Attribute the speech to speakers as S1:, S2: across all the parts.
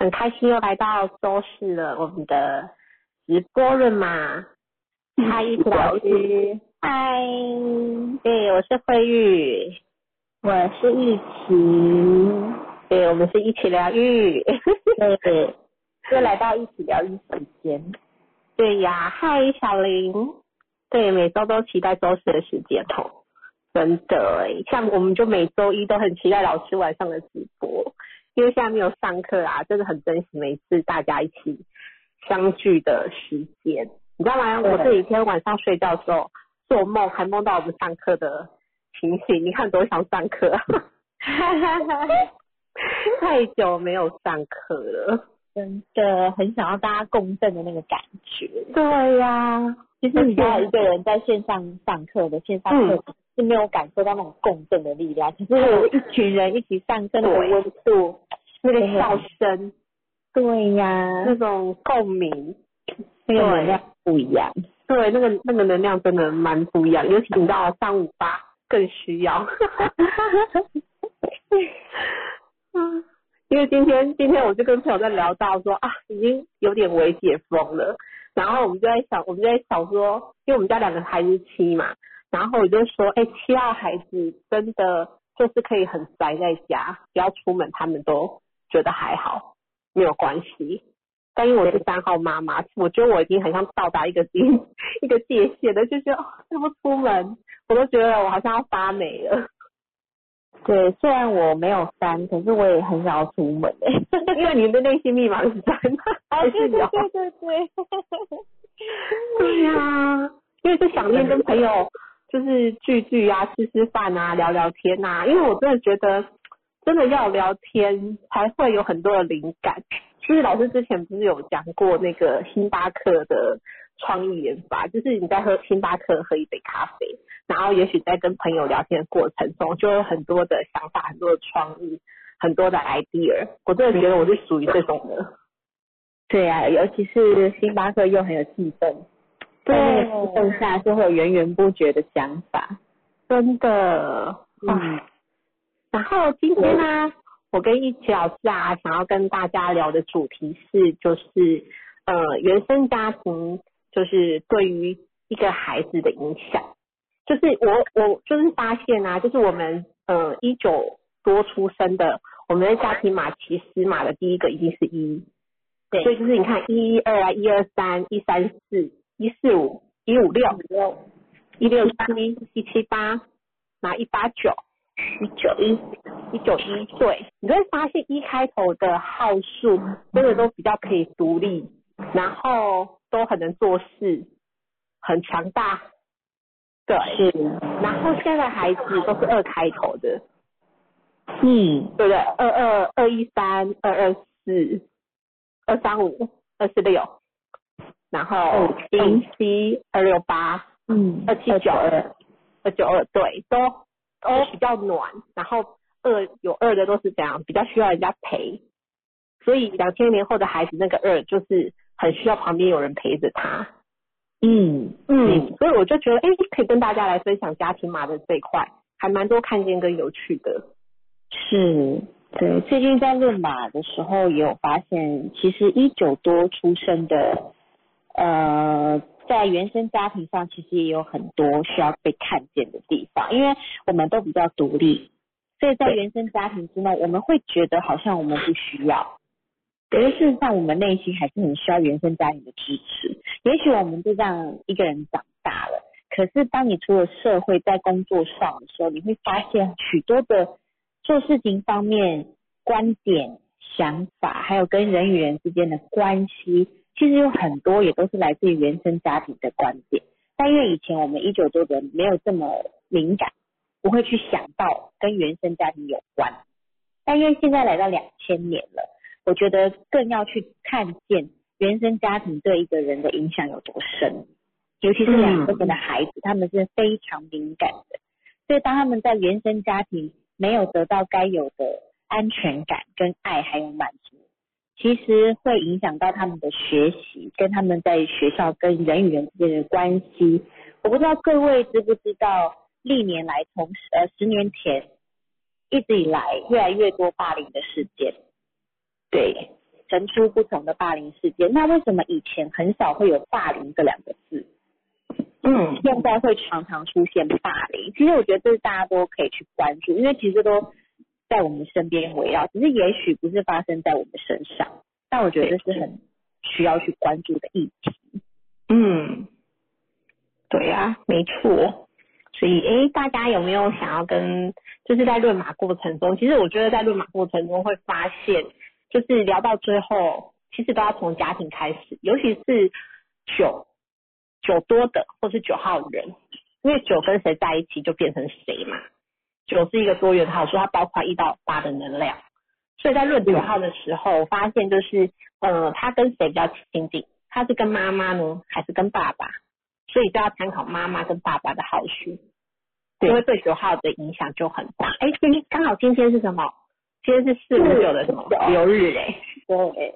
S1: 很开心又来到周四了，我们的直播了嘛？嗨，一起老师，
S2: 嗨，
S1: 对，我是慧玉，
S2: 我是玉琪，
S1: 对，我们是一起疗愈，
S2: 对，又来到一起疗愈时间，
S1: 对呀，嗨，小林，对，每周都期待周四的时间哦，真的哎，像我们就每周一都很期待老师晚上的直播。因为现在没有上课啊，真的很珍惜每次大家一起相聚的时间，你知道吗？我这几天晚上睡觉的时候做梦，还梦到我们上课的情形，你看多想上课，太久没有上课了，
S2: 真的很想要大家共振的那个感觉。
S1: 对呀，
S2: 其实你要一个人在线上上课的线上课。是没有感受到那种共振的力量，只是有一群人一起上升的温度，
S1: 那个笑声，
S2: 对呀，
S1: 那种共鸣，
S2: 那个能量不一样。
S1: 对，那个那个能量真的蛮不一样，尤其你到三五八更需要。嗯，因为今天今天我就跟朋友在聊到说啊，已经有点微解封了，然后我们就在想，我们就在想说，因为我们家两个孩子七嘛。然后我就说，哎，七号孩子真的就是可以很宅在家，不要出门，他们都觉得还好，没有关系。但因为我是三号妈妈，我觉得我已经很像到达一个边 一个界限了，就觉得哦，不出门，我都觉得我好像要发霉了。
S2: 对，虽然我没有三，可是我也很想要出门
S1: 哎，因为你的内心密码是三，
S2: 对对对对对，
S1: 对呀，因为是想念跟朋友。就是聚聚啊，吃吃饭啊，聊聊天呐。因为我真的觉得，真的要聊天才会有很多的灵感。其实老师之前不是有讲过那个星巴克的创意研发，就是你在喝星巴克喝一杯咖啡，然后也许在跟朋友聊天的过程中，就有很多的想法、很多的创意、很多的 idea。我真的觉得我是属于这种的。
S2: 对啊，尤其是星巴克又很有气氛。对，剩下就会有源源不绝的想法，
S1: 真的。嗯。然后今天呢，我跟一起老师啊，想要跟大家聊的主题是，就是呃，原生家庭就是对于一个孩子的影响。就是我我就是发现啊，就是我们呃一九多出生的，我们的家庭码其实码的第一个一定是一。
S2: 对。
S1: 所以就是你看一一二啊，一二三，一三四。一四五一五六一六七一七八，拿一八九一九一一九一，对，你会发现一开头的号数真的都比较可以独立，然后都很能做事，很强大，对，
S2: 是，
S1: 然后现在孩子都是二开头的，
S2: 嗯，
S1: 对不对？二二二一三二二四二三五二四六。然后零七二六八，
S2: 嗯，
S1: 二七九二，二九二，对，都都比较暖。然后二有二的都是这样，比较需要人家陪。所以两千年后的孩子那个二就是很需要旁边有人陪着他。
S2: 嗯
S1: 嗯，所以我就觉得，哎，可以跟大家来分享家庭码的这一块，还蛮多看见跟有趣的。
S2: 是，对，最近在论码的时候也有发现，其实一九多出生的。呃，在原生家庭上，其实也有很多需要被看见的地方，因为我们都比较独立，所以在原生家庭之内，我们会觉得好像我们不需要，可是事实上，我们内心还是很需要原生家庭的支持。也许我们就这样一个人长大了，可是当你出了社会，在工作上的时候，你会发现许多的做事情方面、观点、想法，还有跟人与人之间的关系。其实有很多也都是来自于原生家庭的观点，但因为以前我们一九多人没有这么敏感，不会去想到跟原生家庭有关。但因为现在来到两千年了，我觉得更要去看见原生家庭对一个人的影响有多深，尤其是两个人的孩子，他们是非常敏感的。所以当他们在原生家庭没有得到该有的安全感、跟爱还有满足。其实会影响到他们的学习，跟他们在学校跟人与人之间的关系。我不知道各位知不知道，历年来从呃十年前一直以来越来越多霸凌的事件。对，
S3: 层出不穷的霸凌事件。那为什么以前很少会有霸凌这两个字？
S1: 嗯
S3: 现在会常常出现霸凌。其实我觉得这是大家都可以去关注，因为其实都在我们身边围绕，只是也许不是发生在我们身上，但我觉得这是很需要去关注的议题。
S1: 嗯，对呀、没错。所以，诶，大家有没有想要跟，就是在论马过程中，其实我觉得在论马过程中会发现，就是聊到最后，其实都要从家庭开始，尤其是酒酒多的或是九号人，因为酒跟谁在一起就变成谁嘛。酒是一个多元号数，它包括一到八的能量，所以在论九号的时候，我发现就是，呃，他跟谁比较亲近？他是跟妈妈呢，还是跟爸爸？所以就要参考妈妈跟爸爸的号数，因为对九号的影响就很大。哎，今天刚好今天是什么？今天是四五九的什么流日哎、
S3: 对，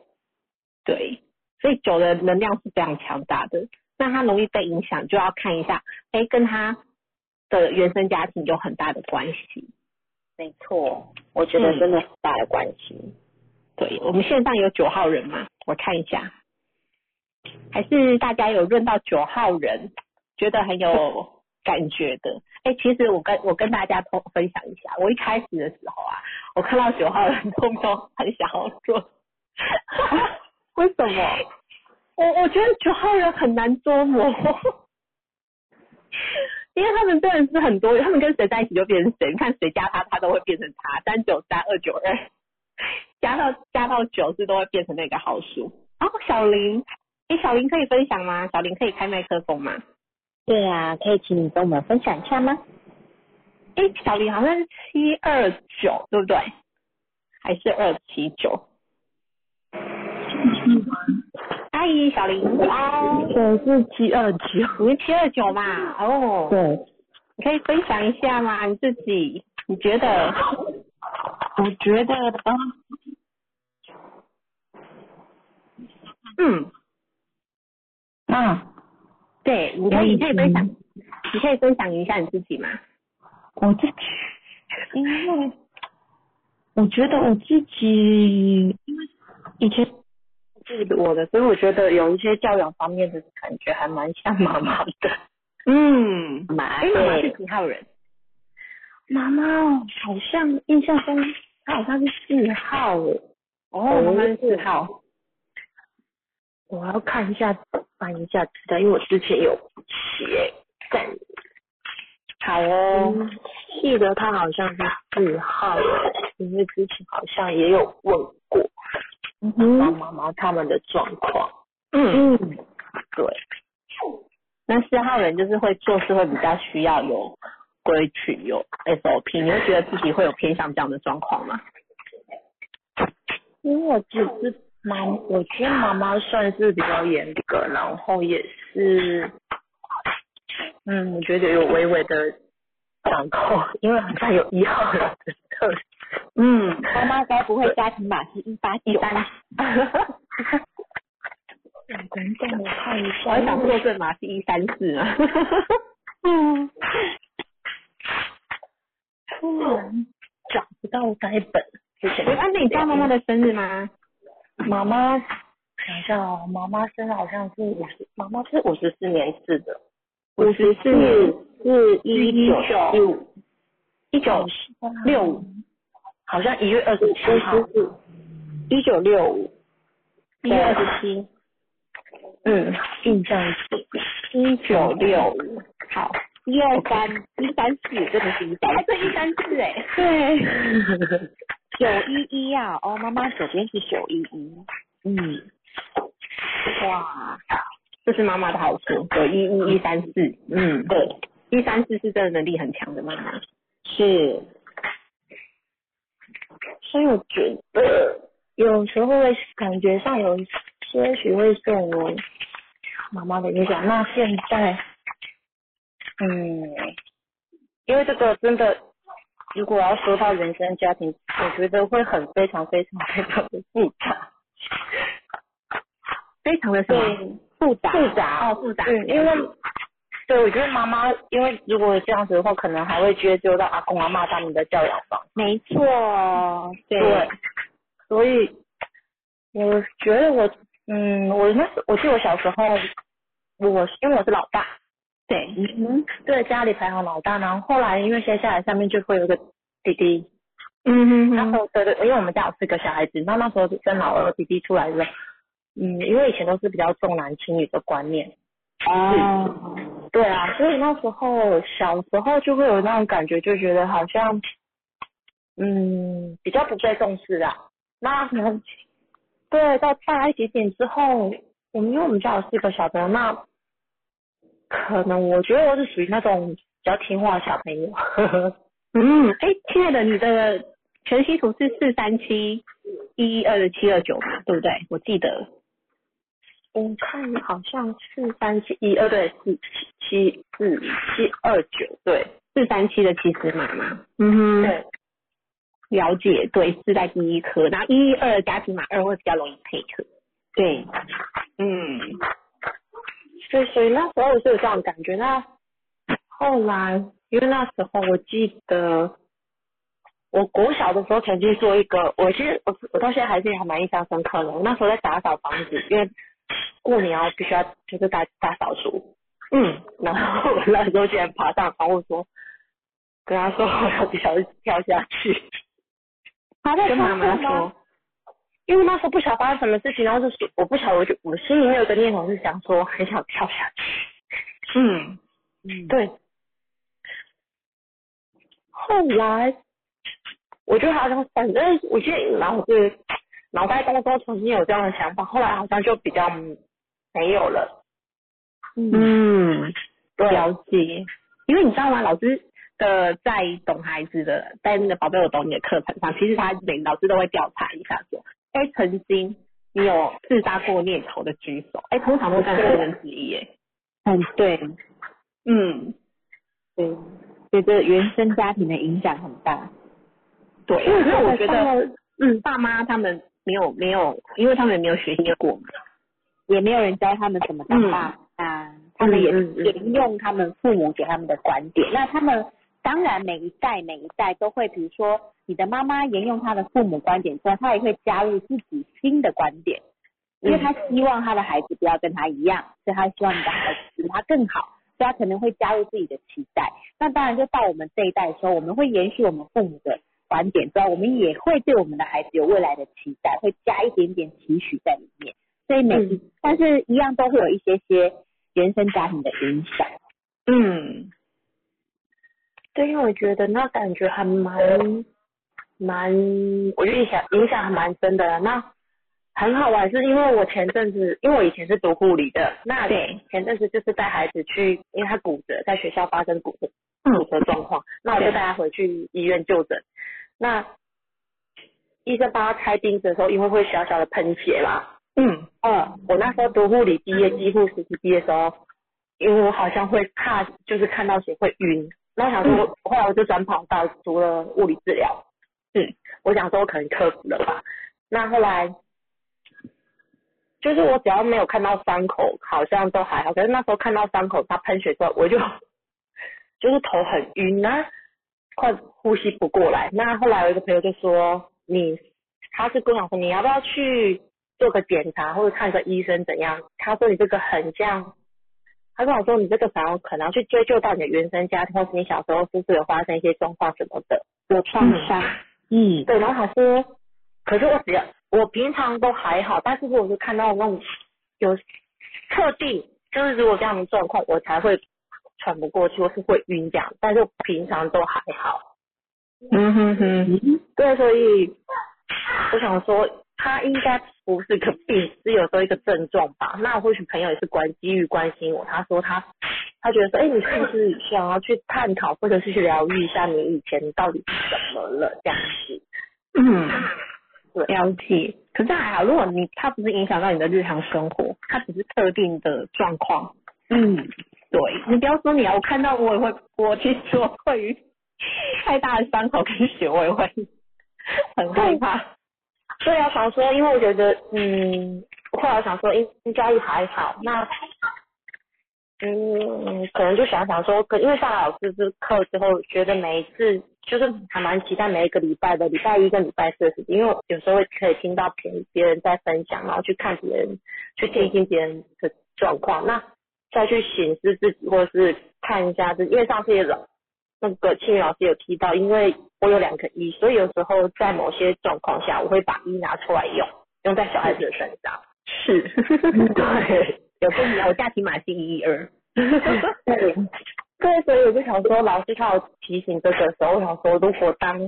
S1: 对，所以九的能量是非常强大的，那他容易被影响，就要看一下，哎，跟他的原生家庭有很大的关系。
S3: 没错，我觉得真的很大的关系。
S1: 对，我们线上有九号人吗？我看一下，还是大家有论到九号人，觉得很有感觉的。哎、其实我跟我跟大家分分享一下，我一开始的时候啊，我看到九号人都没有很想要做，为什么？我我觉得九号人很难捉摸，因为他们真的是很多，他们跟谁在一起就变成谁，你看谁加他，他都会变成他，三九三二九二，加到加到九是都会变成那个号数。然后小林，哎，小林可以分享吗？小林可以开麦克风吗？
S3: 对啊，可以请你跟我们分享一下吗？
S1: 哎，小林好像是七二九，对不对？还是二七九？阿姨，小林，哦，
S3: 我是七二九。
S1: 你是七二九嘛？哦，
S3: 对，
S1: 你可以分享一下吗？你自己，你觉得？
S3: 我觉得啊，
S1: 嗯，
S3: 啊，
S1: 对，你可以，你可以分享，你可以分享一下你自己吗？
S3: 我自己，因为我觉得我自己，因为以前是我的，所以我觉得有一些教养方面的感觉还蛮像妈妈的。
S1: 嗯，
S3: 妈
S1: 哎，妈妈是几号人？
S3: 妈妈哦，好像印象中她好像是四号哦。
S1: 哦，妈妈是四号。
S3: 我要看一下翻一下资料，因为我之前有写在。
S1: 好哦，
S3: 记得他好像是四号，因为之前好像也有问过
S1: 嗯
S3: 妈妈妈他们的状况。
S1: 嗯，
S3: 嗯，对，
S1: 那四号人就是会做事会比较需要有规矩、有 SOP，你会觉得自己会有偏向这样的状况吗？
S3: 因为我只是妈，我觉得妈妈算是比较严格，然后也是，嗯，我觉得有微微的掌控，因为好像有一号人。
S1: 嗯，
S3: 妈妈该不会家庭码是一八九
S1: 三？
S3: 等等，我看一下。
S1: 我还想作证码，是一三四啊。
S3: 嗯，突然找不到该本之前
S1: 哎，那你知道妈妈的生日吗？
S3: 妈妈想一下哦，妈妈生日好像是五十，妈妈是五十四年制的，
S1: 五十四
S3: 是
S1: 一九
S3: 一五，
S1: 一九六五，
S3: 好像一月二十七号，一九六五，
S1: 一月二十七，
S3: 嗯，印象是
S1: 一九六五，好，一二三一三四，真的是一三，还是一三四哎。
S3: 对，九一一啊，哦，妈妈左边是九一一，嗯，
S1: 哇，这是妈妈的好处，有一一一三四，嗯，对，一三四是真的能力很强的妈妈。
S3: 是，所以我觉得有时候会感觉上有些许会受我妈妈的影响。那现在，嗯，因为这个真的，如果要说到原生家庭，我觉得会很非常非常非常的复杂。
S1: 非常的什么？
S3: 对，
S1: 复杂，
S3: 复杂
S1: 哦，复杂，
S3: 嗯，因为对我觉得妈妈，因为如果这样子的话，可能还会追究到阿公阿妈他们的教养方式。
S1: 没错，对，
S3: 对，所以我觉得我，嗯，我那时我记得我小时候，我因为我是老大，
S1: 对，
S2: 嗯
S3: 对家里排行老大，然后后来因为接下来下面就会有个弟弟，
S1: 嗯
S3: 然后对对，因为我们家有四个小孩子，那那时候生老二弟弟出来的时候，嗯，因为以前都是比较重男轻女的观念，
S2: 哦，
S3: 对啊，所以那时候小时候就会有那种感觉，就觉得好像，嗯，比较不被重视啊。那可能对到大一点点之后，我们因为我们家有四个小朋友，那可能我觉得我是属于那种比较听话的小朋友。
S1: 嗯，哎，亲爱的，你的全息图是四三七一一二的七二九嘛，对不对？我记得。
S3: 我看好像四三七一二对四七七四七二九对
S1: 四三七的七十码嘛。嗯哼。
S3: 对。
S1: 了解，对，是在第一颗，然后一一二加起码二会比较容易配合。
S2: 对，
S1: 嗯，
S3: 所以所以那时候我是有这样感觉。那后来因为那时候我记得，我国小的时候曾经做一个，我其实我我到现在还是还蛮印象深刻的。我那时候在打扫房子，因为过年要必须要就是大大扫除，
S1: 嗯，
S3: 然后我那时候竟然爬上窗户说，跟他说我要不要跳下去。
S2: 爬在
S1: 跟妈妈说，
S3: 因为那时候不晓得发生什么事情，然后就是我不晓得，我就我心里面有个念头是想说很想跳下去。
S1: 嗯，
S2: 嗯，
S3: 对。后来我觉得好像反正我记得脑子脑袋当中曾经有这样的想法，后来好像就比较没有了。
S1: 嗯，
S3: 对
S1: 了解。因为你知道吗，老师的在懂孩子的，在那个宝贝我懂你的课程上，其实他每老师都会调查一下说，哎，曾经你有自杀过念头的举手，哎，通常都占四分之一，哎，
S2: 嗯，对
S1: 嗯，
S2: 对，所以这原生家庭的影响很大。
S1: 对，因为我觉，得嗯，爸妈他们没有没有，因为他们也没有学习过嘛，
S2: 也没有人教他们怎么当爸妈，他们也沿用他们父母给他们的观点。那他们当然每一代每一代都会，比如说你的妈妈沿用她的父母观点之后，她也会加入自己新的观点，因为她希望她的孩子不要跟她一样，所以她希望你的孩子比她更好，所以她可能会加入自己的期待。那当然就到我们这一代的时候，我们会延续我们父母的观点之外，我们也会对我们的孩子有未来的期待，会加一点点期许在里面。所以每一，但是一样都会有一些些原生家庭的影响。
S1: 嗯，
S3: 对，因为我觉得那感觉还蛮蛮，我觉得影响影响还蛮深的。那很好玩，是因为我前阵子，因为我以前是读护理的，那
S1: 对
S3: 前阵子就是带孩子去，因为他骨折，在学校发生骨折
S1: 嗯
S3: 骨折状况，那我就带他回去医院就诊。那医生帮他开钉子的时候，因为会小小的喷血嘛，
S1: 嗯，
S3: 嗯，我那时候读护理毕业，几乎实习毕业的时候，因为我好像会怕，就是看到血会晕。那我想说，后来我就转跑道读了物理治疗。
S1: 嗯，
S3: 我想说我可能克服了吧。那后来，就是我只要没有看到伤口，好像都还好。可是那时候看到伤口，他喷血之后，我就 就是头很晕啊，快呼吸不过来。那后来有一个朋友就说，你，他是跟我讲说，你要不要去做个检查或者看个医生怎样？他说你这个很像，他跟我说你这个反而可能要去追究到你的原生家庭，或是你小时候是不是有发生一些状况什么的。
S2: 有创伤，嗯，
S3: 对，然后他说，可是我只要我平常都还好，但是如果是看到那种有特定，就是如果这样的状况，我才会喘不过气，或是会晕这样，但是平常都还好。
S1: 嗯哼哼，
S3: 对，所以我想说，他应该不是个病，是有时候一个症状吧。那或许朋友也是关基于关心我，他说他他觉得说，哎，你是不是想要去探讨，或者是去疗愈一下你以前到底是怎么了这样子？
S1: 嗯，
S3: 对
S1: 了解。可是还好，如果你它不是影响到你的日常生活，它只是特定的状况，
S2: 嗯，
S1: 对你不要说你啊，我看到我也会，我其实我对于太大的伤口跟血我也会很害怕。
S3: 对啊，想说，因为我觉得，嗯，后来想说，应应该还好。那，嗯，可能就想想说，可因为上了老师这课之后，觉得每一次就是还蛮期待每一个礼拜的礼拜一跟礼拜四的时间，因为有时候会可以听到别别人在分享，然后去看别人，去听一听别人的状况，那再去审视自己，或者是看一下自己，因为上次也老那个庆宇老师有提到，因为我有两个一，所以有时候在某些状况下，我会把一拿出来用，用在小孩子的身上。
S1: 是，
S3: 对。
S1: 有不一样，我家庭码是一一二。
S3: 对，对，所以我就想说，老师他有提醒这个时候，我想说，如果当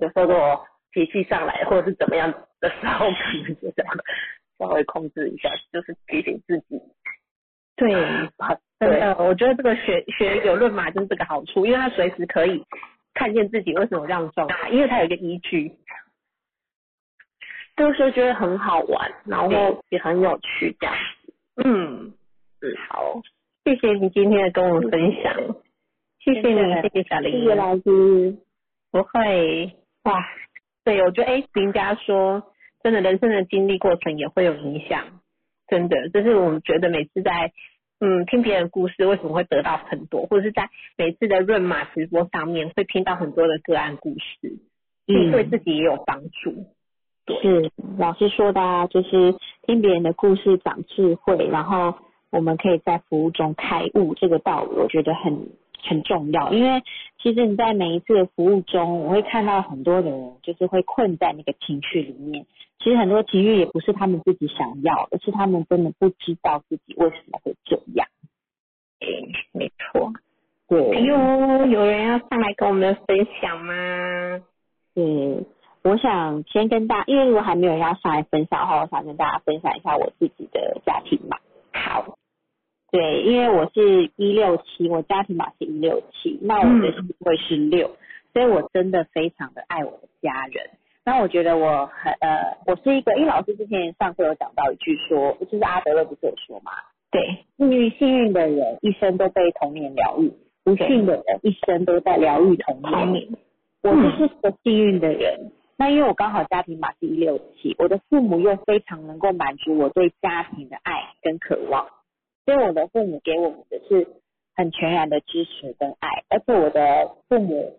S3: 有时候我脾气上来或者是怎么样的时候，可能就这样 稍微控制一下，就是提醒自己。
S1: 对，真的，我觉得这个学学有论码就是这个好处，因为他随时可以看见自己为什么这样状态，因为他有一个依据。
S3: 就是觉得很好玩，然后也很有趣这样。
S1: 嗯，嗯，好，谢谢你今天的跟我们分享，谢谢你，谢谢小林，
S2: 谢谢老师，
S1: 不会，哇，对，我觉得哎，林家说真的，人生的经历过程也会有影响，真的，就是我们觉得每次在嗯听别人故事，为什么会得到很多，或者是在每次的润马直播上面会听到很多的个案故事，嗯，对自己也有帮助。
S2: 是老师说的，啊，就是听别人的故事长智慧，然后我们可以在服务中开悟，这个道理我觉得很很重要。因为其实你在每一次的服务中，我会看到很多的人就是会困在那个情绪里面。其实很多情绪也不是他们自己想要，而是他们真的不知道自己为什么会这样。
S1: 诶，没错。
S2: 对。
S1: 哎呦，有人要上来跟我们分享吗？
S2: 对。我想先跟大，因为如果还没有人要上来分享的话，我想跟大家分享一下我自己的家庭码。
S1: 好，
S2: 对，因为我是一六七，我家庭码是一六七，那我的星位是六，所以我真的非常的爱我的家人。那我觉得我很呃，我是一个，因为老师之前上课有讲到一句说，就是阿德勒不是有说嘛，
S1: 对，
S2: 幸运幸运的人一生都被童年疗愈，不幸的人一生都在疗愈童年。我就是个幸运的人。那因为我刚好家庭码是一六七，我的父母又非常能够满足我对家庭的爱跟渴望，所以我的父母给我们的是很全然的支持跟爱，而且我的父母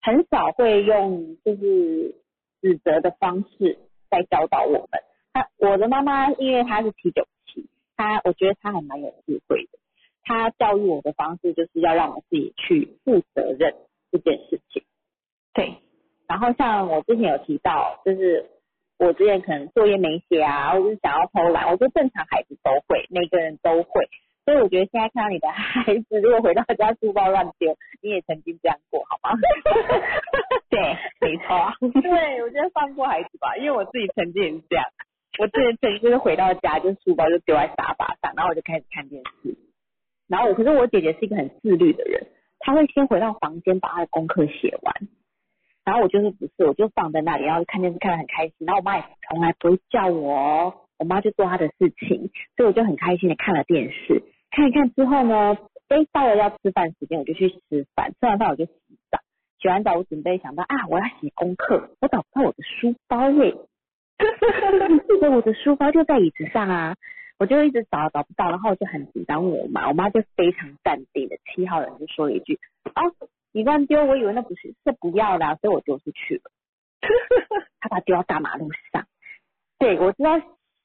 S2: 很少会用就是指责的方式在教导我们。他我的妈妈因为她是七九七，她我觉得她还蛮有智慧的，她教育我的方式就是要让我自己去负责任这件事情，
S1: 对。
S2: 然后像我之前有提到，就是我之前可能作业没写啊，或者是想要偷懒，我觉得正常孩子都会，每个人都会。所以我觉得现在看到你的孩子，如果回到家书包乱丢，你也曾经这样过，好吗？
S1: 对，没错。
S2: 对，我觉得放过孩子吧，因为我自己曾经也是这样。我之前曾经就是回到家，就书包就丢在沙发上，然后我就开始看电视。然后我可是我姐姐是一个很自律的人，她会先回到房间把她的功课写完。然后我就是不是，我就放在那里，然后看电视看得很开心。然后我妈也从来不会叫我，我妈就做她的事情，所以我就很开心的看了电视。看一看之后呢，哎，到了要吃饭时间，我就去吃饭。吃完饭我就洗，完澡我准备想到啊，我要写功课，我找不到我的书包耶。哈我的书包就在椅子上啊，我就一直找找不到，然后我就很紧张问我妈，我妈就非常淡定的七号人就说了一句啊。你乱丢，我以为那不是是不要的，所以我丢出去了。他把丢到大马路上。对，我知道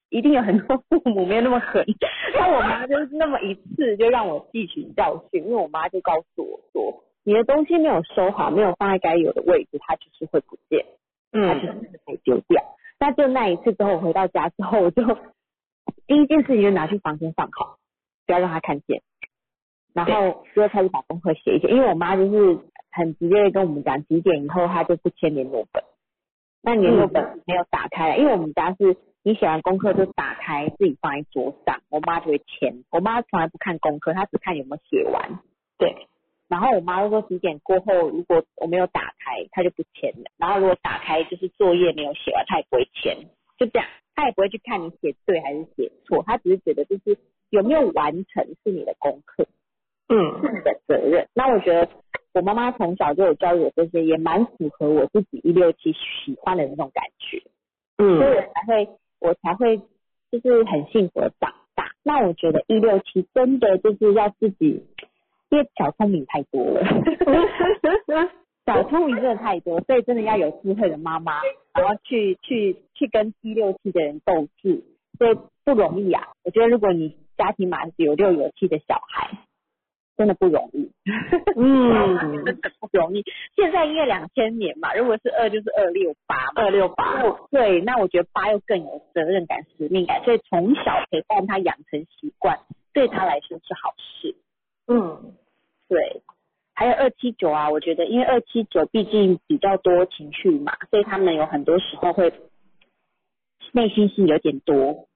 S2: 一定有很多父母没有那么狠，但我妈就是那么一次就让我吸取教训，因为我妈就告诉我说，你的东西没有收好，没有放在该有的位置，它就是会不见，嗯，它就是会丢掉。那就那一次之后，回到家之后，我就第一件事情就拿去房间放好，不要让他看见。然后就开始把功课写一写，因为我妈就是很直接的跟我们讲几点以后她就不签联络本，那联络本没有打开，因为我们家是你写完功课就打开自己放在桌上，我妈就会签。我妈从来不看功课，她只看有没有写完。
S1: 对。
S2: 然后我妈就说几点过后如果我没有打开，她就不签了。然后如果打开就是作业没有写完，她也不会签。就这样，她也不会去看你写对还是写错，她只是觉得就是有没有完成是你的功课。
S1: 嗯，
S2: 是你的责任。那我觉得我妈妈从小就有教育我这些，也蛮符合我自己一六七喜欢的那种感觉。嗯，所以我才会，我才会就是很幸福的长大。那我觉得一六七真的就是要自己，因为小聪明太多了，小聪明真的太多，所以真的要有智慧的妈妈，然后去去去跟一六七的人斗智，所以不容易啊。我觉得如果你家庭满是有六有七的小孩，真的不容易，
S1: 嗯，
S2: 真 的不容易。现在因为两千年嘛，如果是二就是二六八嘛，
S1: 二六八，
S2: 对，那我觉得八又更有责任感、使命感，所以从小陪伴他养成习惯，对他来说是好事。
S1: 嗯，
S2: 对，还有二七九啊，我觉得因为二七九毕竟比较多情绪嘛，所以他们有很多时候会内心戏有点多。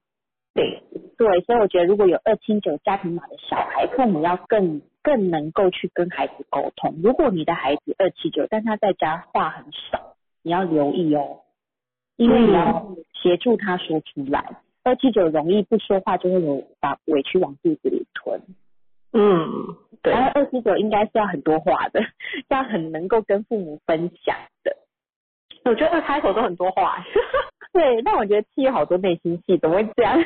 S1: 对，
S2: 对，所以我觉得如果有二七九家庭码的小孩，父母要更更能够去跟孩子沟通。如果你的孩子二七九，但他在家话很少，你要留意哦，因为你要协助他说出来。二七九容易不说话，就会有把委屈往肚子里吞。
S1: 嗯，对，
S2: 然后二十九应该是要很多话的，要很能够跟父母分享的。
S1: 我觉得二开口都很多话。
S2: 对，但我觉得七有好多内心戏，怎么会这样？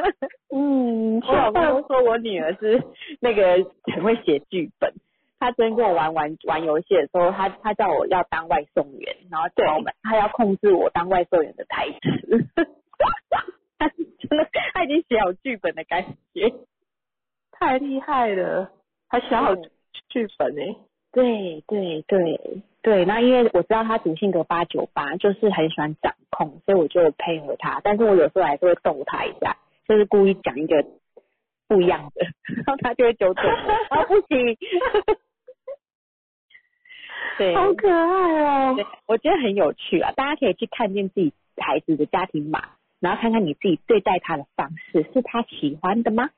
S2: 嗯，我老公都说我女儿是那个很会写剧本。他昨天跟我玩玩玩游戏的时候，他他叫我要当外送员，然后叫我们他要控制我当外送员的台词。他真的他已经写好剧本的感觉，
S1: 太厉害了，他写好剧本哎。
S2: 对对对对，那因为我知道他主性格八九八，就是很喜欢掌控，所以我就配合他。但是我有时候还是会逗他一下，就是故意讲一个不一样的，然后他就会纠正我。啊，不行。对，
S1: 好可爱哦！
S2: 我觉得很有趣啊，大家可以去看见自己孩子的家庭码，然后看看你自己对待他的方式是他喜欢的吗？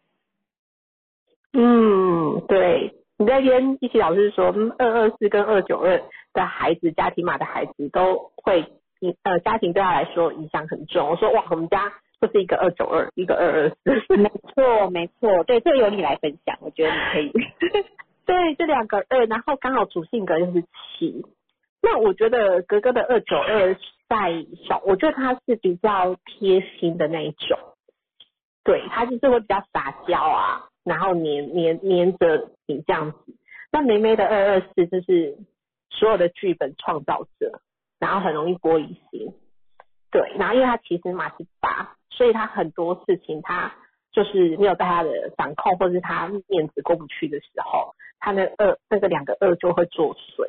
S1: 嗯，对。你在跟一起老师说，二二四跟二九二的孩子，家庭码的孩子都会影呃，家庭对他来说影响很重。我说哇，我们家就是一个二九二，一个二二四。
S2: 没错，没错，对，这个由你来分享，我觉得你可以。
S1: 对，这两个二，然后刚好主性格又是七。那我觉得格格的二九二在小，我觉得他是比较贴心的那一种。对他就是会比较撒娇啊。然后黏黏黏着你这样子，那梅梅的二二四就是所有的剧本创造者，然后很容易玻璃心，对，然后因为他其实马是八，所以他很多事情他就是没有在他的掌控，或是他面子过不去的时候，他那二那个两个二就会作祟，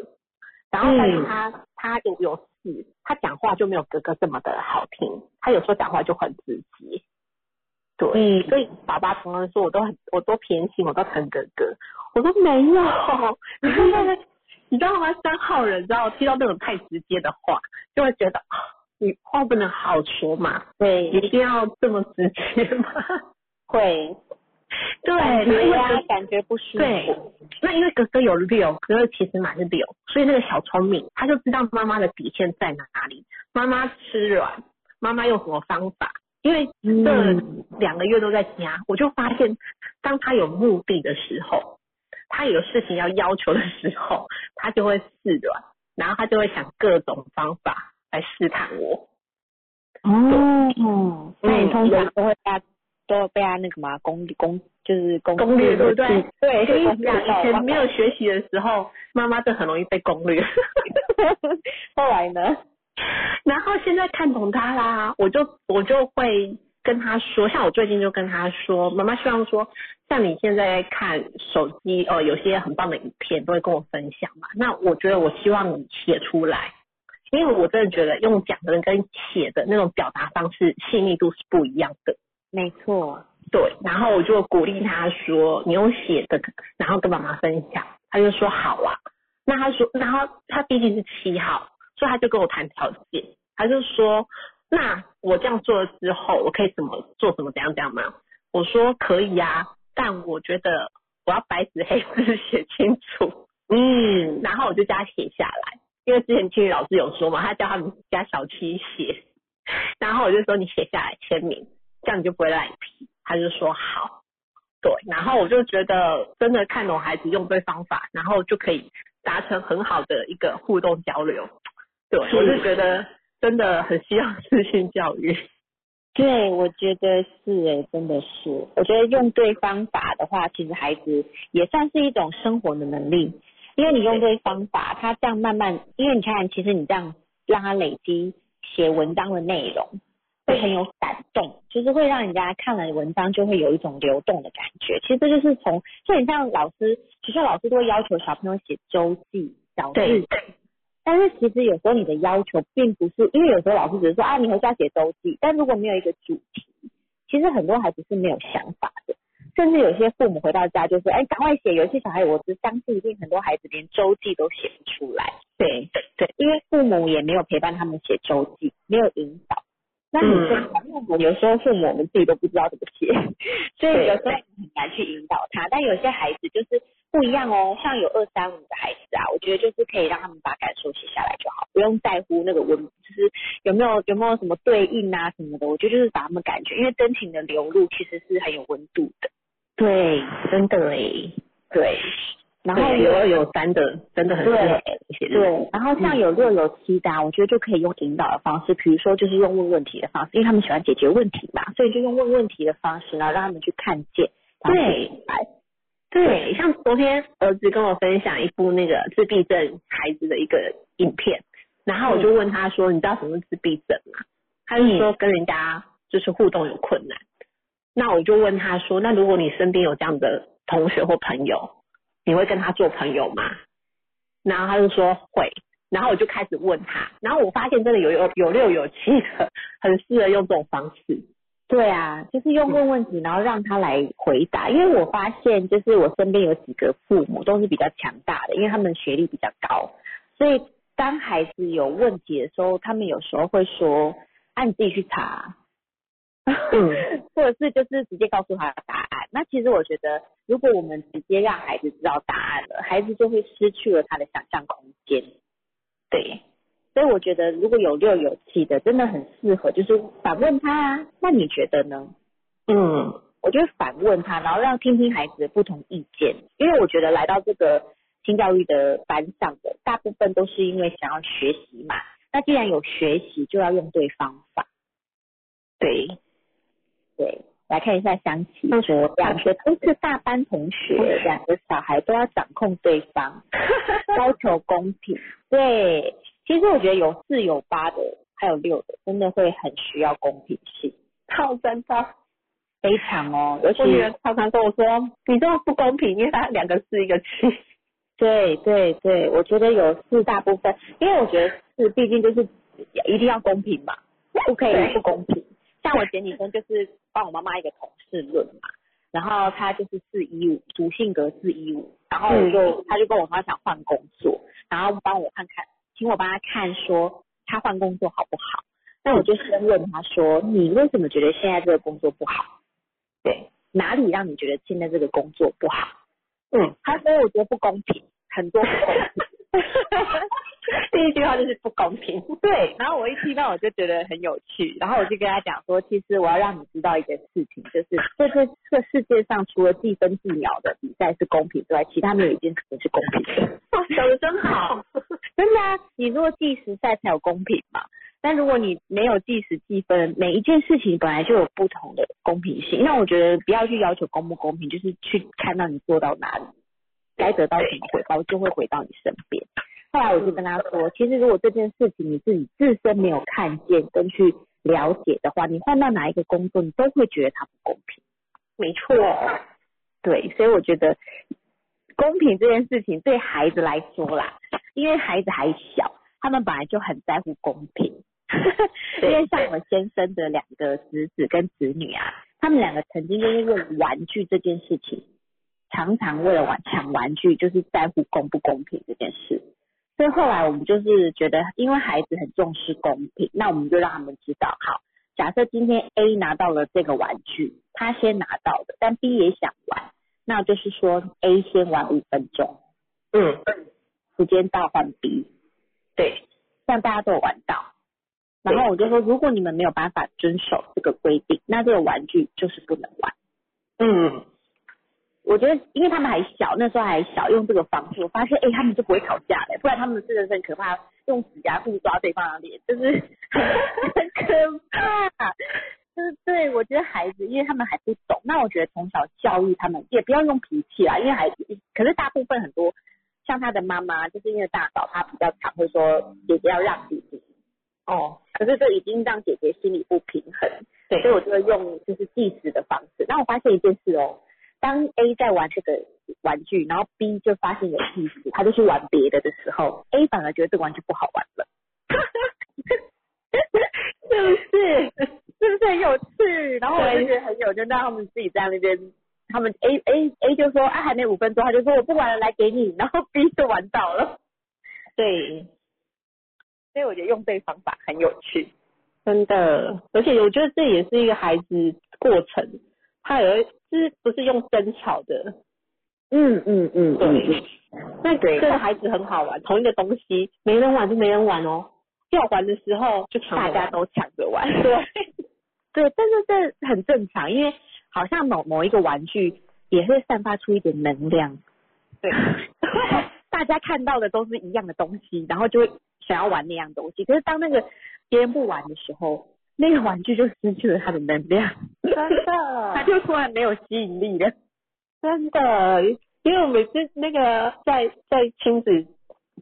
S1: 然后但是他他有有事，他讲话就没有哥哥这么的好听，他有时候讲话就很直接。对，所以爸爸常常说我都很，我都偏心，我都疼哥哥。我说没有，你看那个，你知道吗？三号人，知道听到那种太直接的话，就会觉得你话不能好说嘛，
S2: 对，
S1: 一定要这么直接吗？
S2: 会，
S1: 对，
S2: 因为感觉不舒服。
S1: 对，那因为哥哥有六，哥哥其实蛮是六，所以那个小聪明，他就知道妈妈的底线在哪里，妈妈吃软，妈妈用什么方法。因为这两个月都在家，我就发现，当他有目的的时候，他有事情要要求的时候，他就会示软，然后他就会想各种方法来试探我。
S2: 哦，那你通常都会被他都被他那个嘛攻攻就是攻
S1: 攻略对不对？
S2: 对，
S1: 跟你讲，以前没有学习的时候，妈妈就很容易被攻略。
S2: 后来呢？
S1: 然后现在看懂他啦，我就我就会跟他说，像我最近就跟他说，妈妈希望说，像你现在看手机哦，有些很棒的影片都会跟我分享嘛。那我觉得我希望你写出来，因为我真的觉得用讲的跟写的那种表达方式细腻度是不一样的。
S2: 没错，
S1: 对。然后我就鼓励他说，你用写的，然后跟妈妈分享，他就说好啊。那他说，然后他毕竟是七号。所以他就跟我谈条件，他就说，那我这样做了之后，我可以怎么做，什么怎样怎样吗？我说可以呀，但我觉得我要白纸黑字写清楚，嗯，然后我就叫他写下来，因为之前青宇老师有说嘛，他叫他们家小七写，然后我就说你写下来签名，这样你就不会赖皮。他就说好，对，然后我就觉得真的看懂孩子用对方法，然后就可以达成很好的一个互动交流。对，我是觉得真的很需要资讯教育。
S2: 对，我觉得是哎，真的是。我觉得用对方法的话，其实孩子也算是一种生活的能力，因为你用对方法，他这样慢慢，因为你看，其实你这样让他累积写文章的内容，会很有感动，就是会让人家看了文章就会有一种流动的感觉。其实这就是从，就很像老师，学校老师都会要求小朋友写周记、小日记。但是其实有时候你的要求并不是，因为有时候老师只是说啊，你回家写周记，但如果没有一个主题，其实很多孩子是没有想法的，甚至有些父母回到家就说，哎，赶快写。有些小孩，我只相信一定很多孩子连周记都写不出来。对对，因为父母也没有陪伴他们写周记，没有引导。那你说父母有时候父母我们自己都不知道怎么写，所以有时候很难去引导他。但有些孩子就是不一样哦，像有二三五的孩子啊，我觉得就是可以让他们把感受写下来就好，不用在乎那个文，就是有没有有没有什么对应啊什么的。我觉得就是把他们感觉，因为真情的流露其实是很有温度的。
S1: 对，真的诶，
S2: 对。然后
S1: 有二有三的真的很
S2: 对对，然后像有六有七的，啊我觉得就可以用引导的方式，比如说就是用问问题的方式，因为他们喜欢解决问题嘛，所以就用问问题的方式，然后让他们去看见。
S1: 对，对，像昨天儿子跟我分享一部那个自闭症孩子的一个影片，然后我就问他说：“你知道什么是自闭症吗？”他就说跟人家就是互动有困难。那我就问他说：“那如果你身边有这样的同学或朋友？”你会跟他做朋友吗？然后他就说会，然后我就开始问他，然后我发现真的有有有六有七的，很适合用这种方式。
S2: 对啊，就是用问问题，然后让他来回答。因为我发现，就是我身边有几个父母都是比较强大的，因为他们学历比较高，所以当孩子有问题的时候，他们有时候会说：“啊，你自己去查。”嗯，或者是就是直接告诉他答案。那其实我觉得，如果我们直接让孩子知道答案了，孩子就会失去了他的想象空间。对，所以我觉得如果有六有七的，真的很适合，就是反问他啊。那你觉得呢？嗯，我就反问他，然后让听听孩子的不同意见。因为我觉得来到这个新教育的班上的大部分都是因为想要学习嘛。那既然有学习，就要用对方法。对。对，来看一下香琪说，两个都是大班同学，两个小孩都要掌控对方，要求公平。对，其实我觉得有四有八的，还有六的，真的会很需要公平性。
S1: 超真的，
S2: 非常哦。尤其
S1: 常常跟我说，你这么不公平，因为他两个四一个七。
S2: 对对对，我觉得有四大部分，因为我觉得四毕竟就是一定要公平嘛，不可以不公平。像我前几天就是帮我妈妈一个同事论嘛，然后他就是四一五，主性格四一五，然后我就他就跟我说想换工作，然后帮我看看，请我帮他看说他换工作好不好？那我就先问他说，你为什么觉得现在这个工作不好？对，哪里让你觉得现在这个工作不好？嗯，他说我觉得不公平，很多不公平。
S1: 第一句话就是不公平，
S2: 对。然后我一听到我就觉得很有趣，然后我就跟他讲说，其实我要让你知道一件事情，就是这个这个世界上除了计分计秒的比赛是公平之外，其他没有一件事情是公平的。
S1: 讲的真好，
S2: 真的啊！你如果计时赛才有公平嘛，但如果你没有计时计分，每一件事情本来就有不同的公平性。那我觉得不要去要求公不公平，就是去看到你做到哪里，该得到什么回报就会回到你身边。后来我就跟他说，其实如果这件事情你自己自身没有看见跟去了解的话，你换到哪一个工作，你都会觉得它不公平。
S1: 没错，
S2: 对，所以我觉得公平这件事情对孩子来说啦，因为孩子还小，他们本来就很在乎公平。因为像我先生的两个侄子跟侄女啊，他们两个曾经就是为玩具这件事情，常常为了玩抢玩具，就是在乎公不公平这件事。所以后来我们就是觉得，因为孩子很重视公平，那我们就让他们知道，好，假设今天 A 拿到了这个玩具，他先拿到的，但 B 也想玩，那就是说 A 先玩五分钟，嗯，时间到换 B，对，让大家都有玩到。然后我就说，如果你们没有办法遵守这个规定，那这个玩具就是不能玩。嗯。我觉得，因为他们还小，那时候还小，用这个方式，我发现，哎，他们就不会吵架了。不然他们真的是很可怕，用指甲互抓对方的脸，就是 很可怕。就是对，我觉得孩子，因为他们还不懂，那我觉得从小教育他们，也不要用脾气啦，因为孩子，可是大部分很多像他的妈妈，就是因为大嫂她比较常会说姐姐要让弟弟，
S1: 哦，
S2: 可是这已经让姐姐心里不平衡，
S1: 对
S2: 所以我就会用就是计时的方式。那我发现一件事哦，当 A 在玩这个玩具，然后 B 就发现有意思，他就去玩别的的时候，A 反而觉得这个玩具不好玩了。是不是？是不是很有趣？然后我就觉得很有，就让他们自己在那边，他们 A A A 就说啊还没五分钟，他就说我不玩了，来给你，然后 B 就玩到了。
S1: 对，
S2: 所以我觉得用这个方法很有趣。
S1: 真的，而且我觉得这也是一个孩子过程，他有一是不是用争吵的？
S2: 嗯嗯嗯，
S1: 对，那
S2: 对
S1: 这个孩子很好玩，同一个东西没人玩就没人玩哦，要玩的时候就
S2: 大家都抢着玩。
S1: 对，
S2: 对，但是这很正常，因为好像某某一个玩具也会散发出一点能量。
S1: 对，
S2: 大家看到的都是一样的东西，然后就会想要玩那样东西。可是当那个别人不玩的时候，那个玩具就失去了它的能量，
S1: 真的
S2: 它
S1: 的，
S2: 就突然没有吸引力了。
S1: 真的，因为我每次那个在在亲子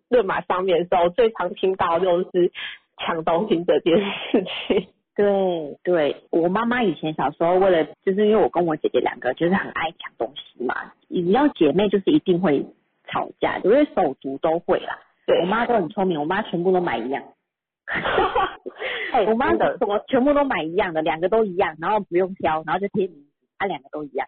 S1: 论马上面的时候，最常听到就是抢东西这件事情。
S2: 对对，我妈妈以前小时候为了，就是因为我跟我姐姐两个就是很爱抢东西嘛，你要姐妹就是一定会吵架，因为手足都会啦。
S1: 对
S2: 我妈都很聪明，我妈全部都买一样。
S1: 哎
S2: 我妈
S1: 真的
S2: 什么全部都买一样的，两个都一样，然后不用挑，然后就贴名字，啊，两个都一样。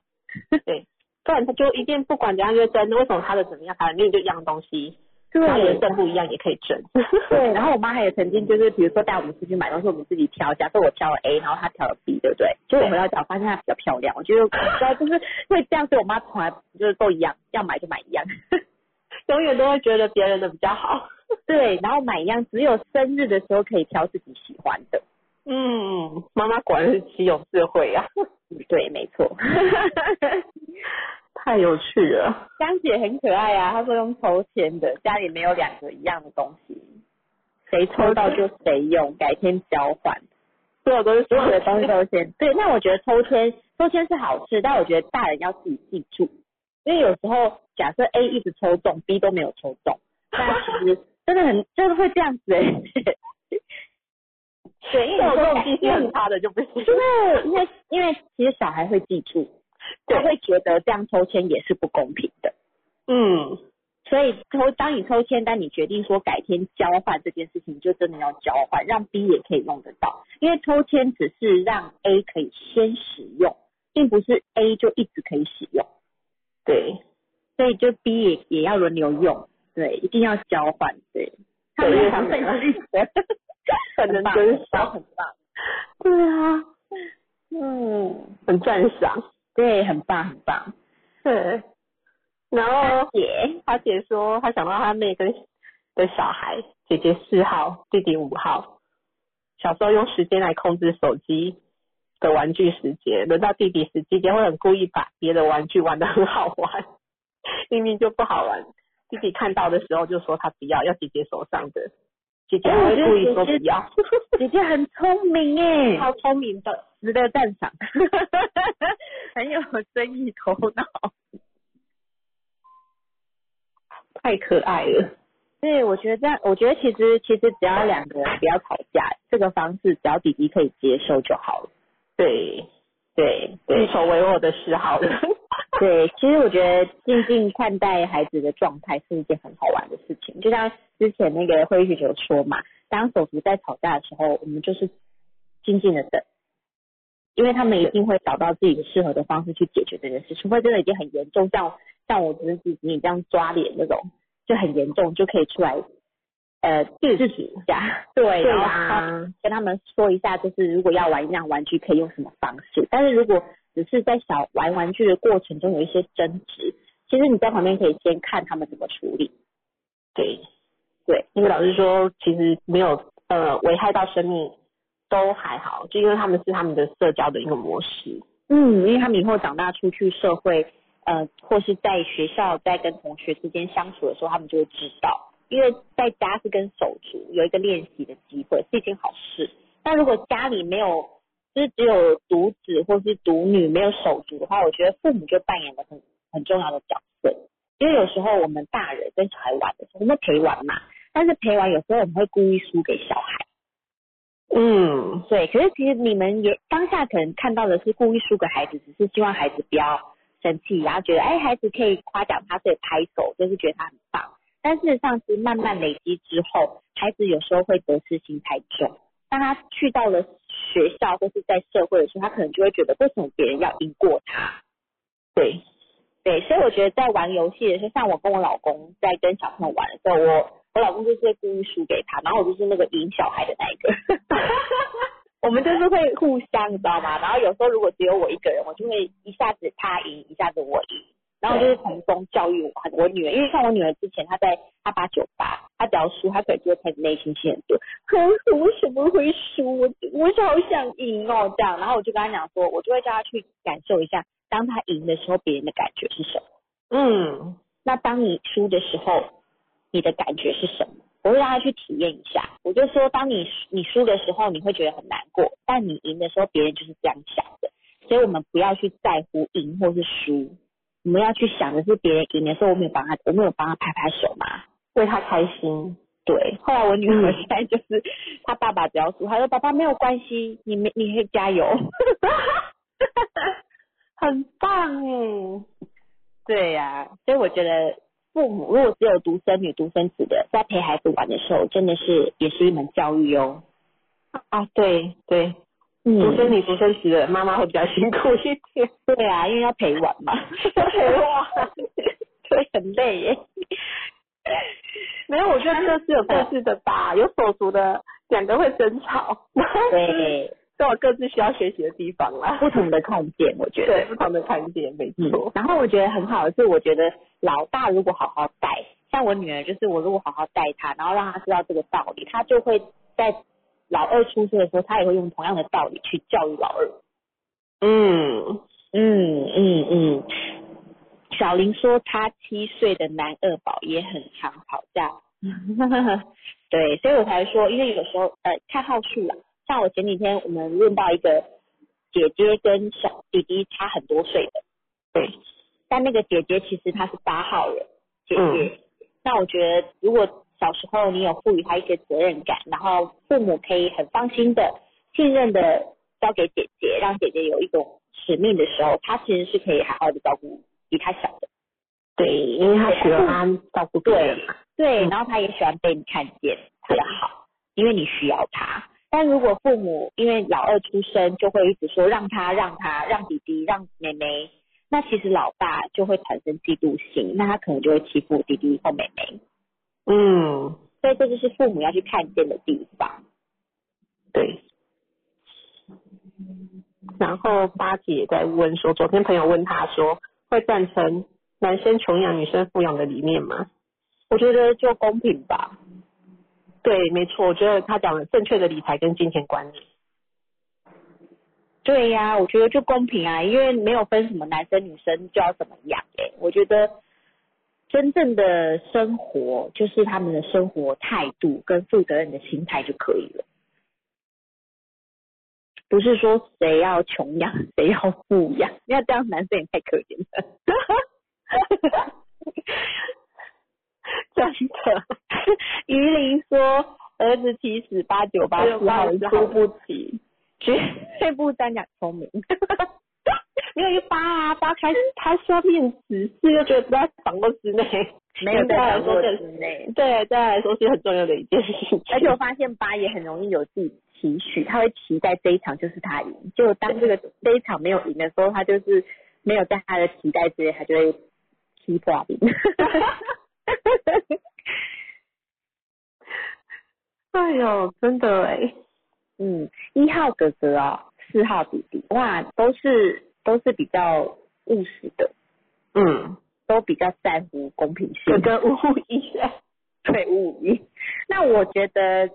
S1: 对不然他就一定不管怎样就争，为什么他的怎么样，反正就一样东西，然后颜色不一样也可以争。
S2: 对，然后我妈还有曾经就是，比如说带我们出去买东西，我们自己挑，假设我挑了 A，然后她挑了 B，对不对？结果我回到家，我发现她比较漂亮，我觉得不知道就是会这样，所以我妈从来就是都一样，要买就买一样。
S1: 永远都会觉得别人的比较好。
S2: 对，然后买一样，只有生日的时候可以挑自己喜欢的。
S1: 嗯，妈妈果然是极有智慧啊，
S2: 对，没错。
S1: 太有趣了。
S2: 香姐很可爱啊，她说用抽签的，家里没有两个一样的东西，谁抽到就谁用，改天交换。
S1: 所有都是
S2: 所有的东西都先对。那我觉得抽签抽签是好事，但我觉得大人要自己记住，因为有时候假设 A 一直抽中，B 都没有抽中，那其实真的很真的会这样子哎、对，因为有时候
S1: 记性很差的就不行。
S2: 对，因为因为其实小孩会记住，他会觉得这样抽签也是不公平的。
S1: 嗯，
S2: 所以抽，当你抽签但，你决定说改天交换这件事情，就真的要交换，让 B 也可以用得到。因为抽签只是让 A 可以先使用，并不是 A 就一直可以使用。
S1: 对，
S2: 所以就 B 也也要轮流用，对，一定要交换，对。他们
S1: 对
S2: 很费力的，
S1: 很
S2: 很棒，
S1: 真
S2: 很很棒。
S1: 对啊，
S2: 嗯，
S1: 很赞赏。
S2: 对，很棒，很棒。
S1: 对，然后
S2: 姐，
S1: 他姐说，他想到他妹跟的小孩，姐姐四号，弟弟五号，小时候用时间来控制手机的玩具时间，轮到弟弟时，姐姐会很故意把别的玩具玩得很好玩，明明就不好玩，弟弟看到的时候就说他不要，要姐姐手上的，姐姐还会故意说不要，
S2: 姐姐很聪明哎，
S1: 超聪明的，
S2: 值得赞赏，很有生意头脑。
S1: 太可爱了。
S2: 对，我觉得这样，我觉得其实其实只要两个人不要吵架，这个方式只要弟弟可以接受就好了。
S1: 对，
S2: 对
S1: 运
S2: 对
S1: 筹帷幄的事好人。
S2: 对，其实我觉得静静看待孩子的状态是一件很好玩的事情。就像之前那个会议学有说嘛，当手足在吵架的时候，我们就是静静的等，因为他们一定会找到自己适合的方式去解决这件事，除非真的已经很严重，像像我侄子你这样抓脸那种就很严重，就可以出来呃制止一下，对，然后
S1: 啊，
S2: 跟他们说一下，就是如果要玩一样玩具可以用什么方式，但是如果只是在小玩玩具的过程中有一些争执，其实你在旁边可以先看他们怎么处理，
S1: 对，
S2: 对
S1: 因为老师说，其实没有呃危害到生命都还好，就因为他们是他们的社交的一个模式。
S2: 嗯，因为他们以后长大出去社会，呃，或是在学校在跟同学之间相处的时候，他们就会知道，因为在家是跟手足有一个练习的机会，是一件好事。但如果家里没有，是只有独子或是独女没有手足的话，我觉得父母就扮演了很很重要的角色。因为有时候我们大人跟小孩玩的时候，我们陪玩嘛，但是陪玩有时候我们会故意输给小孩。
S1: 嗯，
S2: 对，可是其实你们也当下可能看到的是故意输给孩子，只是希望孩子不要生气，然后觉得哎孩子可以夸奖他，所以拍手，就是觉得他很棒。但事实上是慢慢累积之后，孩子有时候会得失心太重。当他去到了学校或是在社会的时候，他可能就会觉得为什么别人要赢过他？
S1: 对，
S2: 对，所以我觉得在玩游戏的时候，像我跟我老公在跟小朋友玩的时候，我我老公就是故意输给他，然后我就是那个赢小孩的那一个。我们就是会互相，你知道吗？然后有时候如果只有我一个人，我就会一下子他赢，一下子我赢，然后就是从中教育我我女儿，因为像我女儿之前她在她八九八，她只要输，她可能就会开始内心戏很多，可是我为什么会输？我我是好想赢哦，这样，然后我就跟她讲说，我就会叫她去感受一下，当她赢的时候，别人的感觉是什么。
S1: 嗯，
S2: 那当你输的时候，你的感觉是什么？我会让他去体验一下。我就说，当你你输的时候，你会觉得很难过，但你赢的时候，别人就是这样想的。所以我们不要去在乎赢或是输，我们要去想的是别人赢的时候，我没有帮他，我没有帮他拍拍手嘛，
S1: 为他开心。
S2: 对。后来我女儿现在就是，她爸爸只要输，她说爸爸没有关系，你没你可以加油。
S1: 很棒哎。
S2: 对呀、所以我觉得父母如果只有独生女、独生子的，在陪孩子玩的时候，真的是也是一门教育哦。
S1: 啊，对对，
S2: 嗯
S1: 独生女、独生子的妈妈会比较辛苦一点。
S2: 对啊，因为要陪玩嘛，
S1: 要 陪玩
S2: 对，很累耶。
S1: 没有，我觉得各自有各自的吧，有手足的两个会争吵，
S2: 对，
S1: 都有各自需要学习的地方啦。
S2: 不同的看见，我觉得。
S1: 对，不同的看见，没
S2: 嗯
S1: 错。，
S2: 然后我觉得很好的是，我觉得老大如果好好带，像我女儿，就是我如果好好带她，然后让她知道这个道理，她就会在老二出生的时候，他也会用同样的道理去教育老二。
S1: 嗯，
S2: 嗯嗯嗯。小林说，他七岁的男二宝也很常吵架。对，所以我才说，因为有时候呃看号数啦，像我前几天我们问到一个姐姐跟小弟弟差很多岁的，
S1: 对，
S2: 但那个姐姐其实她是八号人姐姐。
S1: 嗯
S2: 那我觉得，如果小时候你有赋予他一些责任感，然后父母可以很放心的、信任的交给姐姐，让姐姐有一种使命的时候，他其实是可以好好的照顾比他小的。
S1: 对，因为他喜欢他照顾别人嘛。
S2: 对，
S1: 嗯
S2: 然后他也喜欢被你看见他的好，因为你需要他。但如果父母因为老二出生就会一直说让他让他让弟弟让妹妹，那其实老爸就会产生嫉妒心，那他可能就会欺负弟弟或妹妹。
S1: 嗯，
S2: 所以这就是父母要去看见的地方。
S1: 对。然后八姐在问说，昨天朋友问他说，会赞成男生穷养、女生富养的理念吗？
S2: 我觉得就公平吧。
S1: 对，没错，我觉得他讲了正确的理财跟金钱观念。
S2: 对呀、我觉得就公平啊，因为没有分什么男生女生就要怎么样哎、我觉得真正的生活就是他们的生活态度跟负责任的心态就可以了，不是说谁要穷养 谁要富养，那这样男生也太可怜了。
S1: 真的，
S2: 榆林说，儿子七十八九八四好输不起，绝对不单讲聪明。
S1: 因为八啊，八开始他说面子事，又觉得不在掌握之内，
S2: 没有 在掌握之内。
S1: 对，对他来说是很重要的一件事情。
S2: 而且我发现八也很容易有自己期许，他会期待这一场就是他赢，结果当这个这一场没有赢的时候，他就是没有在他的期待之内，他就会踢破赢。
S1: 哎呦，真的哎，
S2: 嗯，一号哥哥哦，四号弟弟，哇，都是都是比较务实的，
S1: 嗯，
S2: 都比较在乎公平性。
S1: 哥哥五五一哎，
S2: 对五五一。那我觉得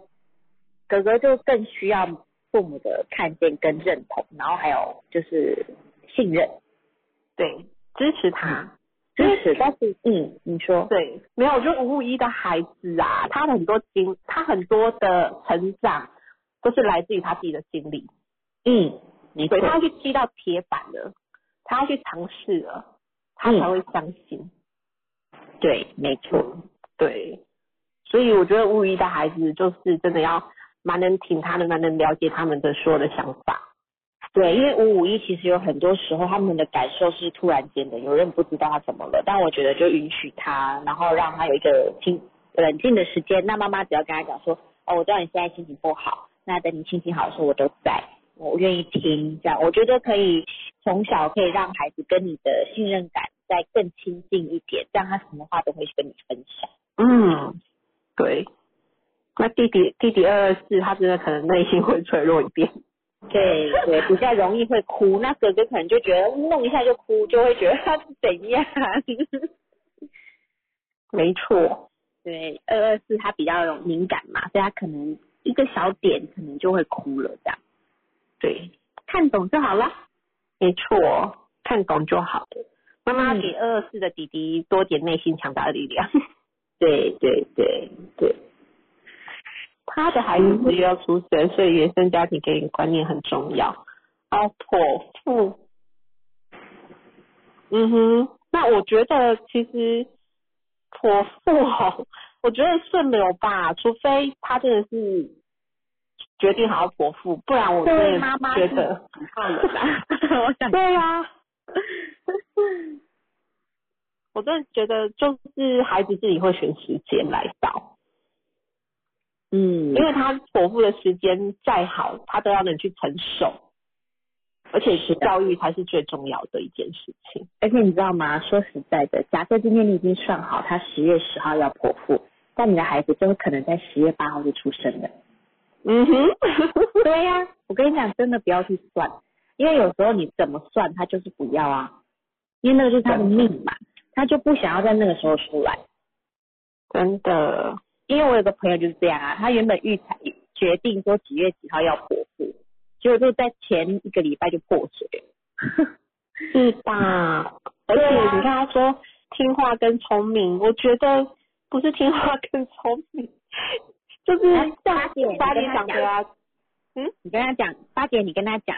S2: 哥哥就更需要父母的看见跟认同，然后还有就是信任、
S1: 对，支持他。
S2: 支持。但是，嗯，你说，
S1: 对，没有，我觉得五五一的孩子啊，他很多经，他很多的成长都是来自于他自己的经历。
S2: 嗯
S1: 对，，他要去踢到铁板了，他要去尝试了，他
S2: 嗯
S1: 才会相信。
S2: 对，没错，
S1: 对，所以我觉得五五一的孩子就是真的要蛮能听他的，蛮能了解他们的所有的想法。
S2: 对，因为五五一其实有很多时候他们的感受是突然间的，有人不知道他怎么了，但我觉得就允许他，然后让他有一个清冷静的时间。那妈妈只要跟他讲说，哦，我知道你现在心情不好，那等你心情好的时候我都在，我愿意听，这样我觉得可以从小可以让孩子跟你的信任感再更亲近一点，这样他什么话都会跟你分享。
S1: 嗯，对。那弟弟弟弟二二四，他真的可能内心会脆弱一点。
S2: 对对，比较容易会哭，那哥哥可能就觉得弄一下就哭，就会觉得他是怎样。
S1: 没错，
S2: 对，二二四他比较有敏感嘛，所以他可能一个小点可能就会哭了，这样
S1: 对，
S2: 看懂就好了。
S1: 没错，看懂就好了。妈妈
S2: 嗯
S1: 给二二四的弟弟多点内心强大的力量。
S2: 对对对对，
S1: 他的孩子十月要出生，所以原生家庭给予观念很重要。哦，剖腹，嗯哼，那我觉得其实剖腹哦，我觉得顺流吧，除非他真的是决定好要剖腹，不然我真的
S2: 妈妈
S1: 觉得，
S2: 喜好了啦。我想
S1: 对呀、我真的觉得就是孩子自己会选时间来到。
S2: 嗯
S1: 因为他剖腹的时间再好，他都要能去承受，而且是教育才是最重要的一件事情。
S2: 而且你知道吗？说实在的，假设今天你已经算好他十月十号要剖腹，但你的孩子就可能在十月八号就出生了。
S1: 嗯哼，
S2: 对呀、我跟你讲，真的不要去算，因为有时候你怎么算，他就是不要啊，因为那个就是他的命嘛，他就不想要在那个时候出来。
S1: 真的，
S2: 因为我有个朋友就是这样啊，他原本预产决定说几月几号要剖腹，结果就在前一个礼拜就破水了。
S1: 是吧？而且你看他说听话跟聪明，我觉得不是听话跟聪明，就是
S2: 哎八姐你
S1: 八点
S2: 跟他
S1: 讲的啊，
S2: 你跟他讲，八姐，你跟他讲，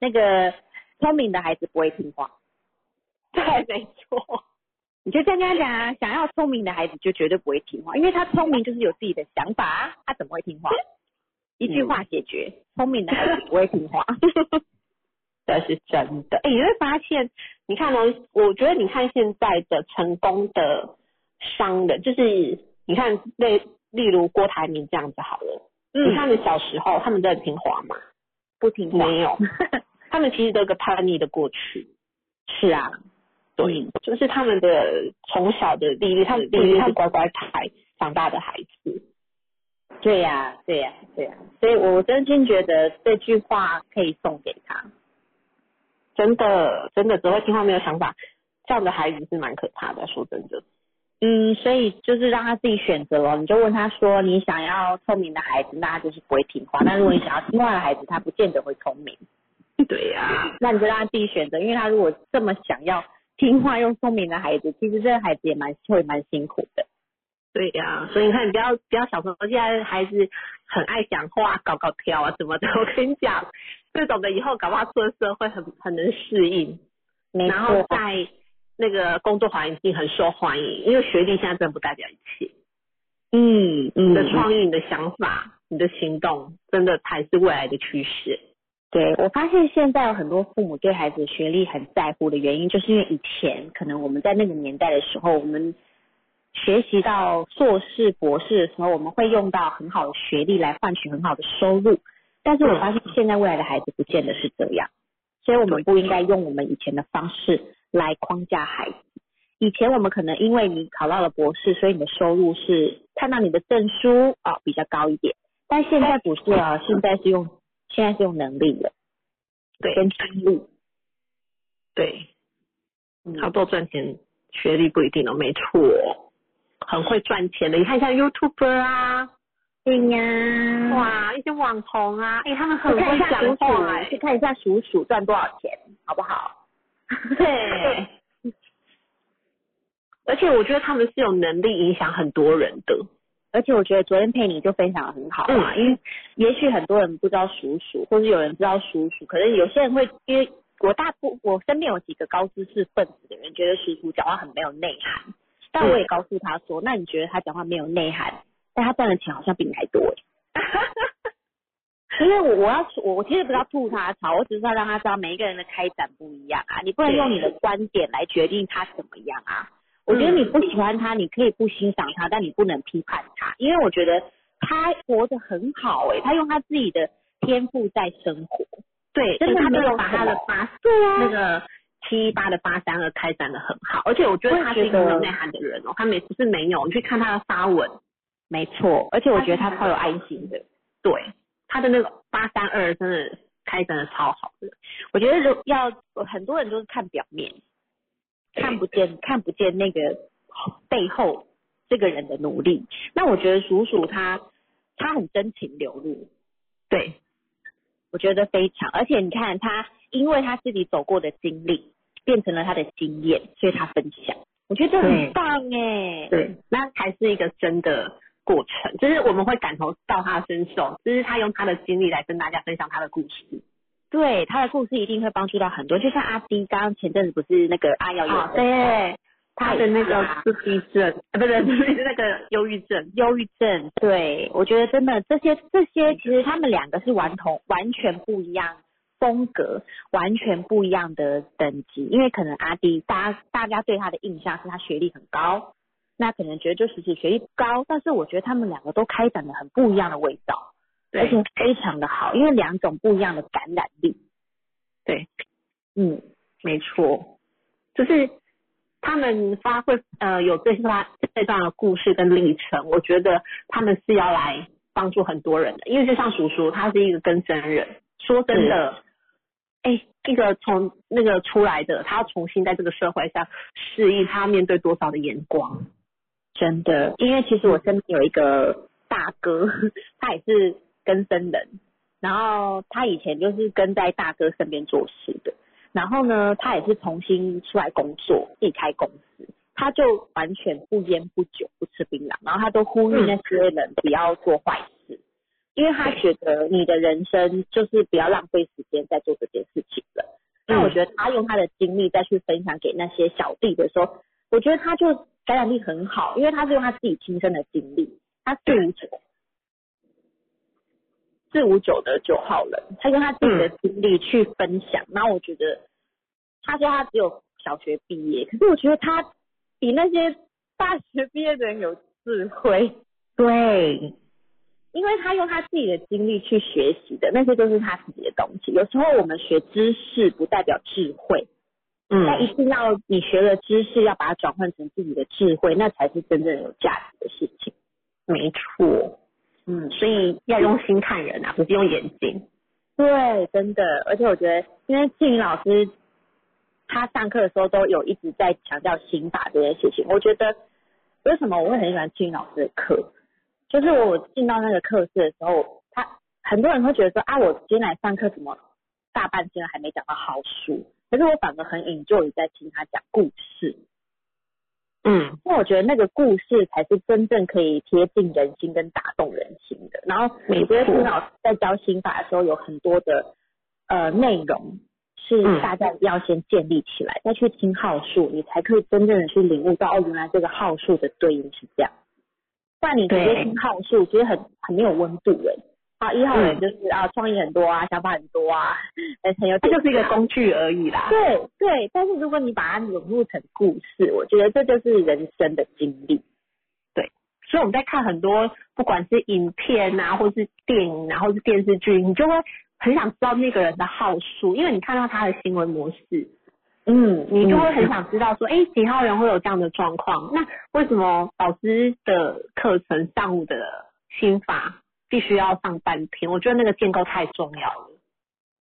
S2: 那个聪明的孩子不会听话，
S1: 对，没错，
S2: 你就这样跟他讲啊，想要聪明的孩子就绝对不会听话，因为他聪明就是有自己的想法啊，他怎么会听话？一句话解决，聪明的孩子不会听话。
S1: 这是真的。哎、你会发现，你看哦，我觉得你看现在的成功的商人，就是你看例例如郭台铭这样子好了，你看他们小时候，他们都很听话吗？
S2: 不听话。
S1: 没有，他们其实都有个叛逆的过去。
S2: 是啊，
S1: 对，就是他们的从小的历练，他们历练是乖乖牌长大的孩子。
S2: 对呀、对呀、对呀、所以我真心觉得这句话可以送给他。
S1: 真的，真的只会听话没有想法，这样的孩子是蛮可怕的。说真的，
S2: 嗯，所以就是让他自己选择了。你就问他说，你想要聪明的孩子，那他就是不会听话；那如果你想要听话的孩子，他不见得会聪明。
S1: 对呀、
S2: 那你就让他自己选择，因为他如果这么想要听话又聪明的孩子，其实这个孩子也蛮会蛮辛苦的。
S1: 对呀、所以你看，你不要不要小朋友，现在孩子很爱讲话、搞搞跳啊什么的。我跟你讲，这种的以后搞不好出了社会很很能适应，
S2: 没
S1: 然后
S2: 错，
S1: 在那个工作环境很受欢迎，因为学历现在真的不代表一切。
S2: 嗯
S1: 你
S2: 嗯
S1: 的创意、你的想法、你的行动，真的才是未来的趋势。
S2: 对我发现现在有很多父母对孩子学历很在乎的原因，就是因为以前可能我们在那个年代的时候，我们学习到硕士、博士的时候，我们会用到很好的学历来换取很好的收入。但是我发现现在未来的孩子不见得是这样，所以我们不应该用我们以前的方式来框架孩子。以前我们可能因为你考到了博士，所以你的收入是看到你的证书啊、比较高一点，但现在不是啊，现在是用现在是用能力了，
S1: 对
S2: 跟经历。
S1: 对，
S2: 嗯
S1: 好多赚钱，学历不一定哦，没错，很会赚钱的。你看像 YouTuber 啊，
S2: 对呀，
S1: 哇，一些网红啊，哎、他们很会讲话、
S2: 去看一下鼠鼠赚多少钱，好不好？
S1: 对，而且我觉得他们是有能力影响很多人的。
S2: 而且我觉得昨天佩妮就分享的很好啊，因为也许很多人不知道鼠鼠，或者有人知道鼠鼠，可是有些人会因为我大部我身边有几个高知识分子的人，觉得鼠鼠讲话很没有内涵，但我也告诉他说，那你觉得他讲话没有内涵，但他赚的钱好像比你还多耶。因为我我要我我其实不是要吐他槽，我只是要让他知道每一个人的开展不一样啊，你不能用你的观点来决定他怎么样啊。我觉得你不喜欢他，你可以不欣赏他，但你不能批判他，因为我觉得他活得很好诶、他用他自己的天赋在生活。
S1: 对，
S2: 真的
S1: 他没有把他的
S2: 么
S1: 八
S2: 对啊
S1: 那个七一八的八三二开展的很好，而且我觉得他是一个
S2: 我也觉得
S1: 有内涵的人哦，他每次是没有，你去看他的发文，
S2: 没错，而且我觉得他超有爱心的。
S1: 对他的那个八三二真的开真的超好的，
S2: 我觉得如要很多人都是看表面，看不见看不见那个背后这个人的努力。那我觉得鼠鼠他他很真情流露，
S1: 对。
S2: 我觉得非常，而且你看他因为他自己走过的经历，变成了他的经验，所以他分享，我觉得这很棒哎。
S1: 对，那才是一个真的过程，就是我们会感同到他身受，就是他用他的经历来跟大家分享他的故事。
S2: 对，他的故事一定会帮助到很多，就像阿 D 刚刚前阵子不是那个阿瑶有、
S1: 哦，对，他的那个
S2: 啊
S1: 自闭症，啊，不是不是那个忧郁症，
S2: 忧郁症，对我觉得真的这些这些，其实他们两个是完同完全不一样风格，完全不一样的等级。因为可能阿迪，大家大家对他的印象是他学历很高，那可能觉得就其实学历不高，但是我觉得他们两个都开展了很不一样的味道，而且非常的好，因为两种不一样的感染力。
S1: 对，
S2: 嗯，
S1: 没错，就是他们发挥呃有这段这段的故事跟历程，我觉得他们是要来帮助很多人的，因为就像叔叔，他是一个跟生人，说真的，哎，一个从那个出来的，他要重新在这个社会上适应，他要面对多少的眼光，
S2: 真的，因为其实我身边有一个大哥，他也是跟生人，然后他以前就是跟在大哥身边做事的，然后呢，他也是重新出来工作，自己开公司，他就完全不烟不酒不吃槟榔，然后他都呼吁那些人不要做坏事，因为他觉得你的人生就是不要浪费时间在做这件事情了。那我觉得他用他的经历再去分享给那些小弟的时候，我觉得他就感染力很好，因为他是用他自己亲身的经历，他四五九，四五九的九号人，他用他自己的经历去分享，然后我觉得他说他只有小学毕业，可是我觉得他比那些大学毕业的人有智慧，
S1: 对，
S2: 因为他用他自己的经历去学习的，那些都是他自己的东西。有时候我们学知识不代表智慧，但一
S1: 嗯，
S2: 定要你学了知识，要把它转换成自己的智慧，那才是真正有价值的事情。
S1: 没错，
S2: 嗯，
S1: 所以要用心看人啊，不是用眼睛，
S2: 对，真的，而且我觉得，因为庆云老师他上课的时候都有一直在强调心法这件事情，我觉得为什么我会很喜欢庆云老师的课，就是我进到那个课室的时候，他很多人会觉得说啊，我今天来上课怎么大半天还没讲到好书，可是我反而很 enjoy 在听他讲故事，
S1: 嗯，
S2: 因为我觉得那个故事才是真正可以贴近人心跟打动人心的。然后我
S1: 没
S2: 觉得
S1: 错
S2: 听老师在教心法的时候，有很多的呃内容是
S1: 嗯
S2: 大家要先建立起来，再去听号数，你才可以真正的去领悟到哦，原来这个号数的对应是这样。不然你直接听号数，其实很很没有温度哎。啊，一号人就是、啊，创意很多啊，想法很多啊，很很有
S1: 它就是一个工具而已啦。
S2: 对对，但是如果你把它融入成故事，我觉得这就是人生的经历。
S1: 对所以我们在看很多不管是影片啊，或是电影啊，或是电视剧，你就会很想知道那个人的号数，因为你看到他的行为模式，
S2: 嗯，
S1: 你就会很想知道说，哎、几号人会有这样的状况？那为什么老师的课程上午的心法必须要上半天？我觉得那个建构太重要了。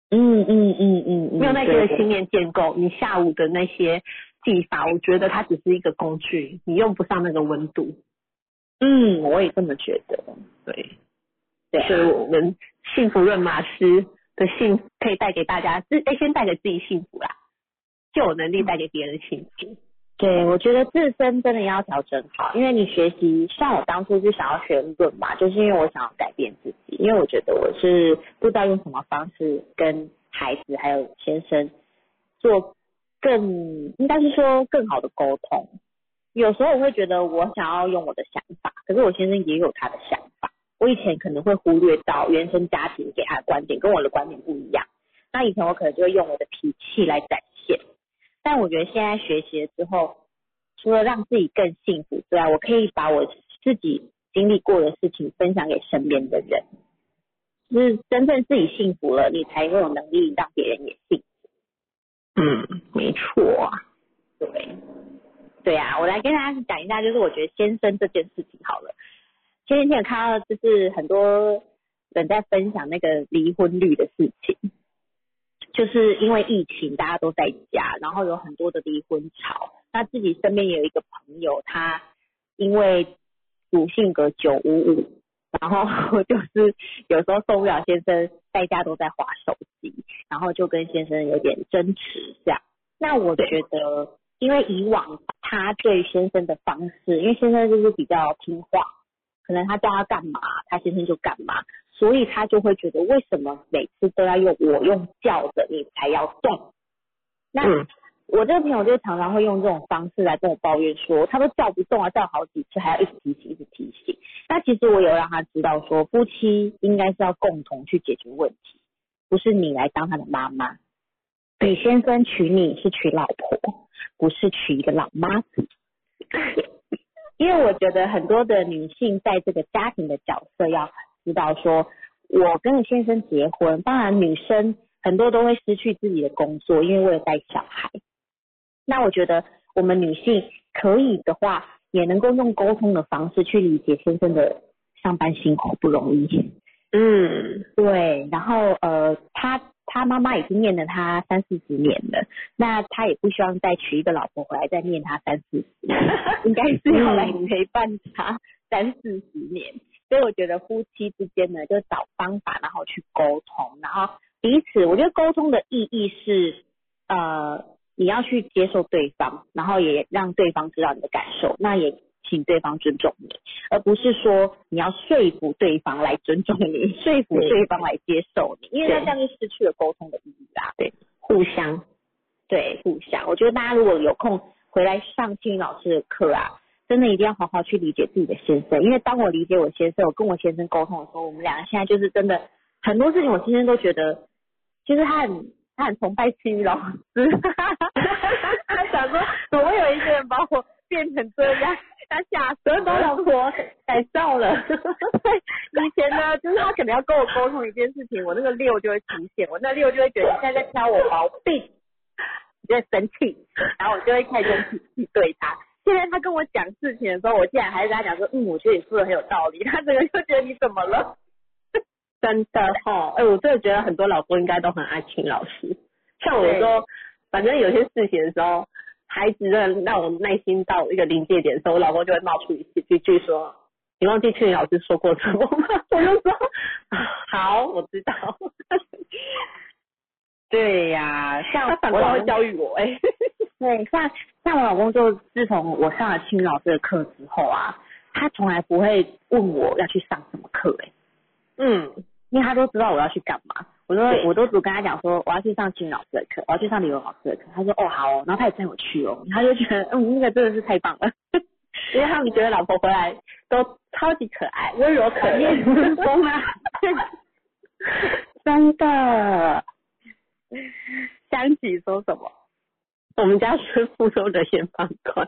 S2: 嗯嗯嗯嗯嗯，
S1: 没有那些的
S2: 对
S1: 信念建构，你下午的那些技法，我觉得它只是一个工具，你用不上那个温度。
S2: 嗯，我也这么觉得。
S1: 对，
S2: 对啊
S1: 所以我们幸福润马师的幸可以带给大家，自哎先带给自己幸福啦，就有能力带给别人幸福。
S2: 对，我觉得自身真的要调整好，因为你学习，像我当初是想要学论嘛，就是因为我想要改变自己，因为我觉得我是不知道用什么方式跟孩子还有先生做更，应该是说更好的沟通。有时候我会觉得我想要用我的想法，可是我先生也有他的想法。我以前可能会忽略到原生家庭给他的观点跟我的观点不一样，那以前我可能就会用我的脾气来展现。但我觉得现在学习了之后，除了让自己更幸福之外，我可以把我自己经历过的事情分享给身边的人，就是真正自己幸福了，你才会有能力让别人也幸福。
S1: 嗯，没错啊。
S2: 对，对啊，我来跟大家讲一下，就是我觉得先生这件事情好了。前几天有看到，就是很多人在分享那个离婚率的事情。就是因为疫情，大家都在家，然后有很多的离婚潮。那自己身边有一个朋友，他因为主性格九五五，然后就是有时候受不了先生在家都在划手机，然后就跟先生有点争执这样。那我觉得，因为以往他对先生的方式，因为先生就是比较听话，可能他叫他干嘛，他先生就干嘛。所以他就会觉得，为什么每次都要用我用叫的，你才要动？那我这个朋友就常常会用这种方式来跟我抱怨说，他都叫不动啊，叫好几次还要一直提醒，一直提醒。那其实我有让他知道说，夫妻应该是要共同去解决问题，不是你来当他的妈妈。李先生娶你是娶老婆，不是娶一个老妈子。因为我觉得很多的女性在这个家庭的角色要。知道说，我跟你先生结婚，当然女生很多都会失去自己的工作，因为为了带小孩。那我觉得我们女性可以的话，也能够用沟通的方式去理解先生的上班辛苦不容易。
S1: 嗯，
S2: 对。然后呃，他他妈妈已经念了他三四十年了，那他也不希望再娶一个老婆回来再念他三四十，应该是要来陪伴他三四十年。所以我觉得夫妻之间呢，就找方法，然后去沟通，然后彼此，我觉得沟通的意义是，呃，你要去接受对方，然后也让对方知道你的感受，那也请对方尊重你，而不是说你要说服对方来尊重你，说服对方来接受你，因为那这样就失去了沟通的意义啦。
S1: 对，互相，
S2: 对，互相。我觉得大家如果有空回来上青云老师的课啊。真的一定要好好去理解自己的先生，因为当我理解我先生，我跟我先生沟通的时候，我们两个现在就是真的很多事情，我先生都觉得，其实他很他很崇拜青老师，他想说怎么会有一个人把我变成这样，他吓死
S1: 了，老婆改造了。
S2: 以前呢，就是他可能要跟我沟通一件事情，我那个六就会出现，我那六就会觉得你现在在挑我毛病，就会生气，然后我就会开始用脾气对他。现在他跟我讲事情的时候，我竟然还跟他讲说，嗯，我觉得你说的很有道理。他整个就觉得你怎么了？
S1: 真的哈，哎，我真的觉得很多老公应该都很爱听老师。像我说，反正有些事情的时候，孩子的让我耐心到一个临界点的时候，我老公就会冒出一句句说：“你忘记去年老师说过什么吗？” 我就说：“好，我知道。”
S2: 对呀，像
S1: 他反过来会教育我，哎。
S2: 对，像像我老公就自从我上了青云老师的课之后啊，他从来不会问我要去上什么课哎，
S1: 嗯，
S2: 因为他都知道我要去干嘛，我都我都只跟他讲说我要去上青云老师的课，我要去上李文老师的课，他说哦好哦，然后他也真有去哦，他就觉得嗯那个真的是太棒了，
S1: 因为他们觉得老婆回来都超级可爱，温柔可爱，疯了，
S2: 真的，
S1: 香琪说什么？我们家是福州的先放款。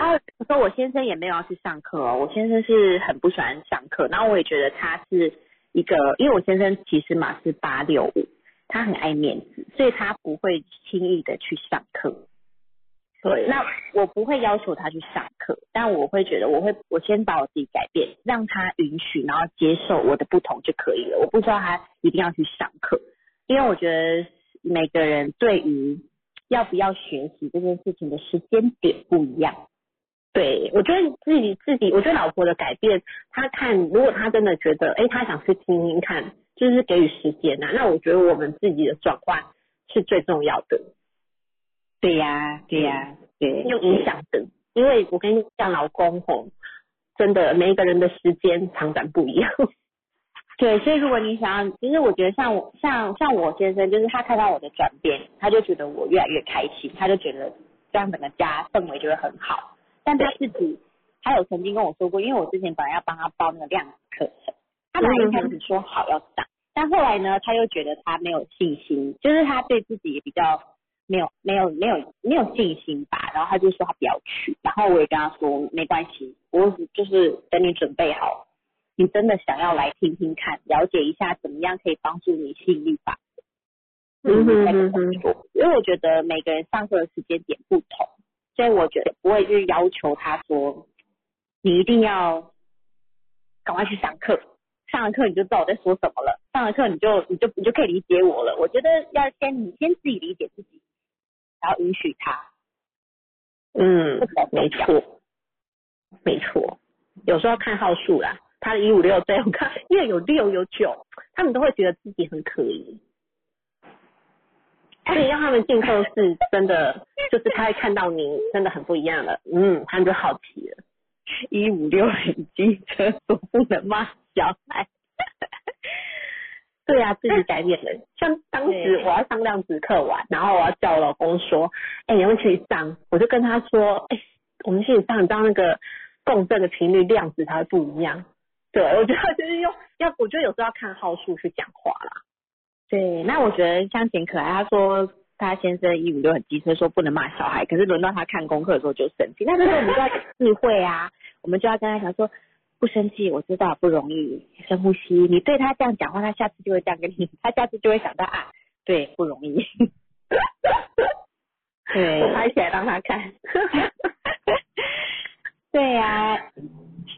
S2: 哦，说我先生也没有要去上课哦，我先生是很不喜欢上课，然后我也觉得他是一个，因为我先生其实嘛是八六五，他很爱面子，所以他不会轻易的去上课。
S1: 对，
S2: 那我不会要求他去上课，但我会觉得我会我先把我自己改变，让他允许，然后接受我的不同就可以了。我不知道他一定要去上课，因为我觉得每个人对于要不要学习这件事情的时间点不一样，
S1: 对我觉得自己自己，我觉得老婆的改变，她看如果她真的觉得，哎，她想去听听看，就是给予时间呐。那我觉得我们自己的转换是最重要的。
S2: 对呀，对呀，对，
S1: 有影响的。因为我跟你讲，老公吼，真的每一个人的时间长短不一样。
S2: 对，所以如果你想要，其实我觉得像我像像我先生，就是他看到我的转变，他就觉得我越来越开心，他就觉得这样整个家氛围就会很好。但他自己，他有曾经跟我说过，因为我之前本来要帮他报那个量子课程，他本来一开始说好要上，但后来呢，他又觉得他没有信心，就是他对自己也比较没有没有没有没有信心吧，然后他就说他不要去，然后我也跟他说没关系，我就是等你准备好。你真的想要来听听看，了解一下怎么样可以帮助你吸引力法则？
S1: 嗯哼嗯哼，
S2: 因为我觉得每个人上课的时间点不同，所以我觉得不会去要求他说你一定要赶快去上课，上了课你就知道我在说什么了，上了课你就你就你就可以理解我了。我觉得要先你先自己理解自己，然后允许他。
S1: 嗯，没错，没错，有时候要看号数啦。他的一五六，对我看，因为有六有九，他们都会觉得自己很可疑，所以让他们进课是真的，就是他会看到你真的很不一样了，嗯，他们就好奇了。
S2: 一五六很机车，说不能骂小孩。
S1: 对呀，自己改变了。像当时我要上量子课完，然后我要叫我老公说，哎，你们去上，我就跟他说，哎，我们去上，你知道那个共振的频率量子它会不一样。对，我觉得就是用要，我觉得有时候要看号数去讲话啦。
S2: 对，那我觉得像简可爱，他说他先生一五六很机车，说不能骂小孩，可是轮到他看功课的时候就生气。那这时候我们就要智慧啊，我们就要跟他讲说，不生气，我知道不容易，深呼吸。你对他这样讲话，他下次就会这样跟你，他下次就会想到啊，对，不容易。
S1: 对，我拍起来让他看。
S2: 对呀，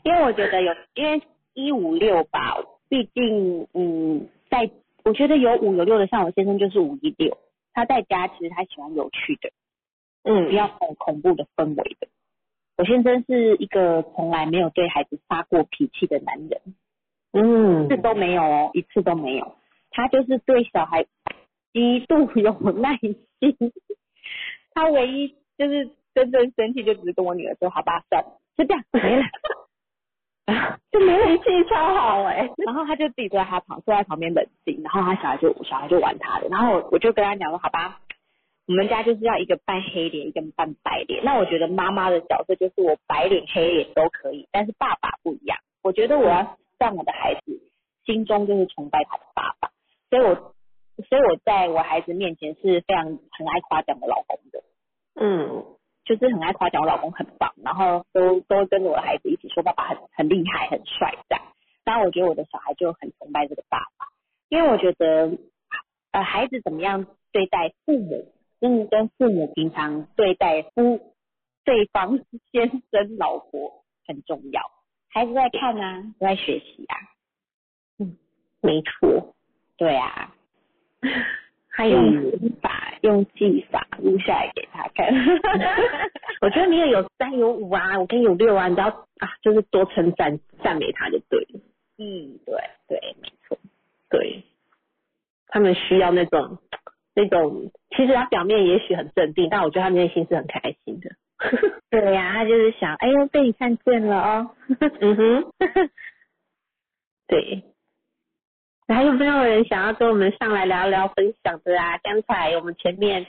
S2: 因为我觉得有，因为。一五六吧，毕竟嗯，在我觉得有五有六的，像我先生就是五一六，他在家其实他喜欢有趣的，嗯，不要很恐怖的氛围的。我先生是一个从来没有对孩子发过脾气的男人，嗯，一次都没有哦，一次都没有。他就是对小孩极度有耐心，他唯一就是真正生气就只是跟我女儿说，好吧，算了，就这样没了。
S1: 就没脾气超好哎，
S2: 然后他就自己坐在他旁坐在旁边冷静，然后他小孩就小孩就玩他的，然后我就跟他讲说，好吧，我们家就是要一个扮黑脸，一个扮白脸。那我觉得妈妈的角色就是我白脸黑脸都可以，但是爸爸不一样。我觉得我要让我的孩子心中就是崇拜他的爸爸，所以我所以我在我孩子面前是非常很爱夸奖我老公的，嗯。就是很爱夸奖我老公很棒，然后都都跟着我的孩子一起说爸爸很很厉害很帅这样。当然我觉得我的小孩就很崇拜这个爸爸，因为我觉得呃孩子怎么样对待父母，跟跟父母平常对待夫对方先生老婆很重要。孩子在看啊，在学习啊。
S1: 嗯，没错，
S2: 对啊。他用法用技法录下来给他看，
S1: 我觉得你也有三有五啊，我跟你有六啊，你只要啊就是多称赞赞美他就对了。
S2: 嗯，对对，没错，
S1: 对，他们需要那种那种，其实他表面也许很镇定，但我觉得他内心是很开心的。
S2: 对呀，他就是想，哎呦被你看见了哦。
S1: 嗯哼，对。还有没有人想要跟我们上来聊聊分享的啊？刚才我们前面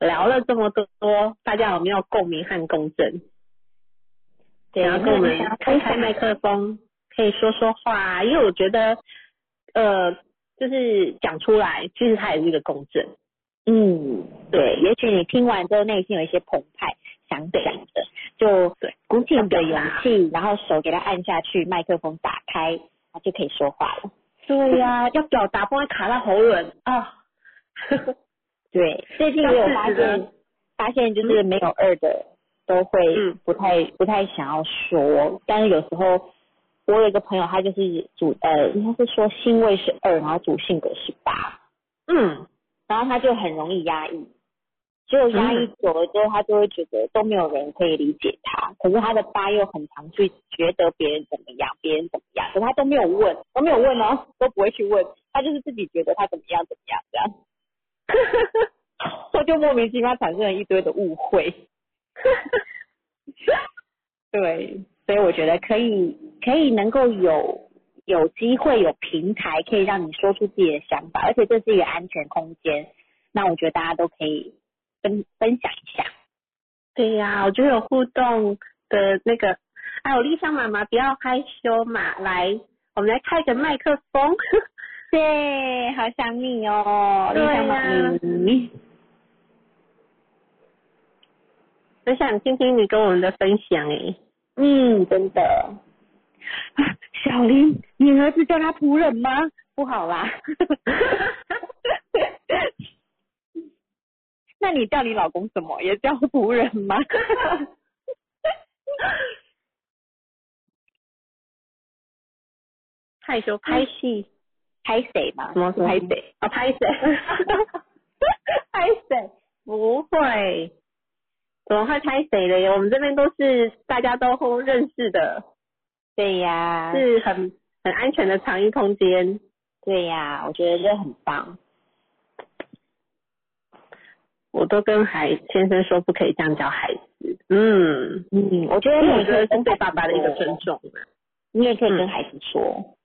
S1: 聊了这么多，大家有没有共鸣和共振？对，然后跟我们开开麦克风，可以说说话。因为我觉得，呃，就是讲出来，其实它也是一个共振。
S2: 嗯，对。也许你听完之后内心有一些澎湃，想讲的，就对，鼓起你的勇气，然后手给他按下去，麦克风打开，他就可以说话了。
S1: 对呀，要表达不然卡到喉咙。啊。
S2: 对，最近我有发现，发现就是没有二的都会不太不太想要说，但是有时候我有一个朋友，他就是主呃，应该是说星位是二，然后主性格是八，嗯，然后他就很容易压抑。只有压抑久了之后，他就会觉得都没有人可以理解他。可是他的爸又很常去觉得别人怎么样，别人怎么样，可他都没有问，都没有问哦，都不会去问，他就是自己觉得他怎么样怎么样这样，他 就莫名其妙产生了一堆的误会。对，所以我觉得可以，可以能够有有机会有平台，可以让你说出自己的想法，而且这是一个安全空间。那我觉得大家都可以分分享一下。
S1: 对呀、我觉得有互动的那个，哎，我丽香妈妈不要害羞嘛，来，我们来开个麦克风。
S2: 对，好想你哦，丽香妈咪。
S1: 很想听听你跟我们的分享诶。
S2: 嗯，真的。小林，你儿子叫他仆人吗？不好啦。那你叫你老公什么？也叫仆人吗？
S1: 害羞拍戏，
S2: 拍谁吗？
S1: 什么
S2: 拍谁？
S1: 啊？拍谁？
S2: 拍谁？
S1: 不会，怎么会拍谁嘞？我们这边都是大家都认识的，
S2: 对呀，
S1: 是很很安全的藏衣空间。
S2: 对呀，我觉得这很棒。
S1: 我都跟孩先生说不可以这样教孩子。嗯，
S2: 嗯，我觉得
S1: 我觉得是对爸爸的一个尊重嘛。
S2: 你也可以
S1: 嗯
S2: 跟孩子说，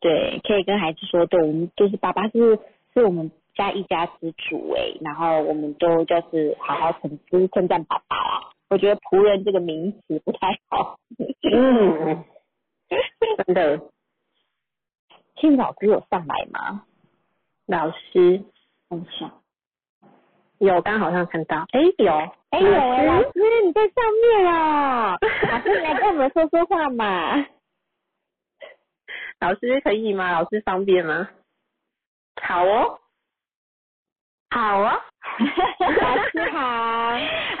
S2: 对，可以跟孩子说，对，我们就是爸爸是是我们家一家之主哎，然后我们都就是好好称就是称赞爸爸啦。我觉得仆人这个名词不太好。
S1: 嗯，真的，
S2: 新老师有上来吗？
S1: 老师
S2: 很少。
S1: 有刚好像看到，哎有，
S2: 哎有哎，老
S1: 老
S2: 师你在上面哦，老师你来跟我们说说话嘛。
S1: 老师可以吗？老师方便吗？好哦，好哦，
S2: 老师好，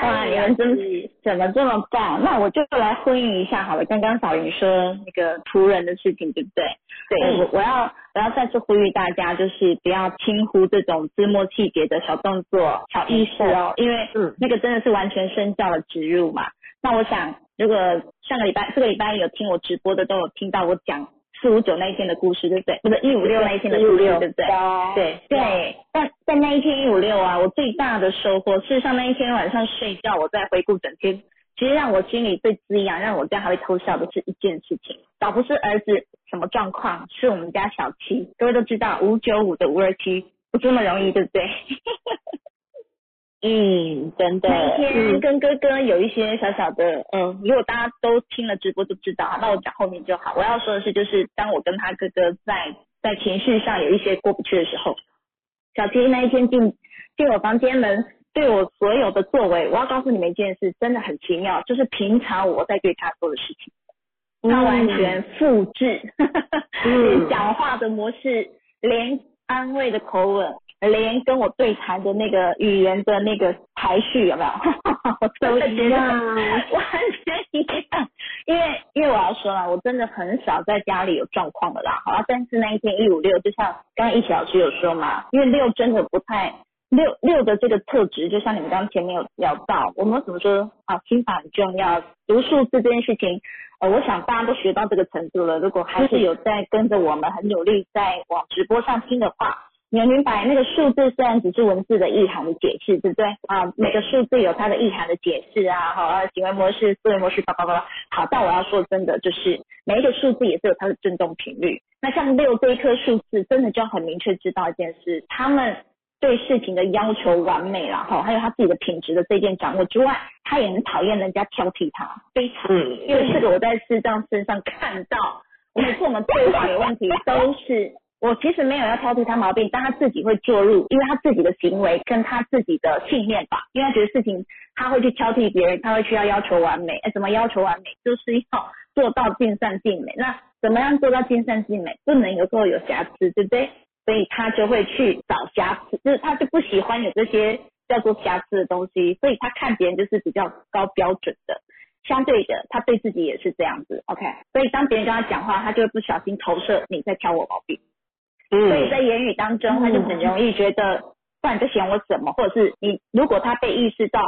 S4: 哇，你们真怎么这么棒？那我就来呼应一下好了。刚刚小云说那个仆人的事情，对不对？
S1: 对
S4: 我我要我要再次呼吁大家，就是不要轻忽这种枝末细节的小动作、小意识哦，因为
S1: 嗯
S4: 那个真的是完全身教的植入嘛。那我想，如果上个礼拜、这个礼拜有听我直播的，都有听到我讲四五九那一天的故事，对不对？不是一五六那一天的故事，对不对？
S1: 对，
S4: 对，但在那一天一五六啊，我最大的收获，事实上那一天晚上睡觉，我在回顾整天，其实让我心里最滋养，让我这样还会偷笑的是一件事情，倒不是儿子什么状况，是我们家小七，各位都知道五九五的五二七不这么容易，对不对？
S2: 嗯，真的。
S4: 那一天
S1: 嗯
S4: 跟哥哥有一些小小的，嗯，如果大家都听了直播就知道，那我讲后面就好。我要说的是，就是当我跟他哥哥在在情绪上有一些过不去的时候，小七那一天进进我房间门，对我所有的作为，我要告诉你们一件事，真的很奇妙，就是平常我在对他做的事情，他完全复制，
S1: 嗯
S4: 讲话的模式，连安慰的口吻，连跟我对谈的那个语言的那个排序有没有？我真的觉得完全一样。因为因为我要说了，我真的很少在家里有状况的啦。好啦，但是那一天一五六，就像刚刚一起老师有说嘛，因为六真的不太。六六的这个特质，就像你们刚刚前面有聊到，我们怎么说啊？心法很重要，读数字这件事情，呃，我想大家都学到这个程度了。如果还是有在跟着我们很努力在往直播上听的话，你要明白那个数字虽然只是文字的意涵的解释，对不对啊？每个数字有它的意涵的解释啊，好啊，行为模式、思维模式，叭叭叭叭。好，但我要说真的，就是每一个数字也是有它的振动频率。那像六这一颗数字，真的就要很明确知道一件事，他们对事情的要求完美啦，哈，还有他自己的品质的这一件掌握之外，他也很讨厌人家挑剔他，非常。
S1: 嗯
S4: 因为这个我在视障身上看到，我每次我们对话有问题，都是我其实没有要挑剔他毛病，但他自己会介入，因为他自己的行为跟他自己的信念吧，因为他觉得事情他会去挑剔别人，他会需要要求完美，哎，怎么要求完美？就是要做到尽善尽美。那怎么样做到尽善尽美？不能有时候有瑕疵，对不对？所以他就会去找瑕疵，就是他就不喜欢有这些叫做瑕疵的东西，所以他看别人就是比较高标准的。相对的，他对自己也是这样子，OK。所以当别人跟他讲话，他就会不小心投射你在挑我毛病，所以
S1: 嗯
S4: 在言语当中，他就很容易觉得，不然就嫌我什么，或者是你如果他被意识到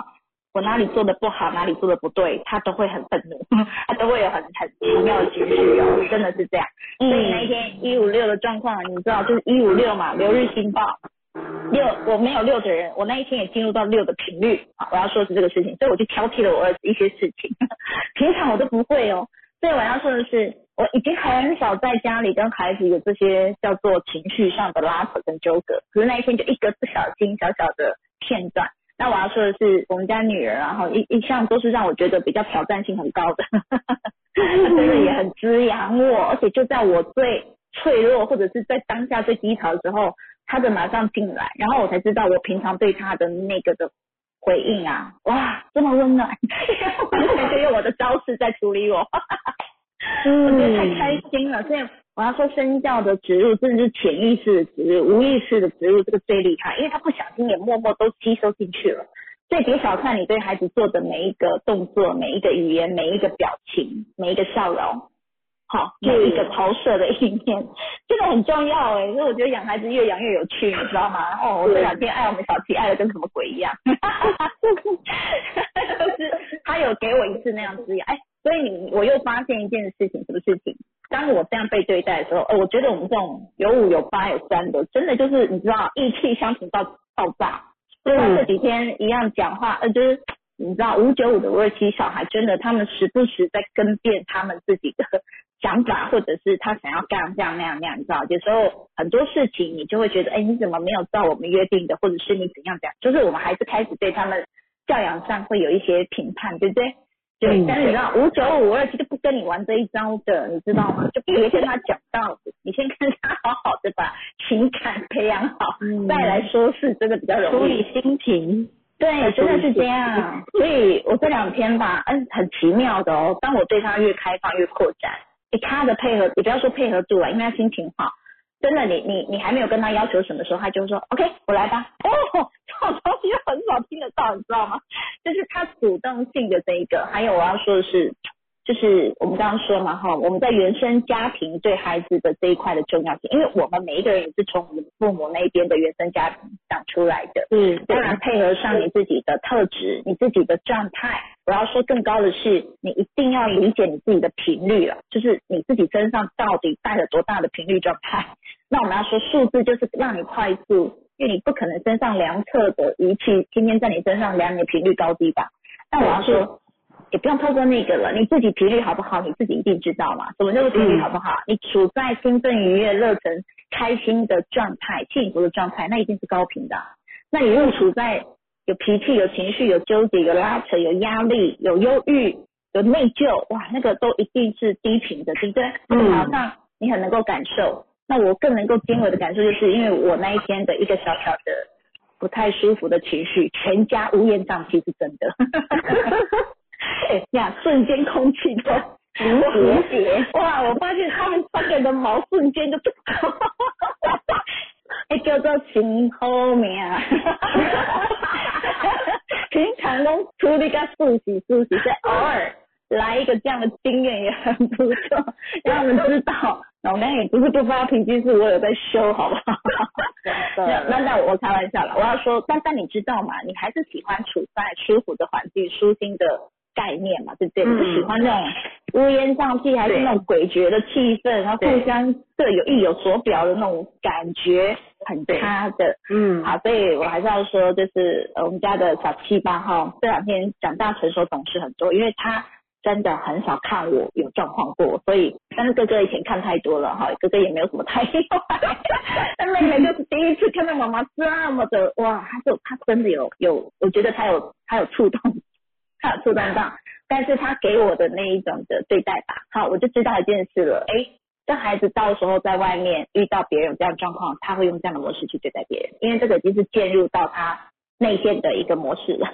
S4: 我哪里做的不好，哪里做的不对，他都会很愤怒，他都会有很很奇妙的情绪哦，真的是这样。所以那一天一五六的状况，你知道就是一五六嘛，流日星报，六我没有六的人，我那一天也进入到六的频率啊，我要说的是这个事情，所以我就挑剔了我儿子一些事情，平常我都不会哦。所以我要说的是，我已经很少在家里跟孩子有这些叫做情绪上的拉扯跟纠葛，可是那一天就一个不小心小小的片段。那我要说的是，我们家女儿然后一一向都是让我觉得比较挑战性很高的，真的也很滋养我，而且就在我最脆弱或者是在当下最低潮的时候，他就马上进来，然后我才知道我平常对他的那个的回应啊，哇，这么温暖，完全就用我的招式在处理我。我觉得太开心了，所以我要说身教的植入，甚至是潜意识的植入、无意识的植入，这个最厉害，因为他不小心也默默都吸收进去了。所以别小看你对孩子做的每一个动作、每一个语言、每一个表情、每一个笑容，好，每一个投射的意念，真的很重要哎。所以我觉得养孩子越养越有趣，你知道吗？哦，我这两天爱我们小七爱的跟什么鬼一样，就是他有给我一次那样滋养，哎。所以你我又发现一件事情，什么事情？当我这样被对待的时候，呃，我觉得我们这种有五有八有三的，真的就是你知道意气相挺到爆炸。所以这几天一样讲话，呃，就是你知道五九五的五二七小孩，真的他们时不时在跟变他们自己的想法，或者是他想要干这样那样那样，你知道？有时候很多事情你就会觉得，哎，你怎么没有照我们约定的，或者是你怎样讲？就是我们还是开始对他们教养上会有一些评判，对不对？对，但是你知道五九五二七就不跟你玩这一招的，你知道吗？就别跟他讲道理，你先跟他好好的把情感培养好，再来说事，这个比较容易。处
S2: 理心情，
S4: 对，真的是这样。所以我这两天吧，嗯，很奇妙的哦。当我对他越开放越扩展，他的配合，你不要说配合度啊，因为他心情好。真的，你你你还没有跟他要求什么时候，他就说 OK，我来吧。哦，这种东西很少听得到，你知道吗？就是他主动性的这一个。还有我要说的是。就是我们刚刚说嘛哈，我们在原生家庭对孩子的这一块的重要性，因为我们每一个人也是从我们父母那边的原生家庭长出来的，嗯，当然配合上你自己的特质、你自己的状态。我要说更高的是，你一定要理解你自己的频率了，就是你自己身上到底带了多大的频率状态。那我们要说数字，就是让你快速，因为你不可能身上量测的仪器天天在你身上量你的频率高低吧？那我要说。也不用透过那个了，你自己频率好不好，你自己一定知道嘛。什么叫做频率好不好？你处在兴奋、愉悦、热忱、开心的状态、幸福的状态，那一定是高频的。那你如果处在有脾气、有情绪、有纠结、有拉扯、有压力、有忧郁、有内疚，哇，那个都一定是低频的，对不对？嗯。好像你很能够感受，那我更能够经纬的感受，就是因为我那一天的一个小小的不太舒服的情绪，全家乌烟瘴气是真的。哎呀，瞬间空气都凝结，哇！我发现他们三个人的毛瞬间就，哎，叫做情后面啊，平常都处理个梳洗梳洗，再偶尔来一个这样的经验也很不错，让他们知道老娘也不是不发脾气，是我有在修，好不好？那那我开玩笑了，我要说，但但你知道吗？你还是喜欢处在舒服的环境、舒心的。概念嘛，对不对？不喜欢那种乌烟瘴气，还是那种诡谲的气氛，然后互相各有意有所表的那种感觉很差的。嗯，好，所以我还是要说，就是我们家的小七八号这两天长大成熟懂事很多，因为他真的很少看我有状况过，所以但是哥哥以前看太多了哈，哥哥也没有什么太坏，但妹妹就是第一次看到妈妈这么的哇，他就他真的有有，我觉得他有他有触动。他有触动到，但是他给我的那一种的对待吧，好，我就知道一件事了，哎，这孩子到时候在外面遇到别人这样状况，他会用这样的模式去对待别人，因为这个已经是介入到他内线的一个模式了，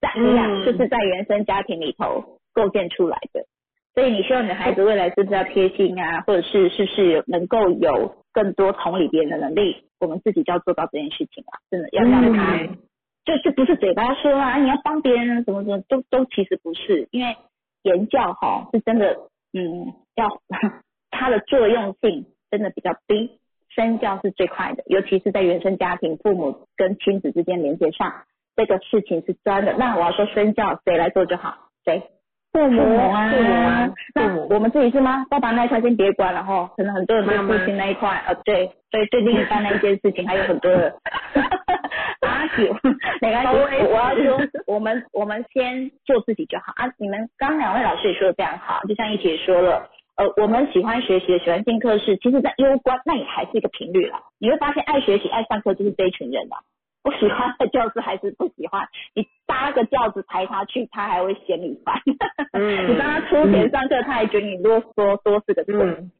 S4: 在 一样就是在原生家庭里头构建出来的，所以你希望你的孩子未来是不是要贴心啊，或者是是不是能够有更多同理别人的能力，我们自己就要做到这件事情啊，真的要让他。就就不是嘴巴说啊，你要帮别人什么什么，都都其实不是，因为言教哈是真的，嗯，要它的作用性真的比较低，身教是最快的，尤其是在原生家庭，父母跟亲子之间连接上，这个事情是真的。那我要说身教谁来做就好，谁？父母啊，父母啊，那我们自己是吗？爸爸那一块先别管了哈，可能很多人对父亲那一块，呃，对，所以对另一半那一件事情还有很多的。系，没关系。我要说，我们我们先做自己就好啊。你们刚两位老师也说的非常好，就像一姐说了，呃，我们喜欢学习，喜欢进课室，其实在攸关，那也还是一个频率啦。你会发现，爱学习、爱上课就是这一群人的。不喜欢的教室还是不喜欢，你搭个轿子抬他去，他还会嫌你烦。嗯，你帮他出钱上课，他还觉得你啰嗦，多是个嗯，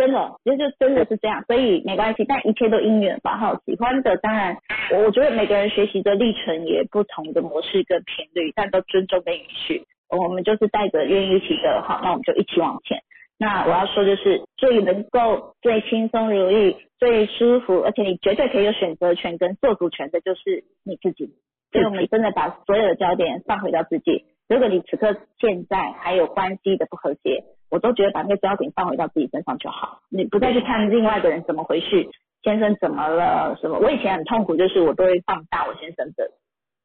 S4: 真的，其实就真的是这样，所以没关系，但一切都因缘吧。哈，喜欢的当然，我我觉得每个人学习的历程也不同的模式跟频率，但都尊重跟允许。我们就是带着愿意一起的，好，那我们就一起往前。那我要说就是最能够最轻松如意。最舒服，而且你绝对可以有选择权跟做主权的，就是你自己。所以我们真的把所有的焦点放回到自己。如果你此刻现在还有关系的不和谐，我都觉得把那个焦点放回到自己身上就好。你不再去看另外的人怎么回事，先生怎么了什么？我以前很痛苦，就是我都会放大我先生的，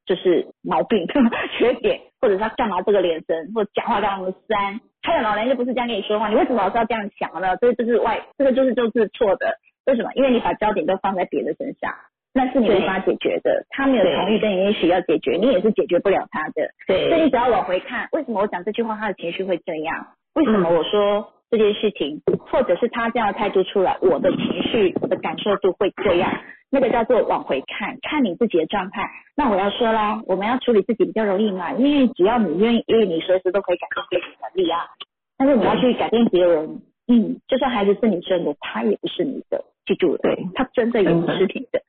S4: 就是毛病、缺点，或者他干嘛这个脸神，或讲话干嘛酸。还有老人就不是这样跟你说话，你为什么老是要这样想呢？这就是外，这个就是就是错的。为什么？因为你把焦点都放在别的身上，那是你无法解决的。他没有同意跟你一起要解决，你也是解决不了他的。
S1: 对。
S4: 所以你只要往回看，为什么我讲这句话，他的情绪会这样？为什么我说这件事情，或者是他这样的态度出来，我的情绪、我的感受度会这样？那个叫做往回看，看你自己的状态。那我要说啦，我们要处理自己比较容易嘛，因为只要你愿意，因为你随时都可以改变自己的能力啊。但是你要去改变别人，嗯，就算孩子是你生的，他也不是你的。记住了，对他真的也不是你的，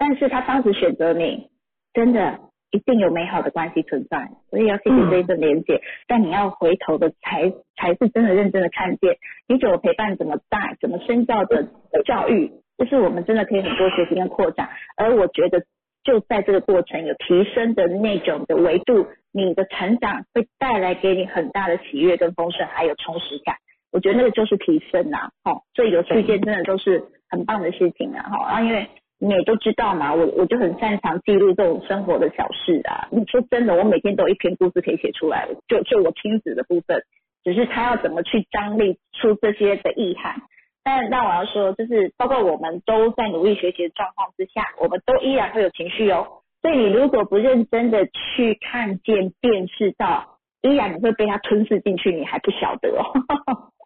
S4: 但是他当时选择你，真的一定有美好的关系存在，所以要谢谢这一份连接。但你要回头的才才是真的认真的看见，你怎么陪伴，怎么带，怎么身教的教育，就是我们真的可以很多学习跟扩展。而我觉得就在这个过程有提升的那种的维度，你的成长会带来给你很大的喜悦跟丰盛，还有充实感。我觉得那个就是提升呐，好，所以有事件真的都是。很棒的事情啊，哈，啊，因为你也都知道嘛，我我就很擅长记录这种生活的小事啊。你说真的，我每天都有一篇故事可以写出来，就就我亲子的部分，只是他要怎么去张力出这些的意涵。但但我要说，就是包括我们都在努力学习的状况之下，我们都依然会有情绪哦。所以你如果不认真的去看见、辨识到，依然你会被他吞噬进去，你还不晓得哦。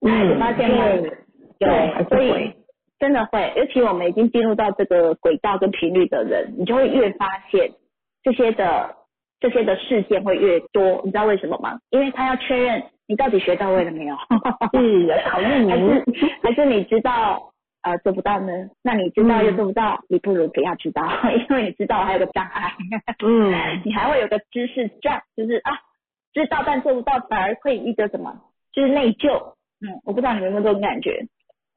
S1: 嗯
S4: 发现吗？对，所以。真的会，尤其我们已经进入到这个轨道跟频率的人，你就会越发现这些的这些的事件会越多。你知道为什么吗？因为他要确认你到底学到位了没有。
S1: 嗯，考验你。
S4: 还是还是你知道呃做不到呢？那你知道又做不到，你不如不要知道，因为你知道还有个障碍。嗯。你还会有个知识障，就是啊，知道但做不到，反而会一个什么？就是内疚。嗯，我不知道你们有没有这种感觉。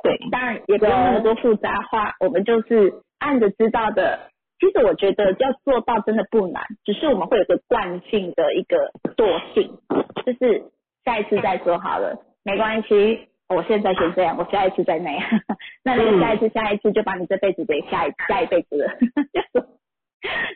S4: 对，当然也不用那么多复杂化，我们就是按着知道的。其实我觉得要做到真的不难，只是我们会有个惯性的一个惰性，就是下一次再说好了，没关系，我现在先这样，我下一次再那样。那如果下一次、下一次就把你这辈子给下一下一辈子了，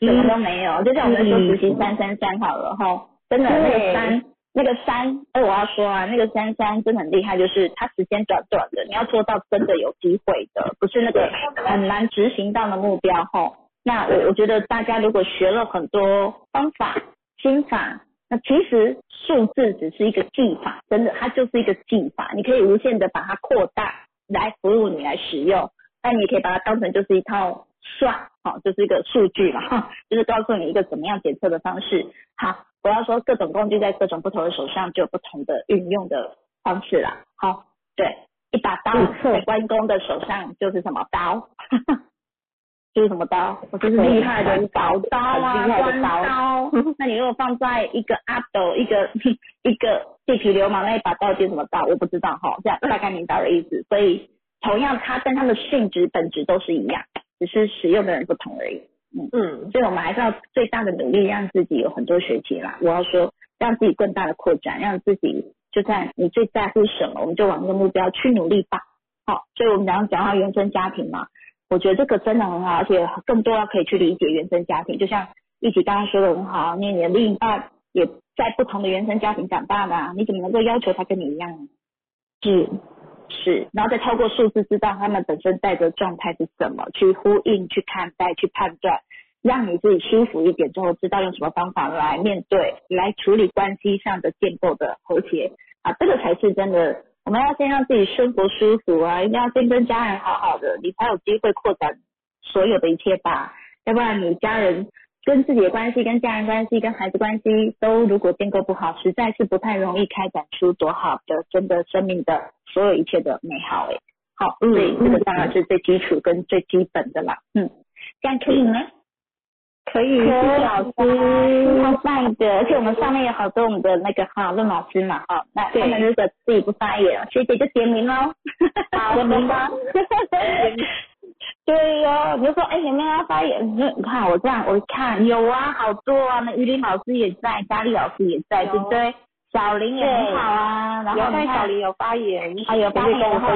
S4: 什么都没有。就像我们说实习三三三好了哈，真的那个三。那个三，哎，我要说啊，那个三三真的很厉害，就是它时间短短的，你要做到真的有机会的，不是那个很难执行到的目标吼。那我我觉得大家如果学了很多方法、心法，那其实数字只是一个技法，真的它就是一个技法，你可以无限的把它扩大来服务你来使用，那你也可以把它当成就是一套算，好，就是一个数据嘛，就是告诉你一个怎么样检测的方式，好。我要说，各种工具在各种不同的手上就有不同的运用的方式啦。好，对，一把刀在关公的手上就是什么刀，就是什么刀，我就是厉害的宝刀啊，关刀。那你如果放在一个阿斗，一个 一个地痞流氓那一把刀就是什么刀？我不知道哈，这样大概明白的意思。所以同样，它跟它的性质本质都是一样，只是使用的人不同而已。嗯嗯，所以我们还是要最大的努力，让自己有很多学习啦。我要说，让自己更大的扩展，让自己就在你最在乎什么，我们就往那个目标去努力吧。好，所以我们刚刚讲到原生家庭嘛，我觉得这个真的很好，而且更多要可以去理解原生家庭。就像一起刚刚说的很好，你的另一半也在不同的原生家庭长大的，你怎么能够要求他跟你一样呢？是。是，然后再透过数字知道他们本身带的状态是什么，去呼应、去看待、去判断，让你自己舒服一点之后，知道用什么方法来面对、来处理关系上的建构的和谐啊，这个才是真的。我们要先让自己生活舒服啊，一定要先跟家人好好的，你才有机会扩展所有的一切吧。要不然你家人跟自己的关系、跟家人关系、跟孩子关系都如果建构不好，实在是不太容易开展出多好的真的生命的所有一切的美好诶。好，所以这个当然是最基础跟最基本的啦。嗯，这样可以吗？
S1: 可以，谢谢老师，
S4: 超棒的，而且我们上面有好多我们的那个哈论老师嘛，哈，那他们如果自己不发言，学姐就点名喽，点名吗？对哟，你就说哎有没有要发言？你你看我这样，我看有啊，好多啊，那于林老师也在，佳丽老师也在，对不对？小林也很好啊，然后
S1: 有小林有发言，
S4: 还有发言，哈，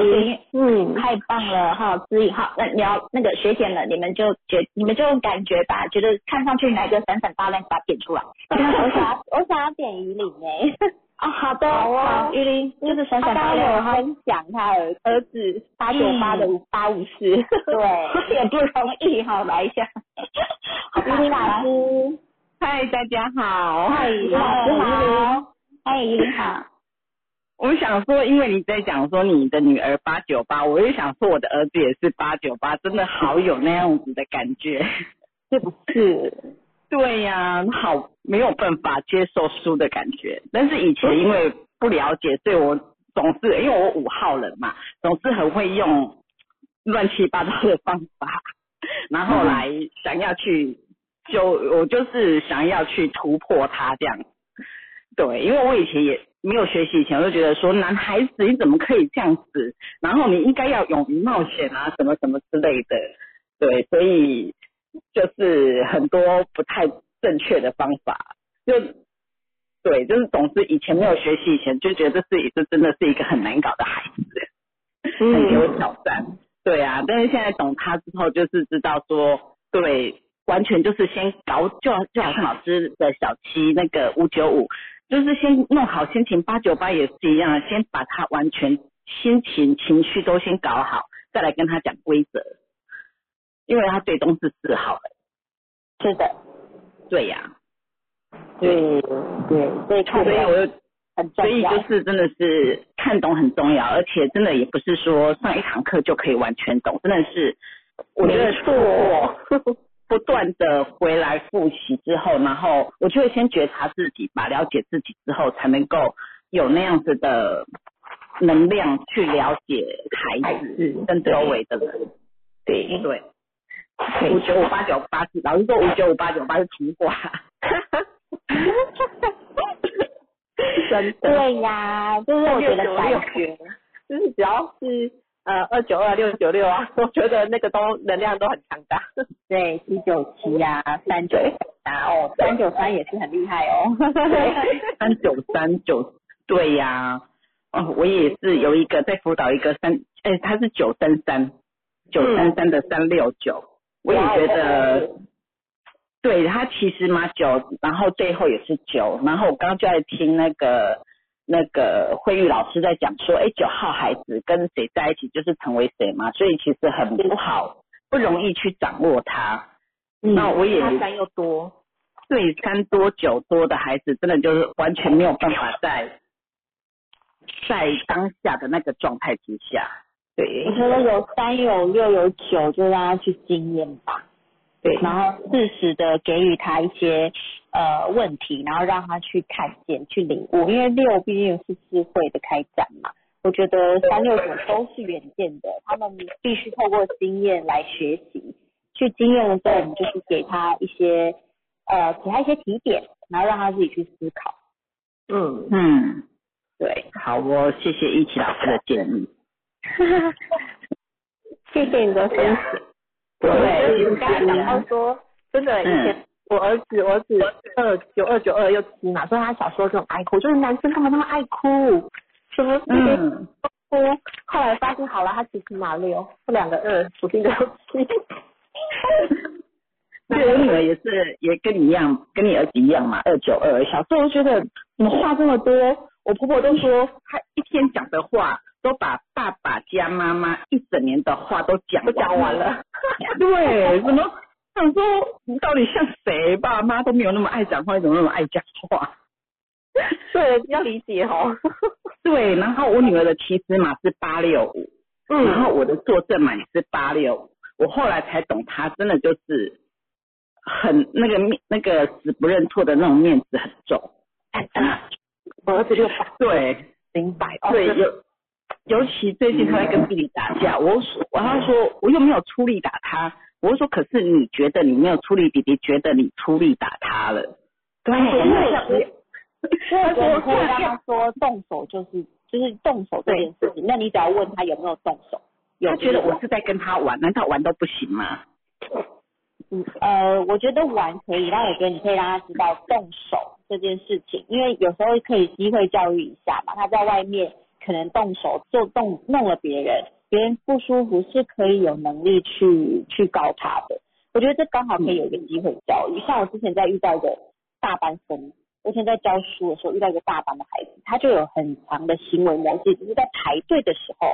S4: 嗯，太棒了哈，所以好，那你要那个学姐们，你们就觉你们就感觉吧，觉得看上去哪个闪闪发亮，把它点出来。
S2: 我想要我想要点于林哎，
S4: 啊好的，好，于林 就是闪闪发亮，
S2: 分享他儿儿子八九八的五八五四，
S4: 对，也不容易哈，来一下。
S2: 于林老师，
S1: 嗨，大家好，
S4: 嗨，老师好。哎，你好。
S5: 我想说，因为你在讲说你的女儿八九八，我就想说我的儿子也是八九八，真的好有那样子的感觉，
S2: 是不是？
S5: 对呀，好没有办法接受输的感觉。但是以前因为不了解，所以我总是因为我五号人嘛，总是很会用乱七八糟的方法，然后来想要去就我就是想要去突破它这样。对，因为我以前也没有学习，以前我就觉得说男孩子你怎么可以这样子，然后你应该要勇于冒险啊，什么什么之类的。对，所以就是很多不太正确的方法，就对，就是总之以前没有学习，以前就觉得这是这真的是一个很难搞的孩子，很有挑战。对啊，但是现在懂他之后，就是知道说，对，完全就是先搞，就就好像老师的小七那个五九五。就是先弄好心情，八九八也是一样，先把他完全心情情绪都先搞好，再来跟他讲规则，因为他最终是治好的。
S2: 是的，
S5: 对呀，
S2: 对对，所以
S5: 所以我就很所以就是真的是看懂很重要，而且真的也不是说上一堂课就可以完全懂，真的是我觉得错。不断的回来复习之后，然后我就会先觉察自己吧，了解自己之后，才能够有那样子的能量去了解孩子跟周围的人。
S2: 对
S5: 对，五九五八九八是老师说五九五八九八是图画。
S2: 真的对呀，就是我觉得感觉，
S1: 就是只要是。呃，二九二六九六啊，我觉得那个都能量都很强大。
S2: 对，七九七呀，三九三哦，三九三也是很厉害哦。
S5: 三九三九，对呀，哦，我也是有一个在辅导一个三，哎，他是九三三，九三三的三六九，我也觉得，对他其实嘛九，然后最后也是九，然后我刚刚就在听那个。那个慧玉老师在讲说，哎，九号孩子跟谁在一起就是成为谁嘛，所以其实很不好，不容易去掌握他。那我也
S1: 三又多，
S5: 对三多九多的孩子，真的就是完全没有办法在在当下的那个状态之下。对，
S2: 我觉得有三有六有九，就让他去经验吧。
S5: 对，
S2: 然后适时的给予他一些呃问题，然后让他去看见、去领悟，因为六毕竟是智慧的开展嘛。我觉得三六九都是远见的，他们必须透过经验来学习，去经验的时候，我们就是给他一些呃给他一些提点，然后让他自己去思考。
S5: 嗯嗯，对，好，我谢谢一奇老师的建议。
S1: 谢谢你的分享。对，我刚才讲到说，真的，以前我儿子，我儿子二九二九二又七嘛，所以他小时候就很爱哭，就是男生干嘛那么爱哭，什么嗯哭，后来发现好了，他其实马六，这两个二，属性都七。
S5: 对，我女儿也是，也跟你一样，跟你儿子一样嘛，二九二。小时候觉得怎么话这么多，我婆婆都说，她一天讲的话。都把爸爸加妈妈一整年的话都讲
S1: 都讲完了，
S5: 对，什么想说你到底像谁？爸妈都没有那么爱讲话，怎么那么爱讲话？
S1: 对，要理解哦。
S5: 对，然后我女儿的起始码是八六五，然后我的坐正码也是八六五，我后来才懂，她真的就是很那个面那个死不认错的那种面子很重。
S1: 哎，我儿子六八，
S5: 对，
S1: 明白。
S5: 对，尤尤其最近他在跟弟弟打架，我说，我他说我又没有出力打他，我说可是你觉得你没有出力，弟弟觉得你出力打他了。
S2: 对，因为我可以跟他说动手就是就是动手这件事情，那你只要问他有没有动手，
S5: 他觉得我是在跟他玩，难道玩都不行吗？
S2: 嗯呃，我觉得玩可以，但我觉得你可以让他知道动手这件事情，因为有时候可以机会教育一下嘛。他在外面可能动手就动弄了别人，别人不舒服是可以有能力去去告他的。我觉得这刚好可以有一个机会教育。像我之前在遇到一个大班生，我以前在教书的时候遇到一个大班的孩子，他就有很强的行为模式，就是在排队的时候，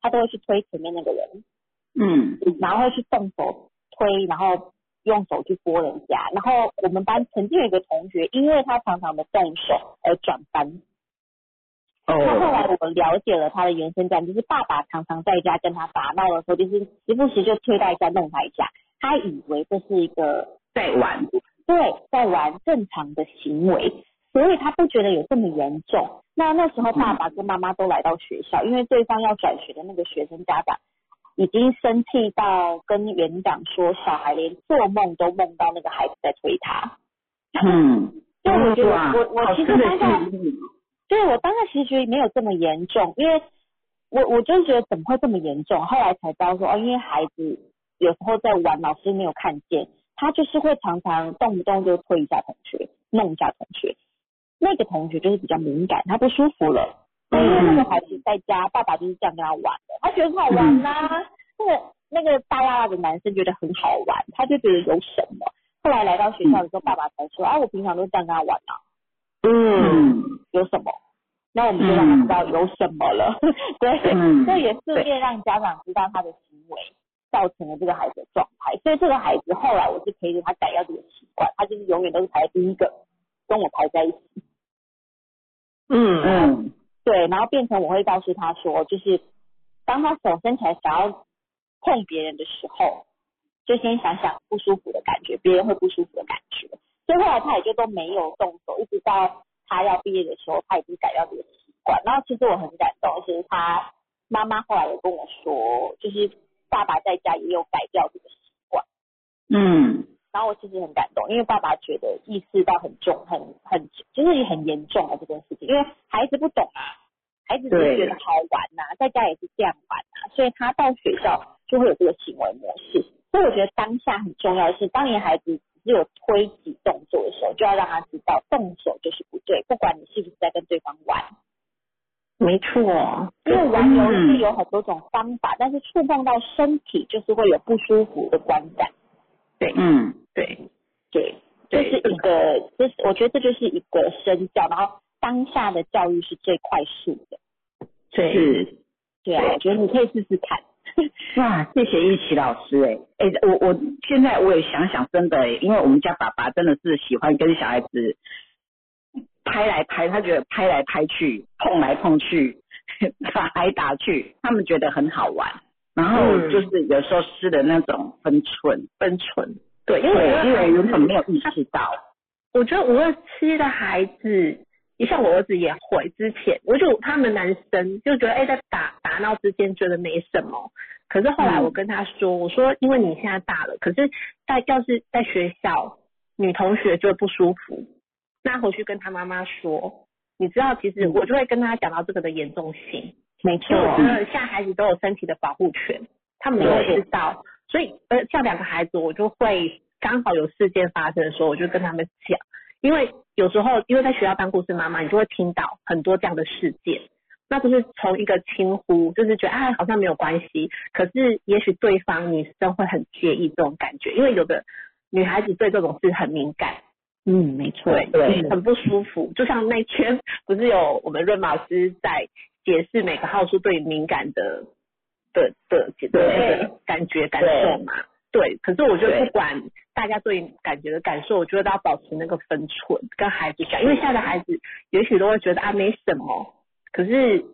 S2: 他都会去推前面那个人，
S5: 嗯
S2: 然后会去动手推，然后用手去拨人家。然后我们班曾经有一个同学，因为他常常的动手而转班。那后
S5: 哦，
S2: 来我们了解了他的原生家庭，就是爸爸常常在家跟他打闹的时候，就是时不时就推他一下、弄他一下，他以为这是一个
S5: 在玩，
S2: 对在玩正常的行为，所以他不觉得有这么严重。那那时候爸爸跟妈妈都来到学校，因为对方要转学的那个学生家长已经生气到跟园长说，小孩连做梦都梦到那个孩子在推他。
S5: 嗯，
S2: 所以我觉得
S5: 哇
S2: 我我其实当下对我当时其实没有这么严重，因为我我就觉得怎么会这么严重？后来才知道说哦，因为孩子有时候在玩，老师没有看见，他就是会常常动不动就推一下同学，弄一下同学。那个同学就是比较敏感，他不舒服了。那因为那个孩子在家，爸爸就是这样跟他玩的，他觉得很好玩呐、那个那个大拉拉的男生觉得很好玩，他就觉得有什么。后来来到学校的时候，爸爸才说啊，我平常都这样跟他玩啊。
S1: 嗯，
S5: 嗯
S2: 有什么？那我们就让他知道有什么了。对，
S5: 嗯
S2: 这也顺便让家长知道他的行为造成了这个孩子的状态。所以这个孩子后来我是陪着他改掉这个习惯，他就是永远都是排第一个，跟我排在一起。
S1: 嗯
S5: 嗯
S2: 对，然后变成我会告诉他说，就是当他手伸起来想要碰别人的时候，就先想想不舒服的感觉，别人会不舒服的感觉。所以后来他也就都没有动手，一直到他要毕业的时候，他已经改掉这个习惯。然后其实我很感动，其实他妈妈后来有跟我说，就是爸爸在家也有改掉这个习惯。
S5: 嗯
S2: 然后我其实很感动，因为爸爸觉得意识到很重、很很就是很严重啊这件事情，因为孩子不懂啊，孩子只是觉得好玩呐、在家也是这样玩呐、所以他到学校就会有这个行为模式。所以我觉得当下很重要的是，当你孩子只有推挤动作的时候，就要让他知道动手就是不对，不管你是不是在跟对方玩。
S1: 没错，
S2: 因为玩游戏有很多种方法，但是触碰到身体就是会有不舒服的观感。
S1: 对
S5: 嗯
S1: 对，
S2: 对，这
S1: 对
S2: 是一个，这是我觉得这就是一个身教，然后当下的教育是最快速的。
S1: 对，
S5: 是。
S2: 对啊，我觉得你可以试试看。
S5: 哇，谢谢一奇老师哎哎，我我现在我也想想，真的哎，因为我们家爸爸真的是喜欢跟小孩子拍来拍，他觉得拍来拍去，碰来碰去，打来打去，他们觉得很好玩。然后
S1: 嗯
S5: 就是有时候失了那种分寸，
S1: 分寸。对，因为
S5: 因为原本没有意识到。
S1: 我觉得五二七的孩子，也像我儿子也会，之前我就他们男生就觉得，哎、在打打闹之间觉得没什么，可是后来
S5: 嗯。
S1: 我跟他说，我说因为你现在大了，可是在要是在学校，女同学就会不舒服，那回去跟他妈妈说，你知道，其实我就会跟他讲到这个的严重性，
S2: 没
S1: 因为我觉得现在孩子都有身体的保护权，他们都会知道，所以呃，像两个孩子，我就会刚好有事件发生的时候，我就跟他们讲，因为有时候因为在学校当故事妈妈，你就会听到很多这样的事件，那不是从一个轻呼，就是觉得啊好像没有关系，可是也许对方女生会很介意这种感觉，因为有的女孩子对这种事很敏感，
S2: 嗯，没错，
S1: 对
S5: 对
S1: 很不舒服。就像那天不是有我们润老师在解释每个号数对敏感的的的的那个感觉感受嘛？对，可是我觉得不管大家对感觉的感受，我觉得都要保持那个分寸，跟孩子讲，因为现在的孩子也许都会觉得啊没什么，可是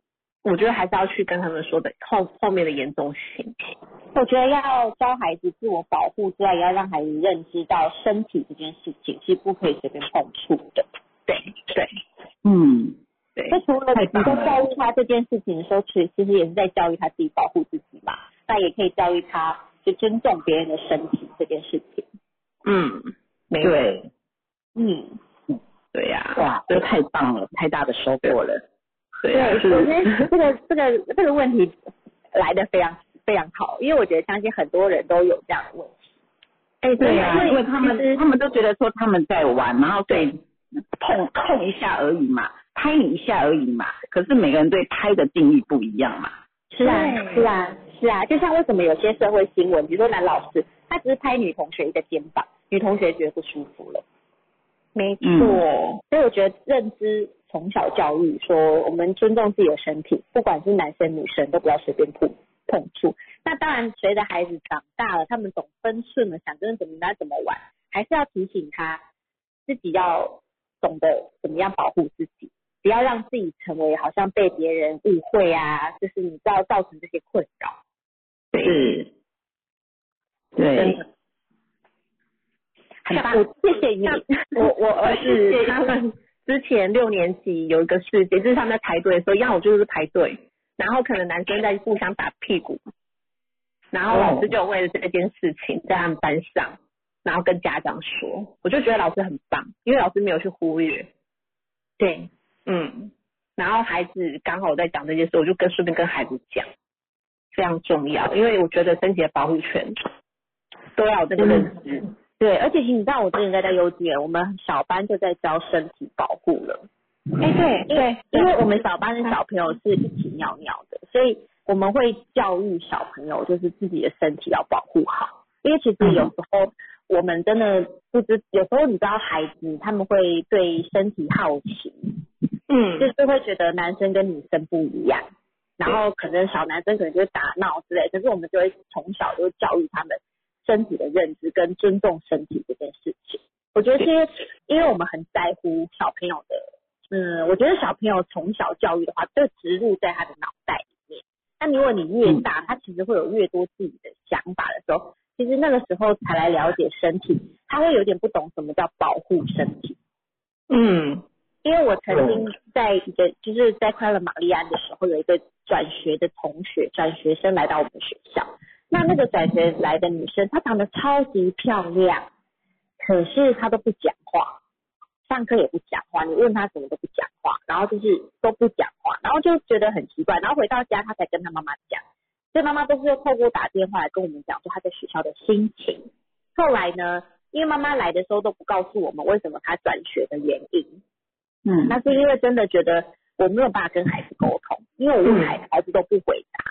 S1: 我觉得还是要去跟他们说的后后面的严重性。
S2: 我觉得要教孩子自我保护之外，也要让孩子认知到身体这件事情是不可以随便碰触的。
S1: 对对
S5: 嗯，
S1: 对
S2: 那除了
S5: 太
S2: 你在教育他这件事情的时候，其其实也是在教育他自己保护自己嘛。那也可以教育他就尊重别人的身体这件事情。
S1: 嗯，没
S5: 对，
S2: 嗯，
S1: 对呀、
S5: 哇，这太棒了，太大的收获了。
S1: 对呀、
S2: 对，我觉得这个这个这个问题来的非常非常好，因为我觉得相信很多人都有这样的问题。
S1: 哎
S5: 对呀、因为他们他们都觉得说他们在玩，然后对碰碰一下而已嘛，拍你一下而已嘛。可是每个人对拍的定义不一样嘛。
S2: 是啊，是啊，是啊，就像为什么有些社会新闻，比如说男老师，他只是拍女同学一个肩膀，女同学觉得不舒服了。
S1: 没错，
S5: 嗯
S2: 所以我觉得认知从小教育，说我们尊重自己的身体，不管是男生女生都不要随便碰碰触。那当然，随着孩子长大了，他们懂分寸了，想跟怎么来怎么玩，还是要提醒他自己要懂得怎么样保护自己，不要让自己成为好像被别人误会啊，就是你知道造成这些困扰。
S5: 是，对，
S2: 很棒，谢谢你。
S1: 我我儿子他们之前六年级有一个事件，就是他们在排队的时候，一样我就是排队，然后可能男生在互相打屁股，然后老师就为了这件事情在他们班上，然后跟家长说，我就觉得老师很棒，因为老师没有去忽略，
S2: 对，
S1: 嗯，然后孩子刚好我在讲这件事，我就跟顺便跟孩子讲，非常重要，因为我觉得身体的保护权都要有这个认知，
S2: 对，而且你知道，我之前在在幼稚园，我们小班就在教身体保护了。
S1: 哎、对
S2: 因为因为我们小班的小朋友是一起尿尿的，所以我们会教育小朋友，就是自己的身体要保护好。因为其实有时候我们真的不知，有时候你知道孩子他们会对身体好奇，
S1: 嗯
S2: 就是会觉得男生跟女生不一样，然后可能小男生可能就会打闹之类，可是我们就会从小就教育他们身体的认知跟尊重身体这件事情。我觉得是因为因为我们很在乎小朋友的，嗯，我觉得小朋友从小教育的话，就植入在他的脑袋里面。那如果你越大，他其实会有越多自己的想法的时候，其实那个时候才来了解身体，他会有点不懂什么叫保护身体。
S1: 嗯
S2: 因为我曾经在一个就是在快乐玛丽安的时候，有一个转学的同学转学生来到我们学校。那那个转学来的女生，她长得超级漂亮，可是她都不讲话，上课也不讲话，你问她什么都不讲话，然后就是都不讲话，然后就觉得很奇怪。然后回到家，她才跟她妈妈讲，所以妈妈都是透过打电话来跟我们讲说她在学校的心情。后来呢，因为妈妈来的时候都不告诉我们为什么她转学的原因。
S5: 嗯，
S2: 那是因为真的觉得我没有办法跟孩子沟通，因为我问孩子，孩子都不回答，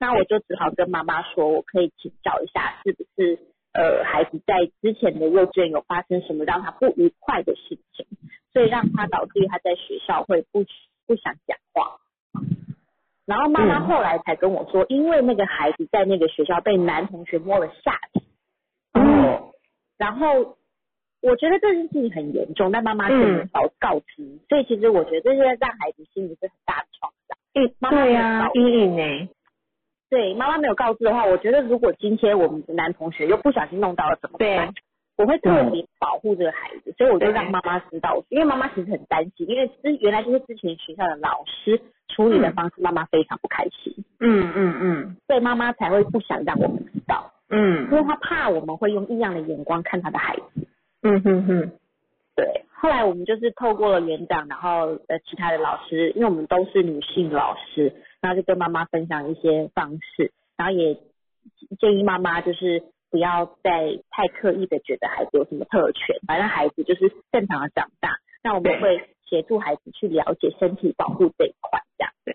S2: 那我就只好跟妈妈说，我可以请教一下，是不是呃孩子在之前的幼稚园有发生什么让他不愉快的事情，所以让他导致他在学校会不不想讲话。然后妈妈后来才跟我说，因为那个孩子在那个学校被男同学摸了下体，
S5: 哦，
S2: 然后我觉得这件事情很严重，但妈妈却没有告告知，所以其实我觉得这些让孩子心里是很大的创伤。
S1: 嗯，
S2: 妈妈
S1: 对呀、
S2: 没有
S1: 阴影呢，
S2: 对，妈妈没有告知的话，我觉得如果今天我们的男同学又不小心弄到了怎么办？我会特别保护这个孩子，所以我就让妈妈知道，因为妈妈其实很担心，因为之原来就是之前学校的老师处理的方式，妈妈非常不开心，
S1: 嗯嗯嗯
S2: 所以妈妈才会不想让我们知道，嗯因
S1: 嗯
S2: 为她怕我们会用异样的眼光看她的孩子。
S1: 嗯哼哼，
S2: 对，后来我们就是透过了园长，然后呃其他的老师，因为我们都是女性老师，然后就跟妈妈分享一些方式，然后也建议妈妈就是不要再太刻意的觉得孩子有什么特权，反正孩子就是正常的长大，那我们会协助孩子去了解身体保护这一块，这样对。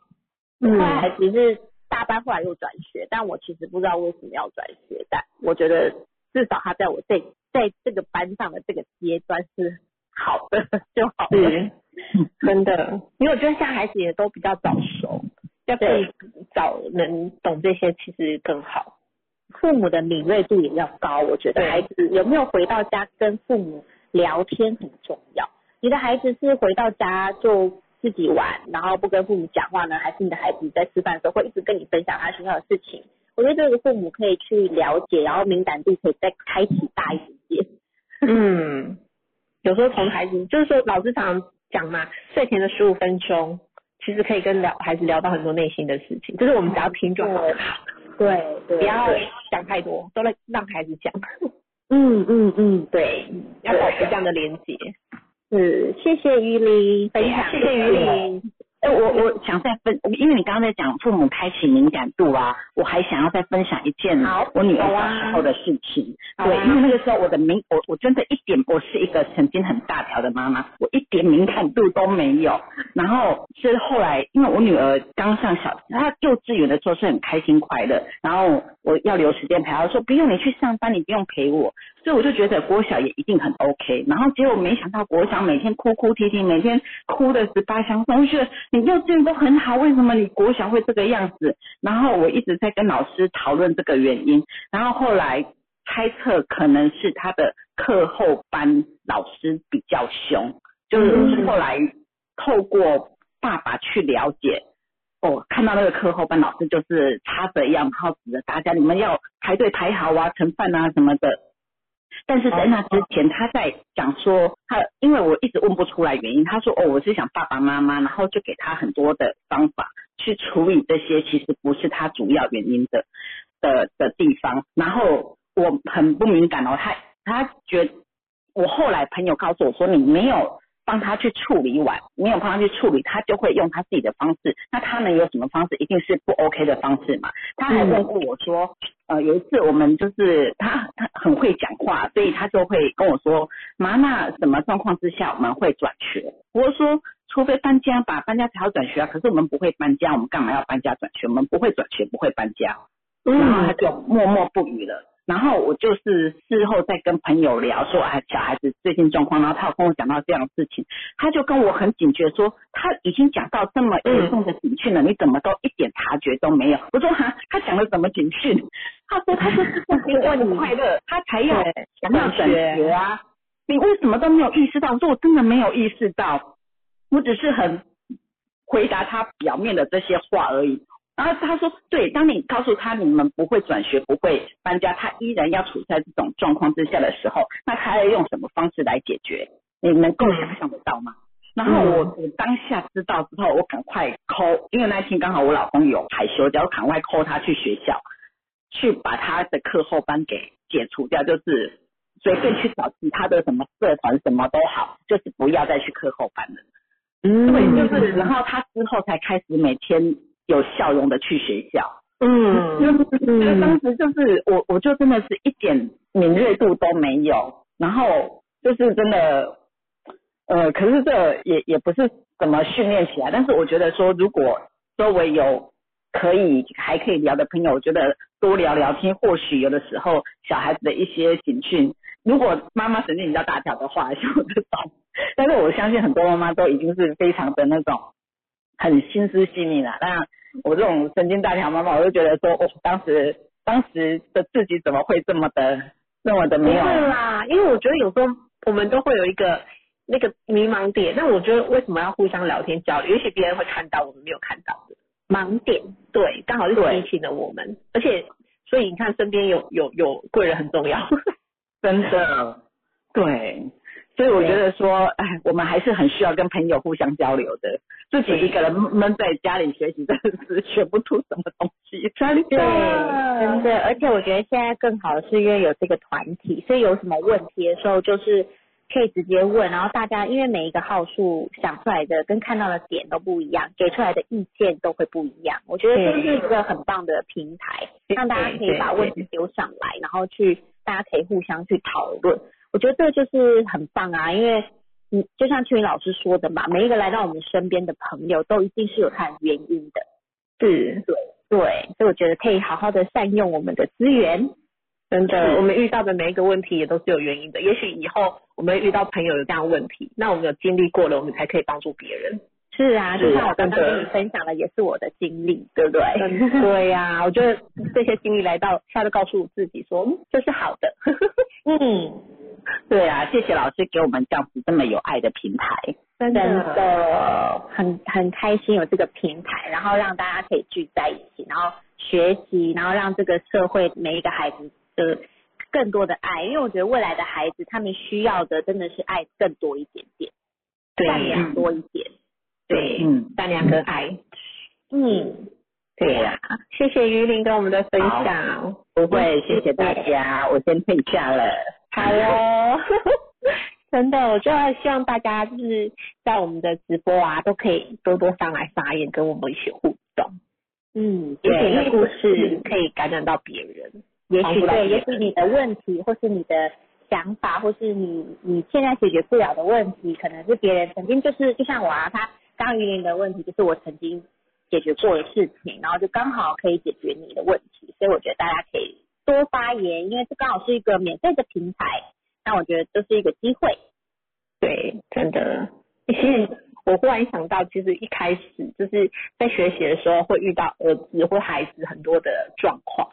S1: 嗯
S2: 后来孩子是大班，后来又转学，但我其实不知道为什么要转学，但我觉得至少他在我这在这个班上的这个阶段是好的 就好了。
S1: 是，真的，因为我觉得现在孩子也都比较早熟，要可以早能懂这些，其实更好。
S2: 父母的敏锐度也要高。我觉得孩子有没有回到家跟父母聊天很重要。你的孩子是回到家就自己玩，然后不跟父母讲话呢，还是你的孩子在吃饭的时候会一直跟你分享他学校的事情？我觉得这个父母可以去了解，然后敏感度可以再开启大一点点。
S1: 嗯，有时候从孩子，就是说老师常常讲嘛，睡前的十五分钟，其实可以跟聊孩子聊到很多内心的事情，就是我们只要听就好，
S2: 对对，
S1: 不要
S2: 对
S1: 想太多，都让让孩子讲，
S2: 嗯嗯嗯，对，
S1: 要保持这样的连接。
S2: 是，谢谢于林分享，
S1: 谢谢于林。
S5: 哎，我我想再分，因为你刚刚在讲父母开启敏感度啊，我还想要再分享一件我女儿小时候的事情。
S2: 啊
S5: 对，因为那个时候我的敏，我我真的一点，我是一个曾经很大条的妈妈，我一点敏感度都没有。然后是后来，因为我女儿刚上小，她幼稚园的时候是很开心快乐，然后我要留时间陪她，说不用你去上班，你不用陪我。所以我就觉得国小也一定很 OK，然后结果没想到国小每天哭哭啼啼，每天哭的十八相送，我就觉得你幼稚园都很好，为什么你国小会这个样子？然后我一直在跟老师讨论这个原因，然后后来猜测可能是他的课后班老师比较凶，就是后来透过爸爸去了解。哦，看到那个课后班老师就是插着样，然后指着大家，你们要排队排好啊，盛饭啊什么的。但是在那之前，他在讲说他，因为我一直问不出来原因，他说哦，我是想爸爸妈妈，然后就给他很多的方法去处理这些，其实不是他主要原因的的的地方。然后我很不敏感哦，他他觉我后来朋友告诉我说，你没有帮他去处理完，没有帮他去处理，他就会用他自己的方式。那他能有什么方式？一定是不 OK 的方式嘛？他还问过我说，呃，有一次我们就是他他很会讲话，所以他就会跟我说，妈，那什么状况之下我们会转学？我就说，除非搬家吧，搬家才要转学啊。可是我们不会搬家，我们干嘛要搬家转学？我们不会转学，不会搬家。然后他就默默不语了。然后我就是事后再跟朋友聊说，哎，小孩子最近状况，然后他有跟我讲到这样的事情，他就跟我很警觉说，他已经讲到这么严重的警讯了，你怎么都一点察觉都没有？我说哈，他讲了什么警讯？他说他就是不给我的快乐，他才要想要转学啊，你为什么都没有意识到？我说我真的没有意识到，我只是很回答他表面的这些话而已。然后他说，对，当你告诉他你们不会转学、不会搬家，他依然要处在这种状况之下的时候，那他要用什么方式来解决？你能够想象得到吗？然后我我当下知道之后，我赶快抠因为那天刚好我老公有排休假，我赶快抠他去学校，去把他的课后班给解除掉，就是随便去找其他的什么社团什么都好，就是不要再去课后班了。
S1: 嗯
S5: 对，就是，然后他之后才开始每天有笑容的去学校。
S1: 嗯
S5: 就是当时就是我，我就真的是一点敏锐度都没有，然后就是真的，呃，可是这也也不是怎么训练起来，但是我觉得说，如果周围有可以还可以聊的朋友，我觉得多聊聊天，或许有的时候小孩子的一些警讯，如果妈妈神经比较大条的话，像我这种，但是我相信很多妈妈都已经是非常的那种很心思细腻了。那我这种神经大条妈妈，我就觉得说，哦，当时当时的自己怎么会这么的那么的没有？
S1: 啦，因为我觉得有时候我们都会有一个那个迷茫点，那我觉得为什么要互相聊天交流？也许别人会看到我们没有看到的盲点，对，刚好是
S5: 对
S1: 提醒了我们，而且所以你看身边有有有贵人很重要，
S5: 真的，对，所以我觉得说，哎，我们还是很需要跟朋友互相交流的。自己一个人闷在家里学习，真的是学不出什么东西。真
S2: 对，真的，而且我觉得现在更好的是因为有这个团体，所以有什么问题的时候，就是可以直接问，然后大家因为每一个号数想出来的跟看到的点都不一样，给出来的意见都会不一样。我觉得这是一个很棒的平台，让大家可以把问题丢上来，然后去大家可以互相去讨论。我觉得这就是很棒啊，因为嗯，就像秋云老师说的嘛，每一个来到我们身边的朋友都一定是有他的原因的。
S1: 是
S2: 对对，所以我觉得可以好好的善用我们的资源。
S1: 真的，我们遇到的每一个问题也都是有原因的。也许以后我们遇到朋友有这样的问题，那我们有经历过了，我们才可以帮助别人。
S2: 是啊，就像我刚刚跟你分享的，也是我的经历，对不对？
S1: 对呀、我觉得这些经历来到，下次告诉我自己说，嗯，这是好的。
S2: 嗯，
S5: 对啊，谢谢老师给我们这样子这么有爱的平台。
S1: 真
S2: 真的很很开心有这个平台，然后让大家可以聚在一起，然后学习，然后让这个社会每一个孩子的更多的爱，因为我觉得未来的孩子他们需要的真的是爱更多一点点，
S1: 对
S2: 善良多一点。
S1: 对，
S5: 嗯，
S1: 善良跟爱。
S2: 嗯，
S1: 对呀、谢谢于林跟我们的分享。
S5: 不会，谢谢大家，我先退下了。
S1: 好哦，真的，我就希望大家就是在我们的直播啊，都可以多多上来发言，跟我们一起互动。
S2: 嗯，
S1: 也
S2: 对，
S1: 许你的故
S2: 嗯
S1: 事可以感染到别人。
S2: 也许对，也许你的问题，或是你的想法，或是你你现在解决不了的问题，可能是别人曾经就是，就像我啊，他刚刚于林的问题，就是我曾经解决过的事情，然后就刚好可以解决你的问题，所以我觉得大家可以多发言，因为这刚好是一个免费的平台，那我觉得这是一个机会。
S1: 对，真的。其实我忽然想到，其实一开始就是在学习的时候会遇到儿子或孩子很多的状况，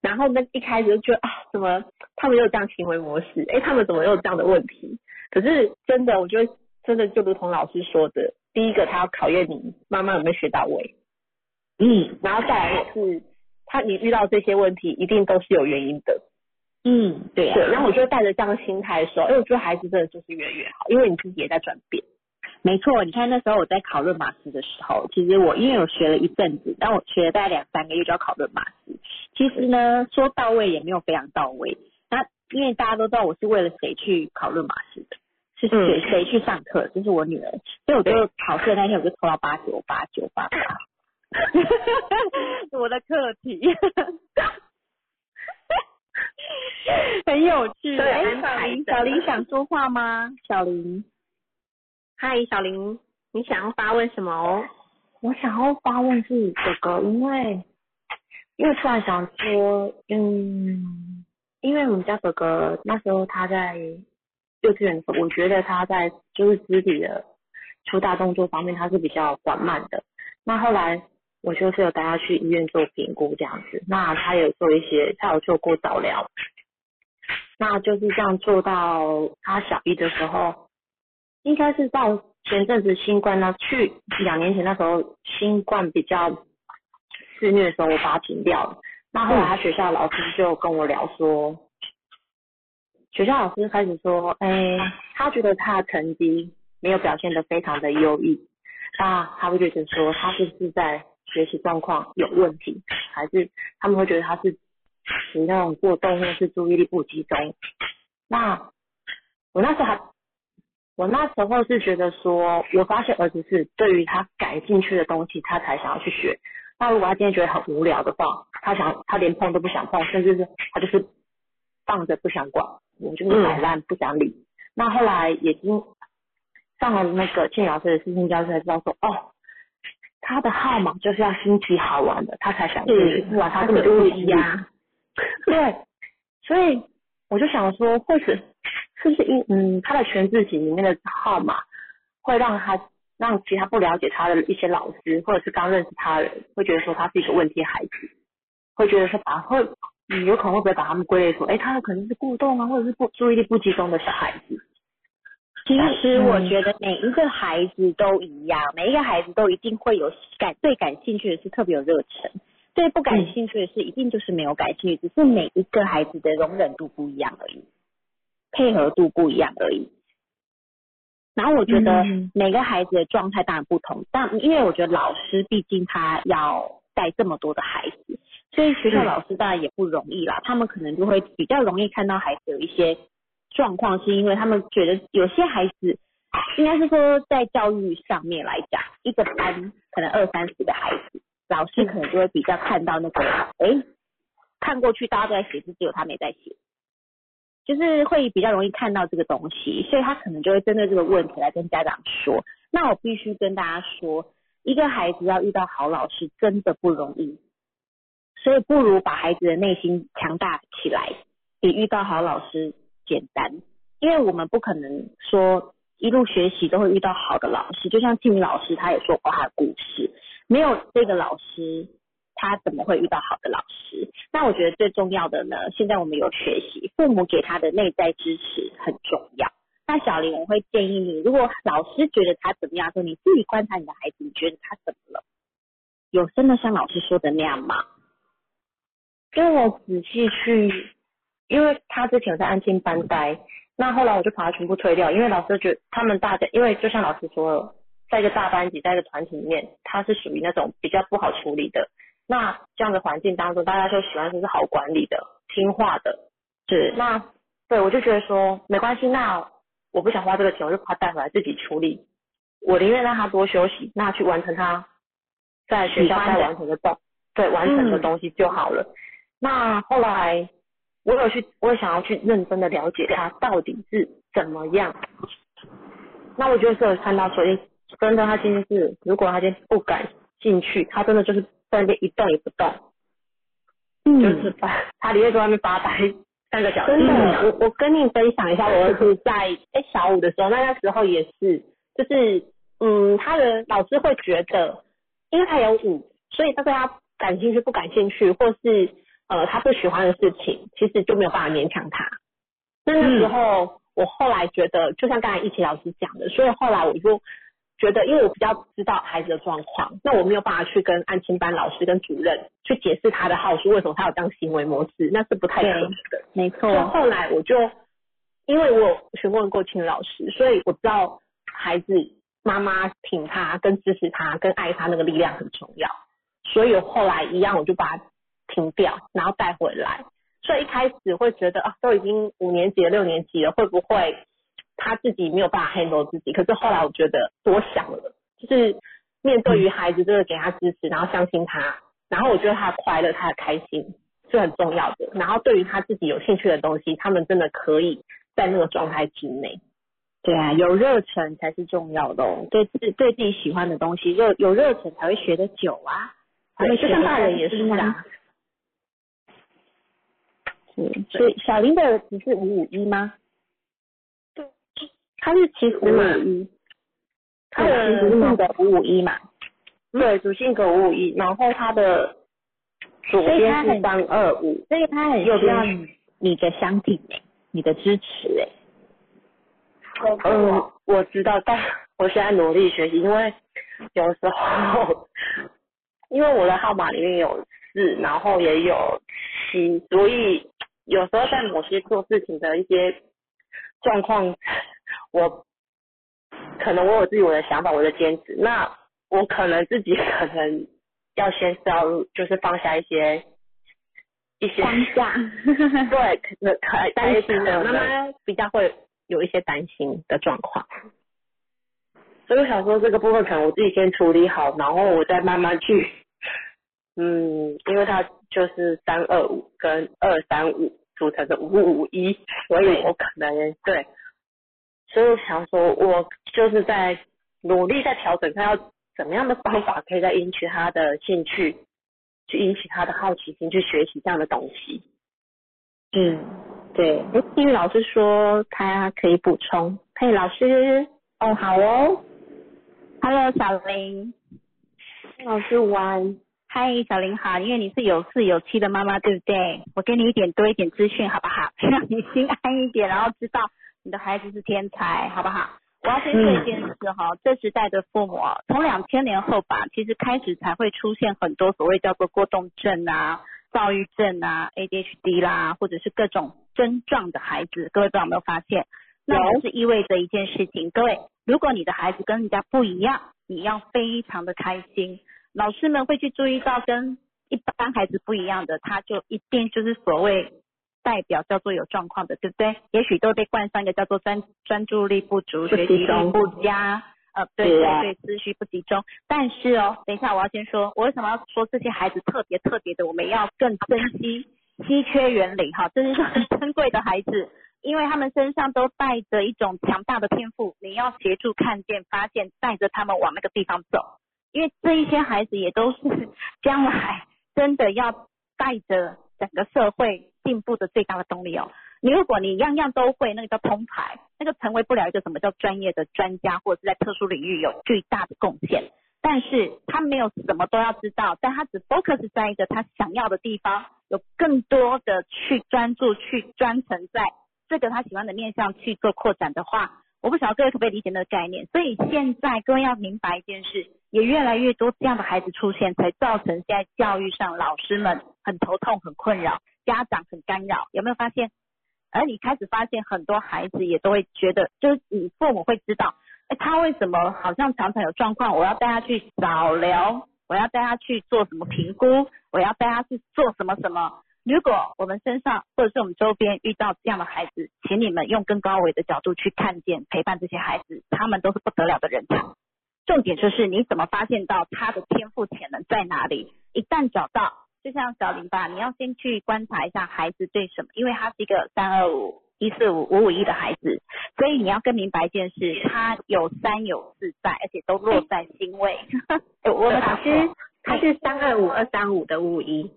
S1: 然后呢一开始就觉得啊，怎么他们有这样行为模式？哎，他们怎么有这样的问题？可是真的，我觉得真的就如同老师说的，第一个他要考验你妈妈有没有学到位，
S2: 嗯
S1: 然后再来是他你遇到这些问题一定都是有原因的。
S2: 嗯，对啊，
S1: 对，然后我就带着这样的心态的时候，哎，我觉得孩子真的就是越来越好，因为你自己也在转变。
S2: 没错，你看那时候我在考论马斯的时候，其实我因为我学了一阵子，但我学了大概两三个月就要考论马斯。其实呢，说到位也没有非常到位。那因为大家都知道我是为了谁去考论马斯的，是谁
S1: 嗯
S2: 谁去上课，就是我女儿，所以我就考试的那天我就抽到八九八九八八，我的课题。很有趣，
S1: 对
S2: 小林，小林想说话吗？小林。
S1: 嗨，小林，你想要发问什么哦？
S3: 我想要发问是这个，因为因为突然想说，嗯，因为我们家哥哥那时候他在幼稚园的时候，我觉得他在就是肢体的出大动作方面他是比较缓慢的。那后来我就是有带他去医院做评估这样子，那他有做一些，他有做过早疗，那就是这样做到他小一的时候，应该是到前阵子新冠呢去两年前那时候新冠比较肆虐的时候，我把它停掉了。那后来他学校老师就跟我聊说，学校老师开始说，哎，他觉得他的成绩没有表现得非常的优异，那他会觉得说他是不是在学习状况有问题，还是他们会觉得他是属于那种过动或者是注意力不集中。那我那时候还我那时候是觉得说，我发现儿子是对于他感兴趣的东西，他才想要去学。那如果他今天觉得很无聊的话，他想他连碰都不想碰，甚至是他就是放着不想管，我就是摆烂不想理。那后来也经上了那个庆老师的私信教室，才知道说，哦，他的号码就是要新奇好玩的，他才想去，不然他根本就不一样。对，所以我就想说，或许是不是因嗯他的全字型里面的号码会让他让其他不了解他的一些老师或者是刚认识他的人会觉得说他是一个问题孩子，会觉得说把会嗯有可能会不会把他们归类说，哎，他可能是过动啊，或者是不注意力不集中的小孩子。
S2: 其实我觉得每一个孩子都一样，每一个孩子都一定会有感对感兴趣的是特别有热忱，对不感兴趣的是一定就是没有感兴趣，只是每一个孩子的容忍度不一样而已，配合度不一样而已。然后我觉得
S3: 嗯。
S2: 每个孩子的状态当然不同，但因为我觉得老师毕竟他要带这么多的孩子，所以学校老师当然也不容易啦，他们可能就会比较容易看到孩子有一些状况，是因为他们觉得有些孩子应该是说在教育上面来讲，一个班可能二三十个孩子，老师可能就会比较看到那个，哎，看过去大家都在写字，只有他没在写，就是会比较容易看到这个东西，所以他可能就会针对这个问题来跟家长说。那我必须跟大家说，一个孩子要遇到好老师真的不容易，所以不如把孩子的内心强大起来，比遇到好老师简单。因为我们不可能说一路学习都会遇到好的老师，就像静老师他也说过他的故事，没有这个老师，他怎么会遇到好的老师？那我觉得最重要的呢，现在我们有学习，父母给他的内在支持很重要。那小林，我会建议你，如果老师觉得他怎么样，说你自己观察你的孩子，你觉得他怎么了？有真的像老师说的那样吗？
S3: 跟我仔细去，因为他之前有在安静班待，那后来我就把他全部推掉，因为老师觉得他们大家，因为就像老师说了，在一个大班级，在一个团体里面，他是属于那种比较不好处理的。那这样的环境当中，大家就喜欢说是好管理的、听话的。
S2: 是，
S3: 那对我就觉得说没关系，那我不想花这个钱，我就把他带回来自己处理。我宁愿让他多休息，那去完成他在学校该完成的东，对完成的东西就好了。那后来我有去，我也想要去认真的了解他到底是怎么样。那我觉得是有看到说，诶，真的他今天是，如果他今天不感兴趣，他真的就是在那边一动也不动，
S2: 嗯，
S3: 就是发，他里面在外面发呆三个小时。
S1: 真的，我我跟你分享一下，我儿子在哎小五的时候，那那时候也是，就是嗯，他的老师会觉得，因为他有五，所以他对他感兴趣不感兴趣，或是呃他不喜欢的事情，其实就没有办法勉强他。那那时候、我后来觉得，就像刚才一奇老师讲的，所以后来我就觉得，因为我比较知道孩子的状况，那我没有办法去跟安亲班老师跟主任去解释他的好处，为什么他有这样行为模式，那是不太可能的。
S2: 没错，
S1: 后来我就，因为我有询问过亲老师，所以我知道孩子妈妈挺他、跟支持他、跟爱他那个力量很重要。所以我后来一样，我就把他停掉，然后带回来。所以一开始会觉得啊，都已经五年级了、六年级了，会不会他自己没有办法 handle 自己？可是后来我觉得多想了，就是面对于孩子，真的给他支持，然后相信他，然后我觉得他的快乐、他的开心是很重要的。然后对于他自己有兴趣的东西，他们真的可以在那个状态之内。
S2: 对啊，有热忱才是重要的哦。对自对自己喜欢的东西，热有热忱才会学得久啊，
S1: 就像大人也是啊。
S2: 是，所以小林的儿子是五五一吗？对。
S1: 他是其实嘛，他
S2: 主
S1: 的
S2: 性格五五一嘛，
S3: 对，主性格五五一，然后他的左边是三二五，
S2: 所以他很需要你你的相挺哎，你的支持哎。
S3: 嗯，我知道，但 我现在努力学习，因为有时候，因为我的号码里面有四，然后也有七，所以有时候在某些做事情的一些状况，我可能我有自己我的想法，我的坚持，那我可能自己可能要先是要就是放下一些一些
S2: 放下，
S3: 对，可能可
S1: 担心的，妈妈比较会有一些担心的状况。
S3: 所以我想说这个部分可能我自己先处理好，然后我再慢慢去，嗯，因为它就是三二五跟二三五组成的五五一，所以我可能对，所以我想说我就是在努力在调整，看要怎么样的方法可以再引起他的兴趣，去引起他的好奇心，去学习这样的东西。
S2: 嗯，对，
S1: 哎，英语老师说他可以补充，嘿老师，
S2: 哦，好哦。Hello，小林。
S1: 老师午安。
S4: 嗨，小林好，因为你是有四有七的妈妈，对不对？我给你一点多一点资讯，好不好？让你心安一点，然后知道你的孩子是天才，好不好？我要先说一件事哈，这时代的父母哦从两千年后吧，其实开始才会出现很多所谓叫做过动症啊、躁郁症啊、ADHD 啦，或者是各种症状的孩子，各位不知道有没有发现？那
S2: 有
S4: 就是意味着一件事情，各位，如果你的孩子跟人家不一样，你要非常的开心。老师们会去注意到跟一般孩子不一样的，他就一定就是所谓代表叫做有状况的，对不对？也许都被冠上一个叫做专专注力不足、学习力不佳，呃，对对对，思绪不集中。但是哦，等一下我要先说，我为什么要说这些孩子特别特别的，我们要更珍惜 稀缺原理哈，这是很珍贵的孩子。因为他们身上都带着一种强大的天赋，你要协助看见、发现，带着他们往那个地方走。因为这一些孩子也都是将来真的要带着整个社会进步的最大的动力哦。你如果你样样都会，那个叫通才；那个成为不了一个什么叫专业的专家，或者是在特殊领域有巨大的贡献。但是他没有什么都要知道，但他只 focus 在一个他想要的地方，有更多的去专注、去专程在这个他喜欢的面向去做扩展的话，我不晓得各位可不可以理解那个概念。所以现在各位要明白一件事，也越来越多这样的孩子出现，才造成现在教育上老师们很头痛、很困扰，家长很干扰。有没有发现？而你开始发现很多孩子也都会觉得，就是你父母会知道。他为什么好像常常有状况？我要带他去早疗，我要带他去做什么评估？我要带他去做什么什么？如果我们身上或者是我们周边遇到这样的孩子，请你们用更高维的角度去看见、陪伴这些孩子，他们都是不得了的人才。重点就是你怎么发现到他的天赋潜能在哪里？一旦找到，就像小林吧，你要先去观察一下孩子对什么，因为他是一个三二五。一四五五五一的孩子，所以你要更明白一件事，他有三有四在，而且都落在心位。
S1: 我们老师他是三二五二三五的五五一。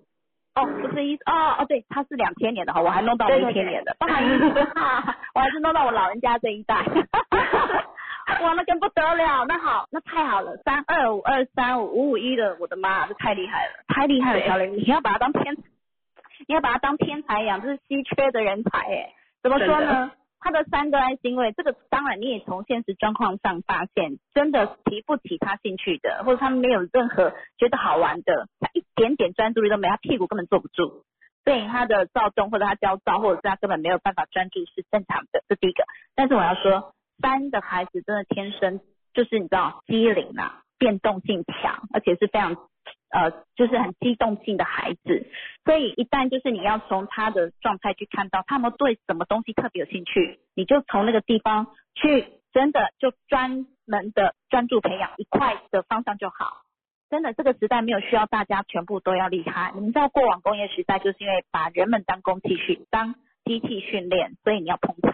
S4: 哦，不是一哦哦对，他是两千年的哈，我还弄到一千年的，不好意思，我还是弄到我老人家这一代。哇，那更不得了，那好，那太好了，三二五二三五五五一的，我的妈，这太厉害了，太厉害了，小林，你要把他当天，你要把他当天才养，这是稀缺的人才哎。怎么说呢？他的三个爱心位，这个当然你也从现实状况上发现，真的提不起他兴趣的，或者他没有任何觉得好玩的，他一点点专注力都没，他屁股根本坐不住。所以他的躁动或者他焦躁，或者是他根本没有办法专注是正常的，这第一个。但是我要说，三的孩子真的天生就是你知道机灵啊，变动性强，而且是非常。呃，就是很机动性的孩子，所以一旦就是你要从他的状态去看到他们对什么东西特别有兴趣，你就从那个地方去，真的就专门的专注培养一块的方向就好。真的，这个时代没有需要大家全部都要厉害。你们知道过往工业时代就是因为把人们当工具训，当机器训练，所以你要通才，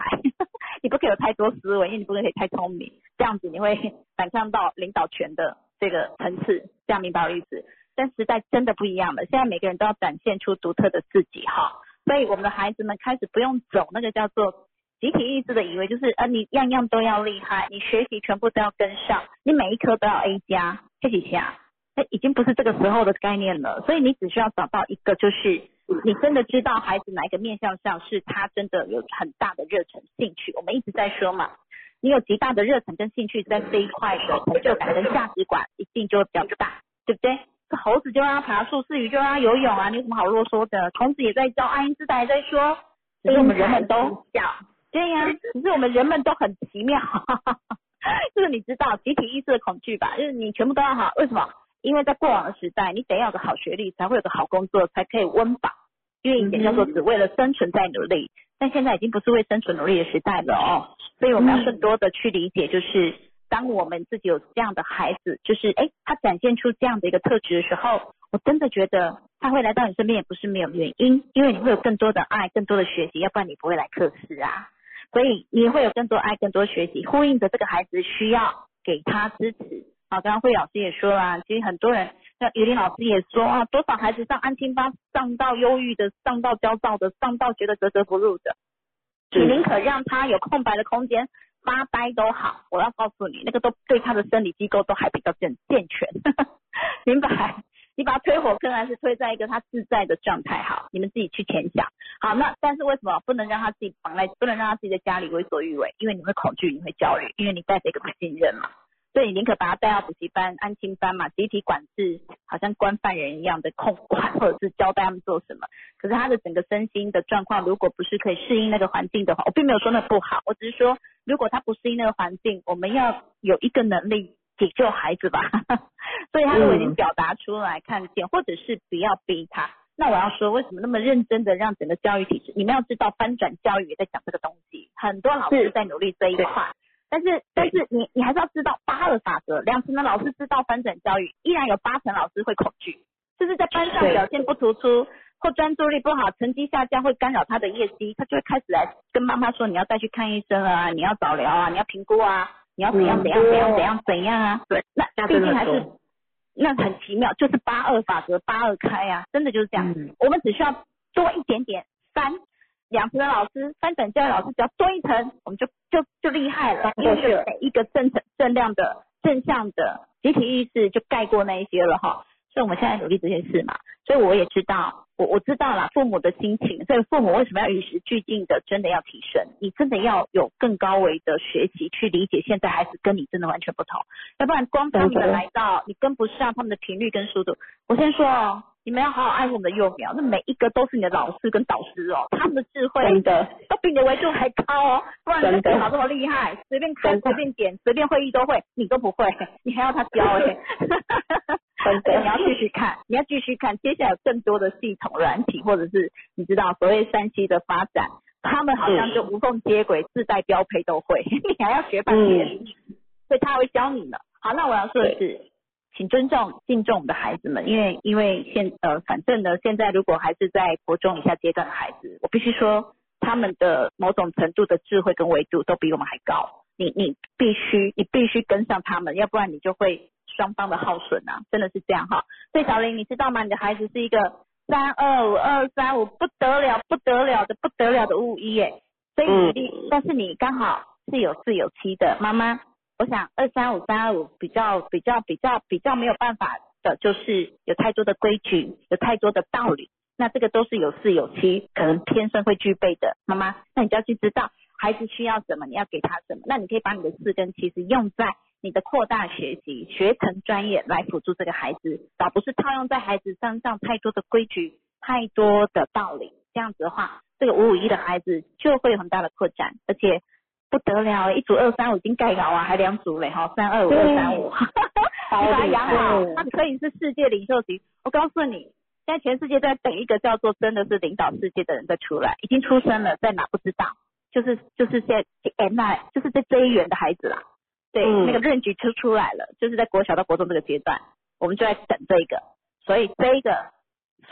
S4: 你不可以有太多思维，因为你不可以太聪明，这样子你会反向到领导权的这个层次，这样明白我意思？但时代真的不一样了，现在每个人都要展现出独特的自己哈，所以我们的孩子们开始不用走那个叫做集体意志的，以为就是呃你样样都要厉害，你学习全部都要跟上，你每一科都要 A 加，这几下，那已经不是这个时候的概念了，所以你只需要找到一个，就是你真的知道孩子哪一个面向上是他真的有很大的热忱兴趣，我们一直在说嘛，你有极大的热忱跟兴趣在这一块的成就感跟价值观一定就会比较大，对不对？猴子就让他爬树，刺鱼就让他游泳啊！你有什么好啰嗦的？孔子也在教，爱因斯坦也在说，所以我们人们都小，对呀，只是我们人们都很奇妙，就是你知道集体意识的恐惧吧？就是你全部都要好，为什么？因为在过往的时代，你得要个好学历，才会有个好工作，才可以温饱，因为以前叫做只为了生存在努力，但现在已经不是为生存努力的时代了哦，所以我们要更多的去理解，就是。当我们自己有这样的孩子，就是哎，他展现出这样的一个特质的时候，我真的觉得他会来到你身边也不是没有原因，因为你会有更多的爱，更多的学习，要不然你不会来课室啊。所以你会有更多爱，更多学习，呼应着这个孩子需要给他支持。好，刚刚慧老师也说了，其实很多人，像于林老师也说啊，多少孩子上安心班，上到忧郁的，上到焦躁的，上到觉得格格不入的，你宁可让他有空白的空间。发呆都好，我要告诉你，那个都对他的生理机构都还比较健健全，明白？你把他推火坑还是推在一个他自在的状态？好，你们自己去填想。好，那但是为什么不能让他自己绑在，不能让他自己在家里为所欲为？因为你会恐惧，你会焦虑，因为你带着一个不信任嘛。所以你宁可把他带到补习班、安亲班嘛，集体管制，好像关犯人一样的控管，或者是交代他们做什么。可是他的整个身心的状况，如果不是可以适应那个环境的话，我并没有说那不好，我只是说，如果他不适应那个环境，我们要有一个能力解救孩子吧。所以他如果已经表达出来，看见，或者是不要逼他。那我要说，为什么那么认真的让整个教育体制？你们要知道，翻转教育也在讲这个东西，很多老师在努力这一块。但是，但是你你还是要知道八二法则，两成的老师知道翻转教育，依然有八成老师会恐惧，就是在班上表现不突出或专注力不好，成绩下降会干扰他的业绩，他就会开始来跟妈妈说你要再去看医生啊，你要早疗啊，你要评估啊，你要怎样怎样怎样怎样怎样啊？对，那毕竟还是那很奇妙，就是八二法则八二开啊，真的就是这样，我们只需要多一点点三。两层的老师，三等教育老师只要多一层，我们就就就厉害了，因
S1: 过去了
S4: 为每一个正正正量的正向的集体意识就盖过那一些了哈。所以我们现在努力这件事嘛，所以我也知道，我我知道了父母的心情，所以父母为什么要与时俱进的，真的要提升，你真的要有更高维的学习去理解现在孩子跟你真的完全不同，要不然光当你们来到，你跟不上他们的频率跟速度。我先说哦，你们要好好爱护我们的幼苗，那每一个都是你的老师跟导师哦，他们的智慧
S1: 真的，
S4: 都比你的维度还高哦，不然你的
S1: 真的
S4: 电脑这么厉害，随便开
S1: 真的。
S4: 随便点随便会议都会，你都不会，你还要他教哎、
S1: 真
S4: 你要继续看，你要继续看，接下来有更多的系统软体，或者是你知道所谓山西的发展，他们好像就无缝接轨，自带标配都会，你还要学半天，
S1: 嗯。
S4: 所以他会教你呢。好，那我要说的是，请尊重、敬重我们的孩子们，因为因为现呃，反正呢，现在如果还是在国中以下阶段的孩子，我必须说，他们的某种程度的智慧跟维度都比我们还高。你你必须你必须跟上他们，要不然你就会双方的耗损啊，真的是这样哈。所以小林，你知道吗？你的孩子是一个三二五二三五不得了不得了的不得了的五一耶，所以
S1: 嗯
S4: 你、但是你刚好是有四有七的妈妈，我想二三五三二五比较比较比较比较没有办法的，就是有太多的规矩，有太多的道理。那这个都是有四有七，可能天生会具备的，妈妈，那你就要去知道孩子需要什么，你要给他什么。那你可以把你的四跟七是用在你的扩大学习、学成专业来辅助这个孩子，而不是套用在孩子身上太多的规矩、太多的道理。这样子的话，这个五五一的孩子就会有很大的扩展，而且不得了，一组二三五已经盖好啊，还两组嘞哈，三二五二三五，你 把它养好，他可以是世界领袖级。我告诉你，现在全世界在等一个叫做真的是领导世界的人在出来，已经出生了，在哪不知道，就是就是在 M I，，就是在这一元的孩子啦。对，
S1: 嗯。
S4: 那个任局就出来了，就是在国小到国中这个阶段，我们就在等这个，所以这一个，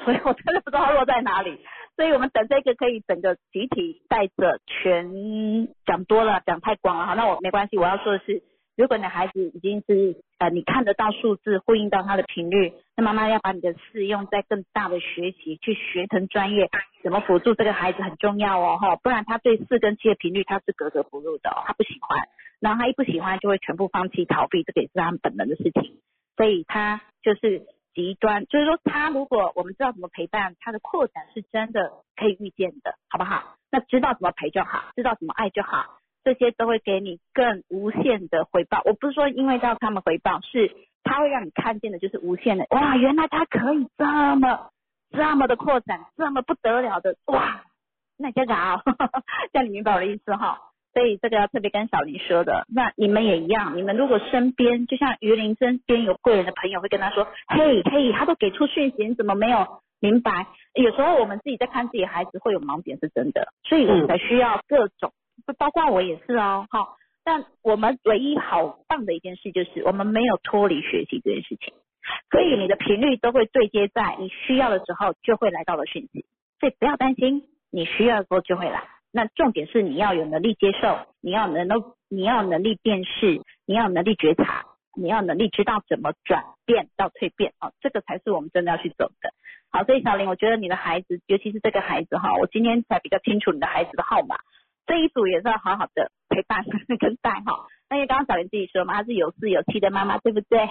S4: 所以我真的不知道落在哪里，所以我们等这个可以整个集体带着全讲多了，讲太广了哈，那我没关系，我要说的是，如果你的孩子已经是呃你看得到数字呼应到他的频率，那妈妈要把你的事用在更大的学习去学成专业，怎么辅助这个孩子很重要哦哈，不然他对四跟七的频率他是格格不入的、哦，他不喜欢，然后他一不喜欢就会全部放弃逃避，这个也是他们本能的事情，所以他就是极端，就是说他如果我们知道怎么陪伴，他的扩展是真的可以预见的，好不好？那知道怎么陪就好，知道怎么爱就好，这些都会给你更无限的回报。我不是说因为要他们回报，是他会让你看见的就是无限的，哇，原来他可以这么这么的扩展，这么不得了的，哇，那家长，这样你明白我的意思哈？所以这个要特别跟小林说的。那你们也一样，你们如果身边就像于林身边有贵人的朋友会跟他说，嘿嘿，他都给出讯息，你怎么没有明白？有时候我们自己在看自己孩子会有盲点是真的，所以我们才需要各种，不包括我也是哦，好。但我们唯一好棒的一件事就是我们没有脱离学习这件事情，所以你的频率都会对接在你需要的时候就会来到了讯息，所以不要担心，你需要的时候就会来。那重点是你要有能力接受，你要能够，你要能力辨识，你要能力觉察，你要能力知道怎么转变到蜕变啊、哦，这个才是我们真的要去走的。好，所以小林，我觉得你的孩子，尤其是这个孩子哈，我今天才比较清楚你的孩子的号码，这一组也是要好好的陪伴 跟带哈。那因为刚刚小林自己说嘛，她是有四有七的妈妈，对不对？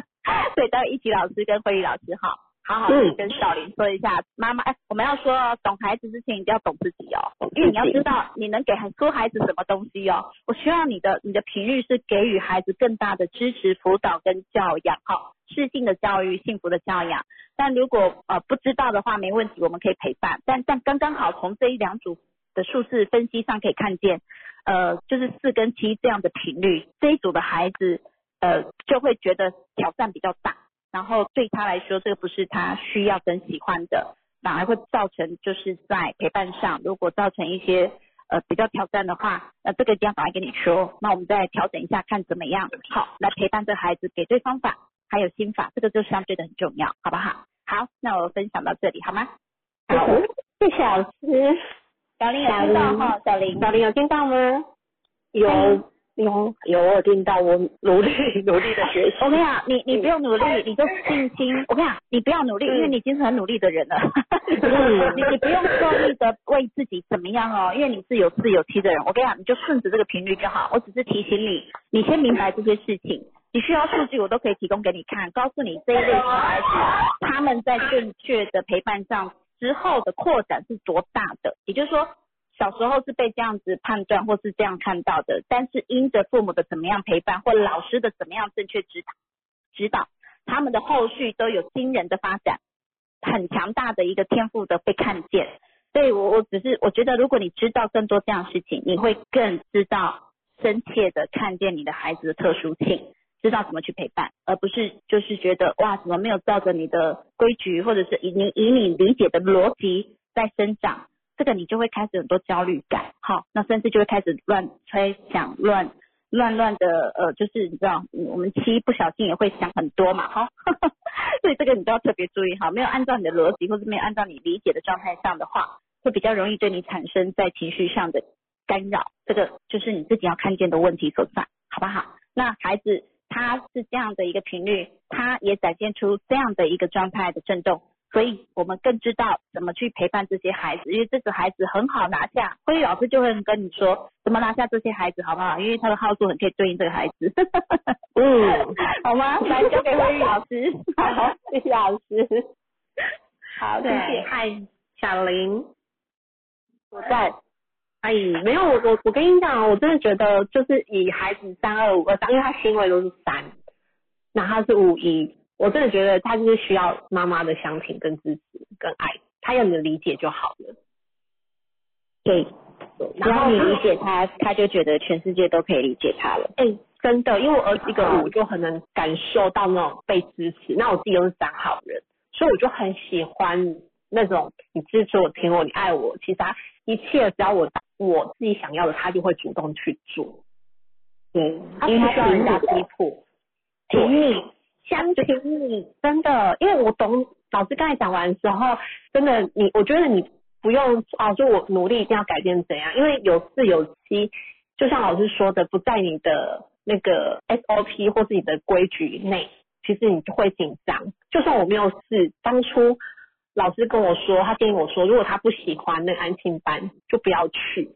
S4: 所以待会一起老师跟慧宇老师哈。好好的跟小林说一下，妈妈，哎，我们要说懂孩子之前，一定要懂自己哦，因为你要知道你能给出孩子什么东西哦。我希望你的你的频率是给予孩子更大的支持、辅导跟教养，哈，适性的教育、幸福的教养。但如果呃不知道的话，没问题，我们可以陪伴。但但刚刚好从这一两组的数字分析上可以看见，呃，就是四跟七这样的频率，这一组的孩子呃就会觉得挑战比较大。然后对他来说，这个不是他需要跟喜欢的，反而会造成就是在陪伴上，如果造成一些呃比较挑战的话，那这个一定要赶快跟你说，那我们再调整一下，看怎么样好来陪伴这孩子，给对方法还有心法，这个就相对的很重要，好不好？好，那我分享到这里好吗？
S1: 好，谢谢老师。
S4: 小林有听到哈？小林，
S1: 小林有听到吗？有，有有我有听到，我努力 努力的学习。
S4: 我跟你讲，你你不用努力，你就静心。我跟你讲，你不要努力，因为你已经是很努力的人了。你你不用刻意的为自己怎么样哦，因为你是有自有七的人。我跟你讲，你就顺着这个频率就好。我只是提醒你，你先明白这些事情。你需要数据，我都可以提供给你看，告诉你这一类小孩子他们在正确的陪伴上之后的扩展是多大的。也就是说。小时候是被这样子判断或是这样看到的，但是因着父母的怎么样陪伴或老师的怎么样正确指导，指导他们的后续都有惊人的发展，很强大的一个天赋的被看见。所以我我只是我觉得，如果你知道更多这样事情，你会更知道深切的看见你的孩子的特殊性，知道怎么去陪伴，而不是就是觉得哇怎么没有照着你的规矩，或者是以你以你理解的逻辑在生长。这个你就会开始很多焦虑感，好，那甚至就会开始乱吹想、乱乱乱的，呃，就是你知道，我们七不小心也会想很多嘛，哈，所以这个你都要特别注意，哈，没有按照你的逻辑或者没有按照你理解的状态上的话，会比较容易对你产生在情绪上的干扰，这个就是你自己要看见的问题所在，好不好？那孩子他是这样的一个频率，他也展现出这样的一个状态的震动。所以我们更知道怎么去陪伴这些孩子，因为这个孩子很好拿下。辉宇老师就会跟你说怎么拿下这些孩子，好不好？因为他的号数很可以对应这个孩子。
S1: 嗯，
S4: 好吗？来交给辉宇老师。
S1: 好，谢谢老师。
S4: 好，谢谢。
S1: 嗨，小林，我在。哎，没有，我我我跟你讲，我真的觉得就是以孩子三二五二三，因为他行为都是三，那他是五一。我真的觉得他就是需要妈妈的相挺、跟支持、跟爱，他要你的理解就好了。
S2: 对，然后你理解他，他就觉得全世界都可以理解他了。
S1: 哎，真的，因为我儿子一个五，就很能感受到那种被支持。那我自己又是三好人，所以我就很喜欢那种你支持我、挺我、你爱我。其实他一切只要我我自己想要的，他就会主动去做。
S2: 对，
S1: 因为他需要人家逼迫，
S2: 挺你。
S1: 相信你真的，因为我懂老师刚才讲完的时候，真的你，我觉得你不用哦，说我努力一定要改变怎样，因为有四有七，就像老师说的，不在你的那个 SOP 或是你的规矩内，其实你会紧张。就算我没有试，当初老师跟我说，他建议我说，如果他不喜欢那个安心班，就不要去。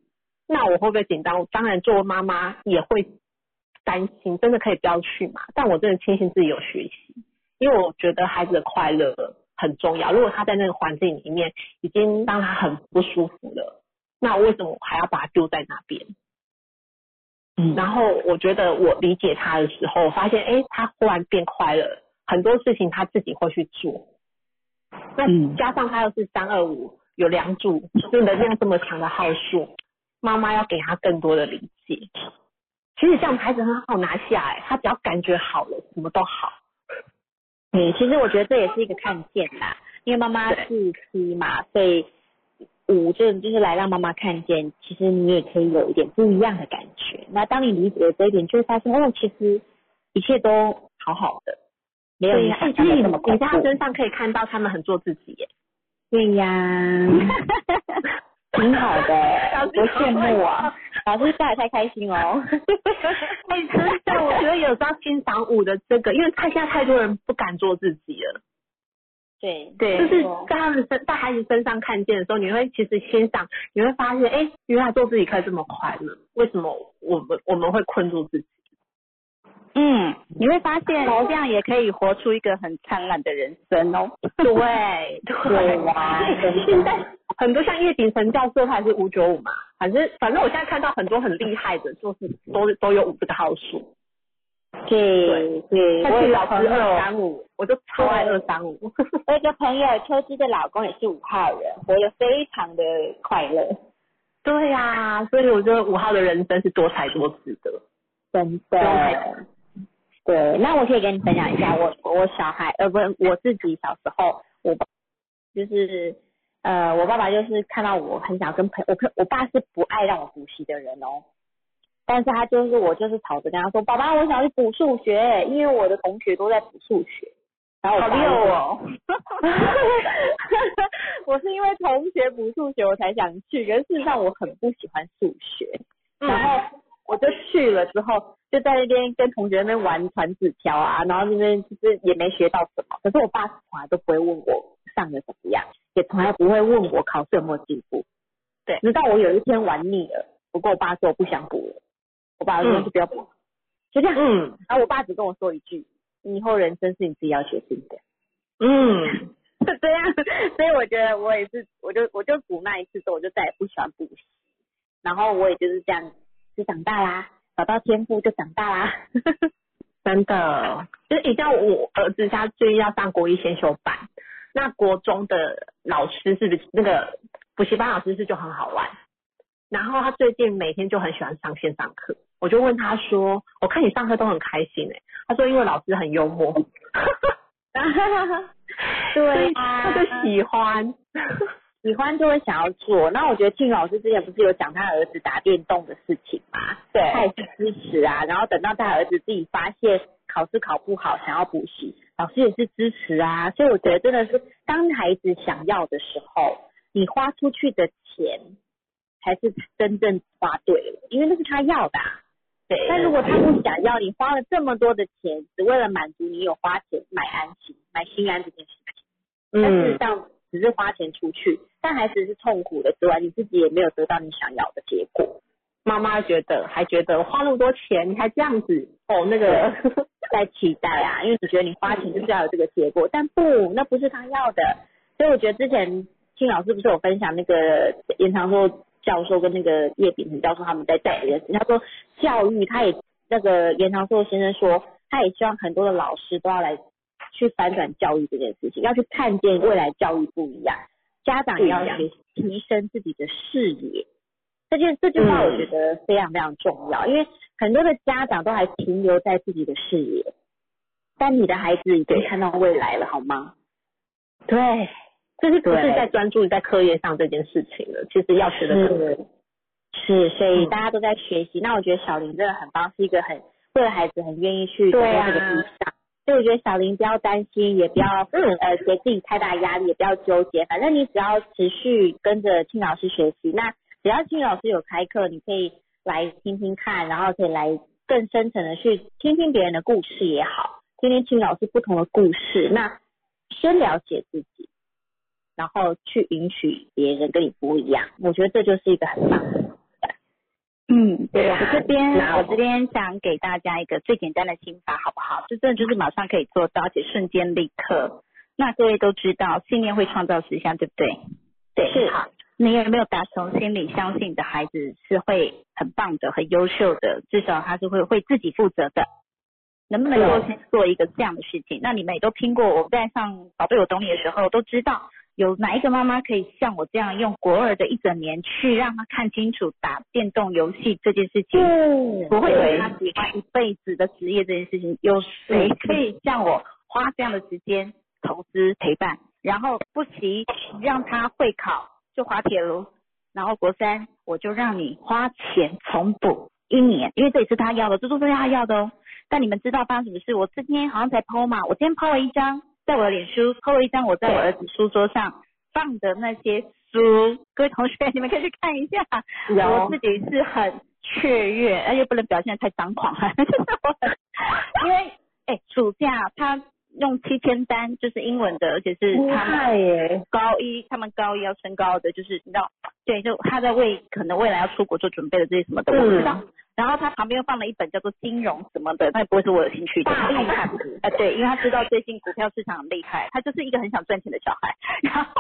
S1: 那我会不会紧张？我当然，作为妈妈也会。担心真的可以不要去嘛？但我真的庆幸自己有学习，因为我觉得孩子的快乐很重要。如果他在那个环境里面已经让他很不舒服了，那为什么我还要把他丢在那边？
S2: 嗯，
S1: 然后我觉得我理解他的时候，发现哎，他忽然变快乐，很多事情他自己会去做。那加上他又是三二五有两组，就能量这么强的号数，妈妈要给他更多的理解。其实这样孩子很好拿下哎，他只要感觉好了，什么都好。
S2: 嗯，其实我觉得这也是一个看见啦，因为妈妈是七嘛，所以五就就是来让妈妈看见，其实你也可以有一点不一样的感觉。那当你理解了这一点，就会发现哦，其实一切都好好的，没有你想象的那么
S1: 你在他身上可以看到他们很做自己耶。
S2: 对呀。挺好的，多羡慕啊！老师笑得太开心哦。
S1: 哎，真的，我觉得有时候欣赏舞的这个，因为他现在太多人不敢做自己了。
S2: 对
S1: 对，就是在他们身在孩子身上看见的时候，你会其实欣赏，你会发现，哎，原来做自己可以这么快乐。为什么我们我们会困住自己？
S4: 嗯，你会发现这样也可以活出一个很灿烂的人生哦。
S1: 对 对哇，现在很多像叶秉成教授，他还是五九五嘛。反正反正我现在看到很多很厉害的，就是都都有五这个号数。
S2: 对对，
S1: 他是老师二三五，我就超爱二三五。
S2: 我有个朋友秋枝的老公也是五号人，活得非常的快乐。
S1: 对呀，所以我觉得五号的人生是多才多姿的，
S2: 真的。对，那我可以跟你分享一下，我我小孩呃不我自己小时候，我就是呃我爸爸就是看到我很想跟朋我我爸是不爱让我补习的人哦，但是他就是我就是吵着跟他说，爸爸我想去补数学，因为我的同学都在补数学，然后我
S1: 好
S2: 六
S1: 哦，
S2: 我是因为同学补数学我才想去，可是事实上我很不喜欢数学，然后。我就去了之后，就在那边跟同学那边玩传纸条啊，然后那边就是也没学到什么。可是我爸从来都不会问我上的怎么样，也从来不会问我考试有没有进步。
S1: 对
S2: 直到我有一天玩腻了，我跟我爸说我不想补了，我爸说
S1: 嗯
S2: 就不要补，就这样。
S1: 嗯
S2: 然后我爸只跟我说一句：“你以后人生是你自己要决定的。”
S1: 嗯，
S2: 是这样，所以我觉得我也是，我就我就补那一次之后，我就再也不喜欢补习，然后我也就是这样，就长大啦，找到天赋就长大啦。
S1: 真的，就是你像我儿子他最近要上国一先修班，那国中的老师是不是那个补习班老师是就很好玩？然后他最近每天就很喜欢上线上课，我就问他说：“我看你上课都很开心诶、他说：“因为老师很幽默。”
S2: 对啊
S1: 他就喜欢。
S2: 喜欢就会想要做。那我觉得庆老师之前不是有讲他儿子打电动的事情嘛？
S1: 对
S2: 他也是支持啊。然后等到他儿子自己发现考试考不好，想要补习，老师也是支持啊。所以我觉得真的是，当孩子想要的时候，你花出去的钱才是真正花对了，因为那是他要的、啊。
S1: 对
S2: 但如果他不想要，你花了这么多的钱，只为了满足你有花钱买安心、买心安这件事情。但事实
S1: 嗯，
S2: 上只是花钱出去，但孩子是痛苦的之外，你自己也没有得到你想要的结果。
S1: 妈妈觉得还觉得花那么多钱，你还这样子哦，那个
S2: 在期待啊，因为你觉得你花钱就是要有这个结果，但不，那不是他要的。所以我觉得之前金老师不是有分享那个延长寿教授跟那个叶秉成教授他们在讲这件事，他说教育他也那个延长寿先生说，他也希望很多的老师都要来去反转教育这件事情，要去看见未来教育不一样，家长也要提升自己的视野。这件这句话我觉得非常非常重要，因为很多的家长都还停留在自己的视野，但你的孩子已经看到未来了，好吗？
S1: 对，就是不是在专注在课业上这件事情了，其实要学的更多。
S2: 是，所以
S1: 嗯
S2: 大家都在学习。那我觉得小林真的很棒，是一个很为了孩子很愿意去走
S1: 对啊
S2: 在这个路上。所以我觉得小林不要担心，也不要
S1: 嗯
S2: 呃给自己太大压力，也不要纠结。反正你只要持续跟着庆老师学习，那只要庆老师有开课，你可以来听听看，然后可以来更深层的去听听别人的故事也好，听听庆老师不同的故事。那先了解自己，然后去允许别人跟你不一样。我觉得这就是一个很棒的。
S4: 嗯，
S1: 对啊
S4: 我这边
S1: 那
S4: 我这边想给大家一个最简单的心法，好不好？就真的就是马上可以做到，而且瞬间立刻。那各位都知道，信念会创造实相，对不对？对，
S2: 是
S4: 好。你有没有打从心里相信你的孩子是会很棒的、很优秀的？至少他是会会自己负责的。能不能够先做一个这样的事情？那你们也都听过，我在上宝贝我懂你的时候，都知道有哪一个妈妈可以像我这样用国二的一整年去让他看清楚打电动游戏这件事情，不会
S1: 对
S4: 是他喜欢一辈子的职业这件事情，有谁可以像我花这样的时间投资陪伴，然后不惜让他会考就滑铁卢，然后国三我就让你花钱重补一年，因为这也是他要的，这都是他要的哦。但你们知道发生什么事？我今天好像才 PO 嘛，我今天 PO 了一张，在我的脸书 PO 了一张我在我儿子书桌上放的那些书，各位同学你们可以去看一下。我自己是很雀跃，而且不能表现的太张狂了，就是我很，因为哎、暑假他用七千单，就是英文的，而且是他们！高一，他们高一要升高的，就是你知道，对，就他在为可能未来要出国做准备的这些什么的，我不知道。然后他旁边又放了一本叫做金融什么的，那也不会是我有兴趣的。
S1: 大力看
S4: 啊，对，因为他知道最近股票市场很厉害，他就是一个很想赚钱的小孩。然后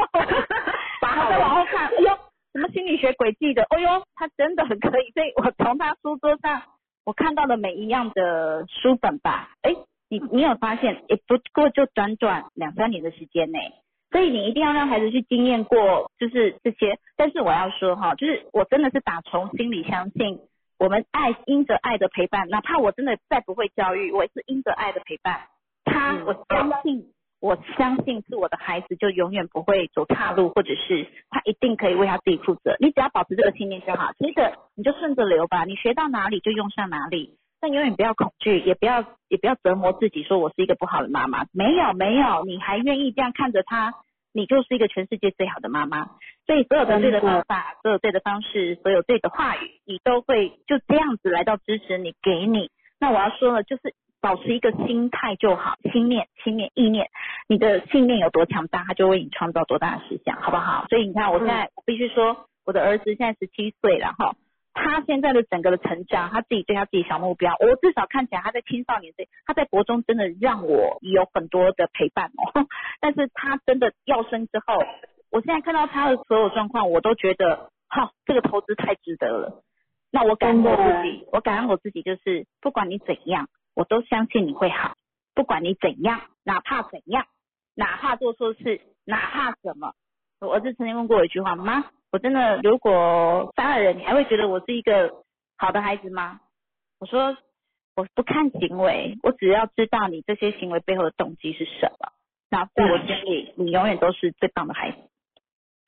S4: 然后再往后看，哎呦，什么心理学轨迹的，哎呦，他真的很可以。所以我从他书桌上我看到的每一样的书本吧，哎，你你有发现，也不过就短短两三年的时间内。所以你一定要让孩子去经验过，就是这些。但是我要说哈，就是我真的是打从心里相信，我们爱因着爱的陪伴，哪怕我真的再不会教育，我也是因着爱的陪伴。他，
S1: 嗯
S4: 我相信，我相信是我的孩子就永远不会走岔路，或者是他一定可以为他自己负责。你只要保持这个信念就好，接着你就顺着流吧，你学到哪里就用上哪里。但永远不要恐惧，也不要也不要折磨自己，说我是一个不好的妈妈。没有没有，你还愿意这样看着他，你就是一个全世界最好的妈妈。所以所有的对的方法，所有对的方式，所有对的话语，你都会就这样子来到支持你，给你。那我要说了，就是保持一个心态就好，心念、心念、意念，你的信念有多强大，它就为你创造多大的实相，好不好？所以你看，我现在我必须说，我的儿子现在十七岁了哈，他现在的整个的成长，他自己对他自己小目标，我至少看起来他在青少年岁，他在国中真的让我有很多的陪伴哦。但是他真的要生之后。我现在看到他的所有状况，我都觉得，哈，这个投资太值得了。那我感恩我自己，我感恩我自己，就是不管你怎样，我都相信你会好。不管你怎样，哪怕怎样，哪怕做错事，哪怕什么，我儿子曾经问过我一句话：妈，我真的如果杀了人，你还会觉得我是一个好的孩子吗？我说，我不看行为，我只要知道你这些行为背后的动机是什么。那在我心里，你永远都是最棒的孩子。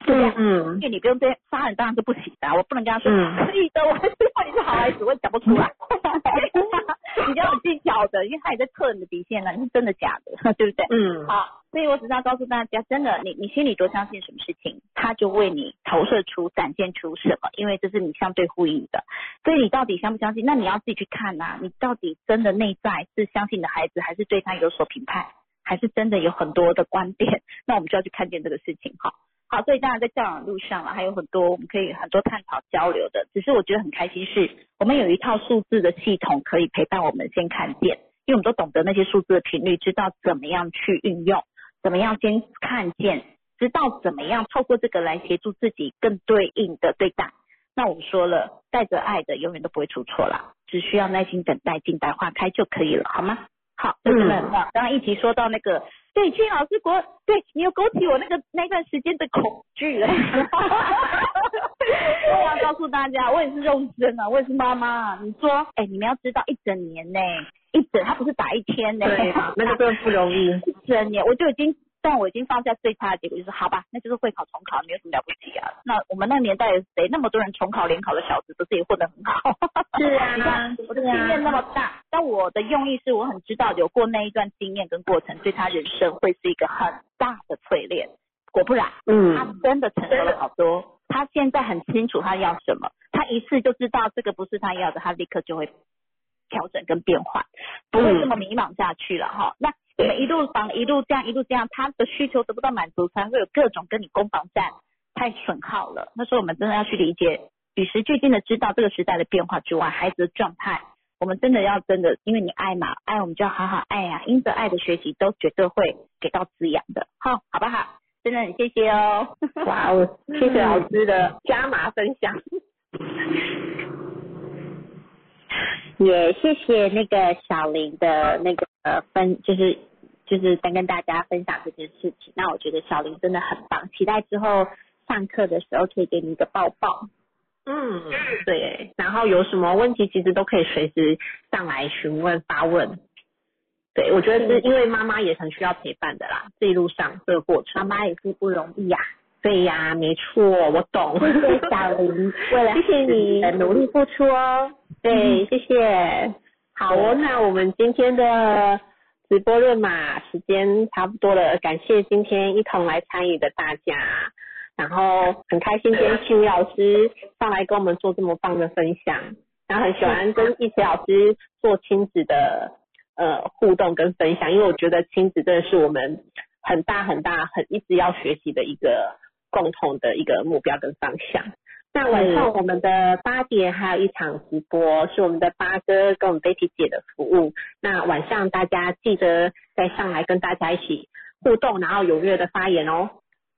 S1: 嗯嗯，
S4: 因为你不用这杀人当然是不行的，我不能跟他说可以的，我还是说你是好孩子，我讲不出来。你要有技巧的，因为他也在测你的底线了，你是真的假的，对不对？
S1: 嗯，
S4: 好，所以我只是要告诉大家，真的，你你心里多相信什么事情，他就为你投射出、展现出什么，因为这是你相对呼应的。所以你到底相不相信？那你要自己去看呐，你到底真的内在是相信你的孩子，还是对他有所评判，还是真的有很多的观点？那我们就要去看见这个事情，哈。好，所以当然在教养路上啊，还有很多我们可以很多探讨交流的。只是我觉得很开心，是我们有一套数字的系统可以陪伴我们先看见，因为我们都懂得那些数字的频率，知道怎么样去运用，怎么样先看见，知道怎么样透过这个来协助自己更对应的对待。那我们说了，带着爱的永远都不会出错啦，只需要耐心等待，静待花开就可以了，好吗？好，这真的很棒。刚刚一起说到那个。对，青老师国，对你又勾起我那个那段时间的恐惧了。我要告诉大家，我也是肉身啊，我也是妈妈。你说，哎，你们要知道，一整年呢，一整，他不是打一天呢，
S1: 对，那个真的不容易。
S4: 一整年，我就已经。但我已经放下最差的结果，就是好吧，那就是会考重考，没有什么了不起啊。那我们那个年代谁那么多人重考联考的小子，都是也混得很好。
S1: 是啊，
S4: 你 看我的经验那么大，但我的用意是我很知道有过那一段经验跟过程，对他人生会是一个很大的淬炼。果不然，嗯，他真的成熟了好多。他现在很清楚他要什么，他一次就知道这个不是他要的，他立刻就会调整跟变换，不会这么迷茫下去了哈。那。我们一路防一路这样一路这样，他的需求得不到满足，才会有各种跟你攻防战，太损耗了。那时候我们真的要去理解，与时俱进的知道这个时代的变化之外，孩子的状态，我们真的要真的，因为你爱嘛，爱我们就要好好爱呀。因着爱的学习，都绝对会给到滋养的，好，好不好？真的很谢谢哦。
S1: 哇哦，谢谢老师的加码分享。
S2: 也谢谢那个小林的那个分，就是。就是在跟大家分享这件事情，那我觉得小林真的很棒，期待之后上课的时候可以给你一个抱抱。
S1: 嗯，对，然后有什么问题其实都可以随时上来询问发问。对，我觉得是因为妈妈也很需要陪伴的啦，这一路上这个过程，
S2: 妈妈也是不容易呀。
S1: 对呀，没错，我懂。
S2: 谢谢小林，为了
S1: 谢谢你
S2: 努力付出哦。
S1: 对，谢谢。好哦，那我们今天的。直播论马时间差不多了，感谢今天一同来参与的大家，然后很开心今天庆老师上来跟我们做这么棒的分享，然后很喜欢跟一起老师做亲子的呃互动跟分享，因为我觉得亲子真的是我们很大很大很一直要学习的一个共同的一个目标跟方向。那晚上我们的八点还有一场直播，是我们的八哥跟我们 Betty 姐的服务。那晚上大家记得再上来跟大家一起互动，然后踊跃的发言哦。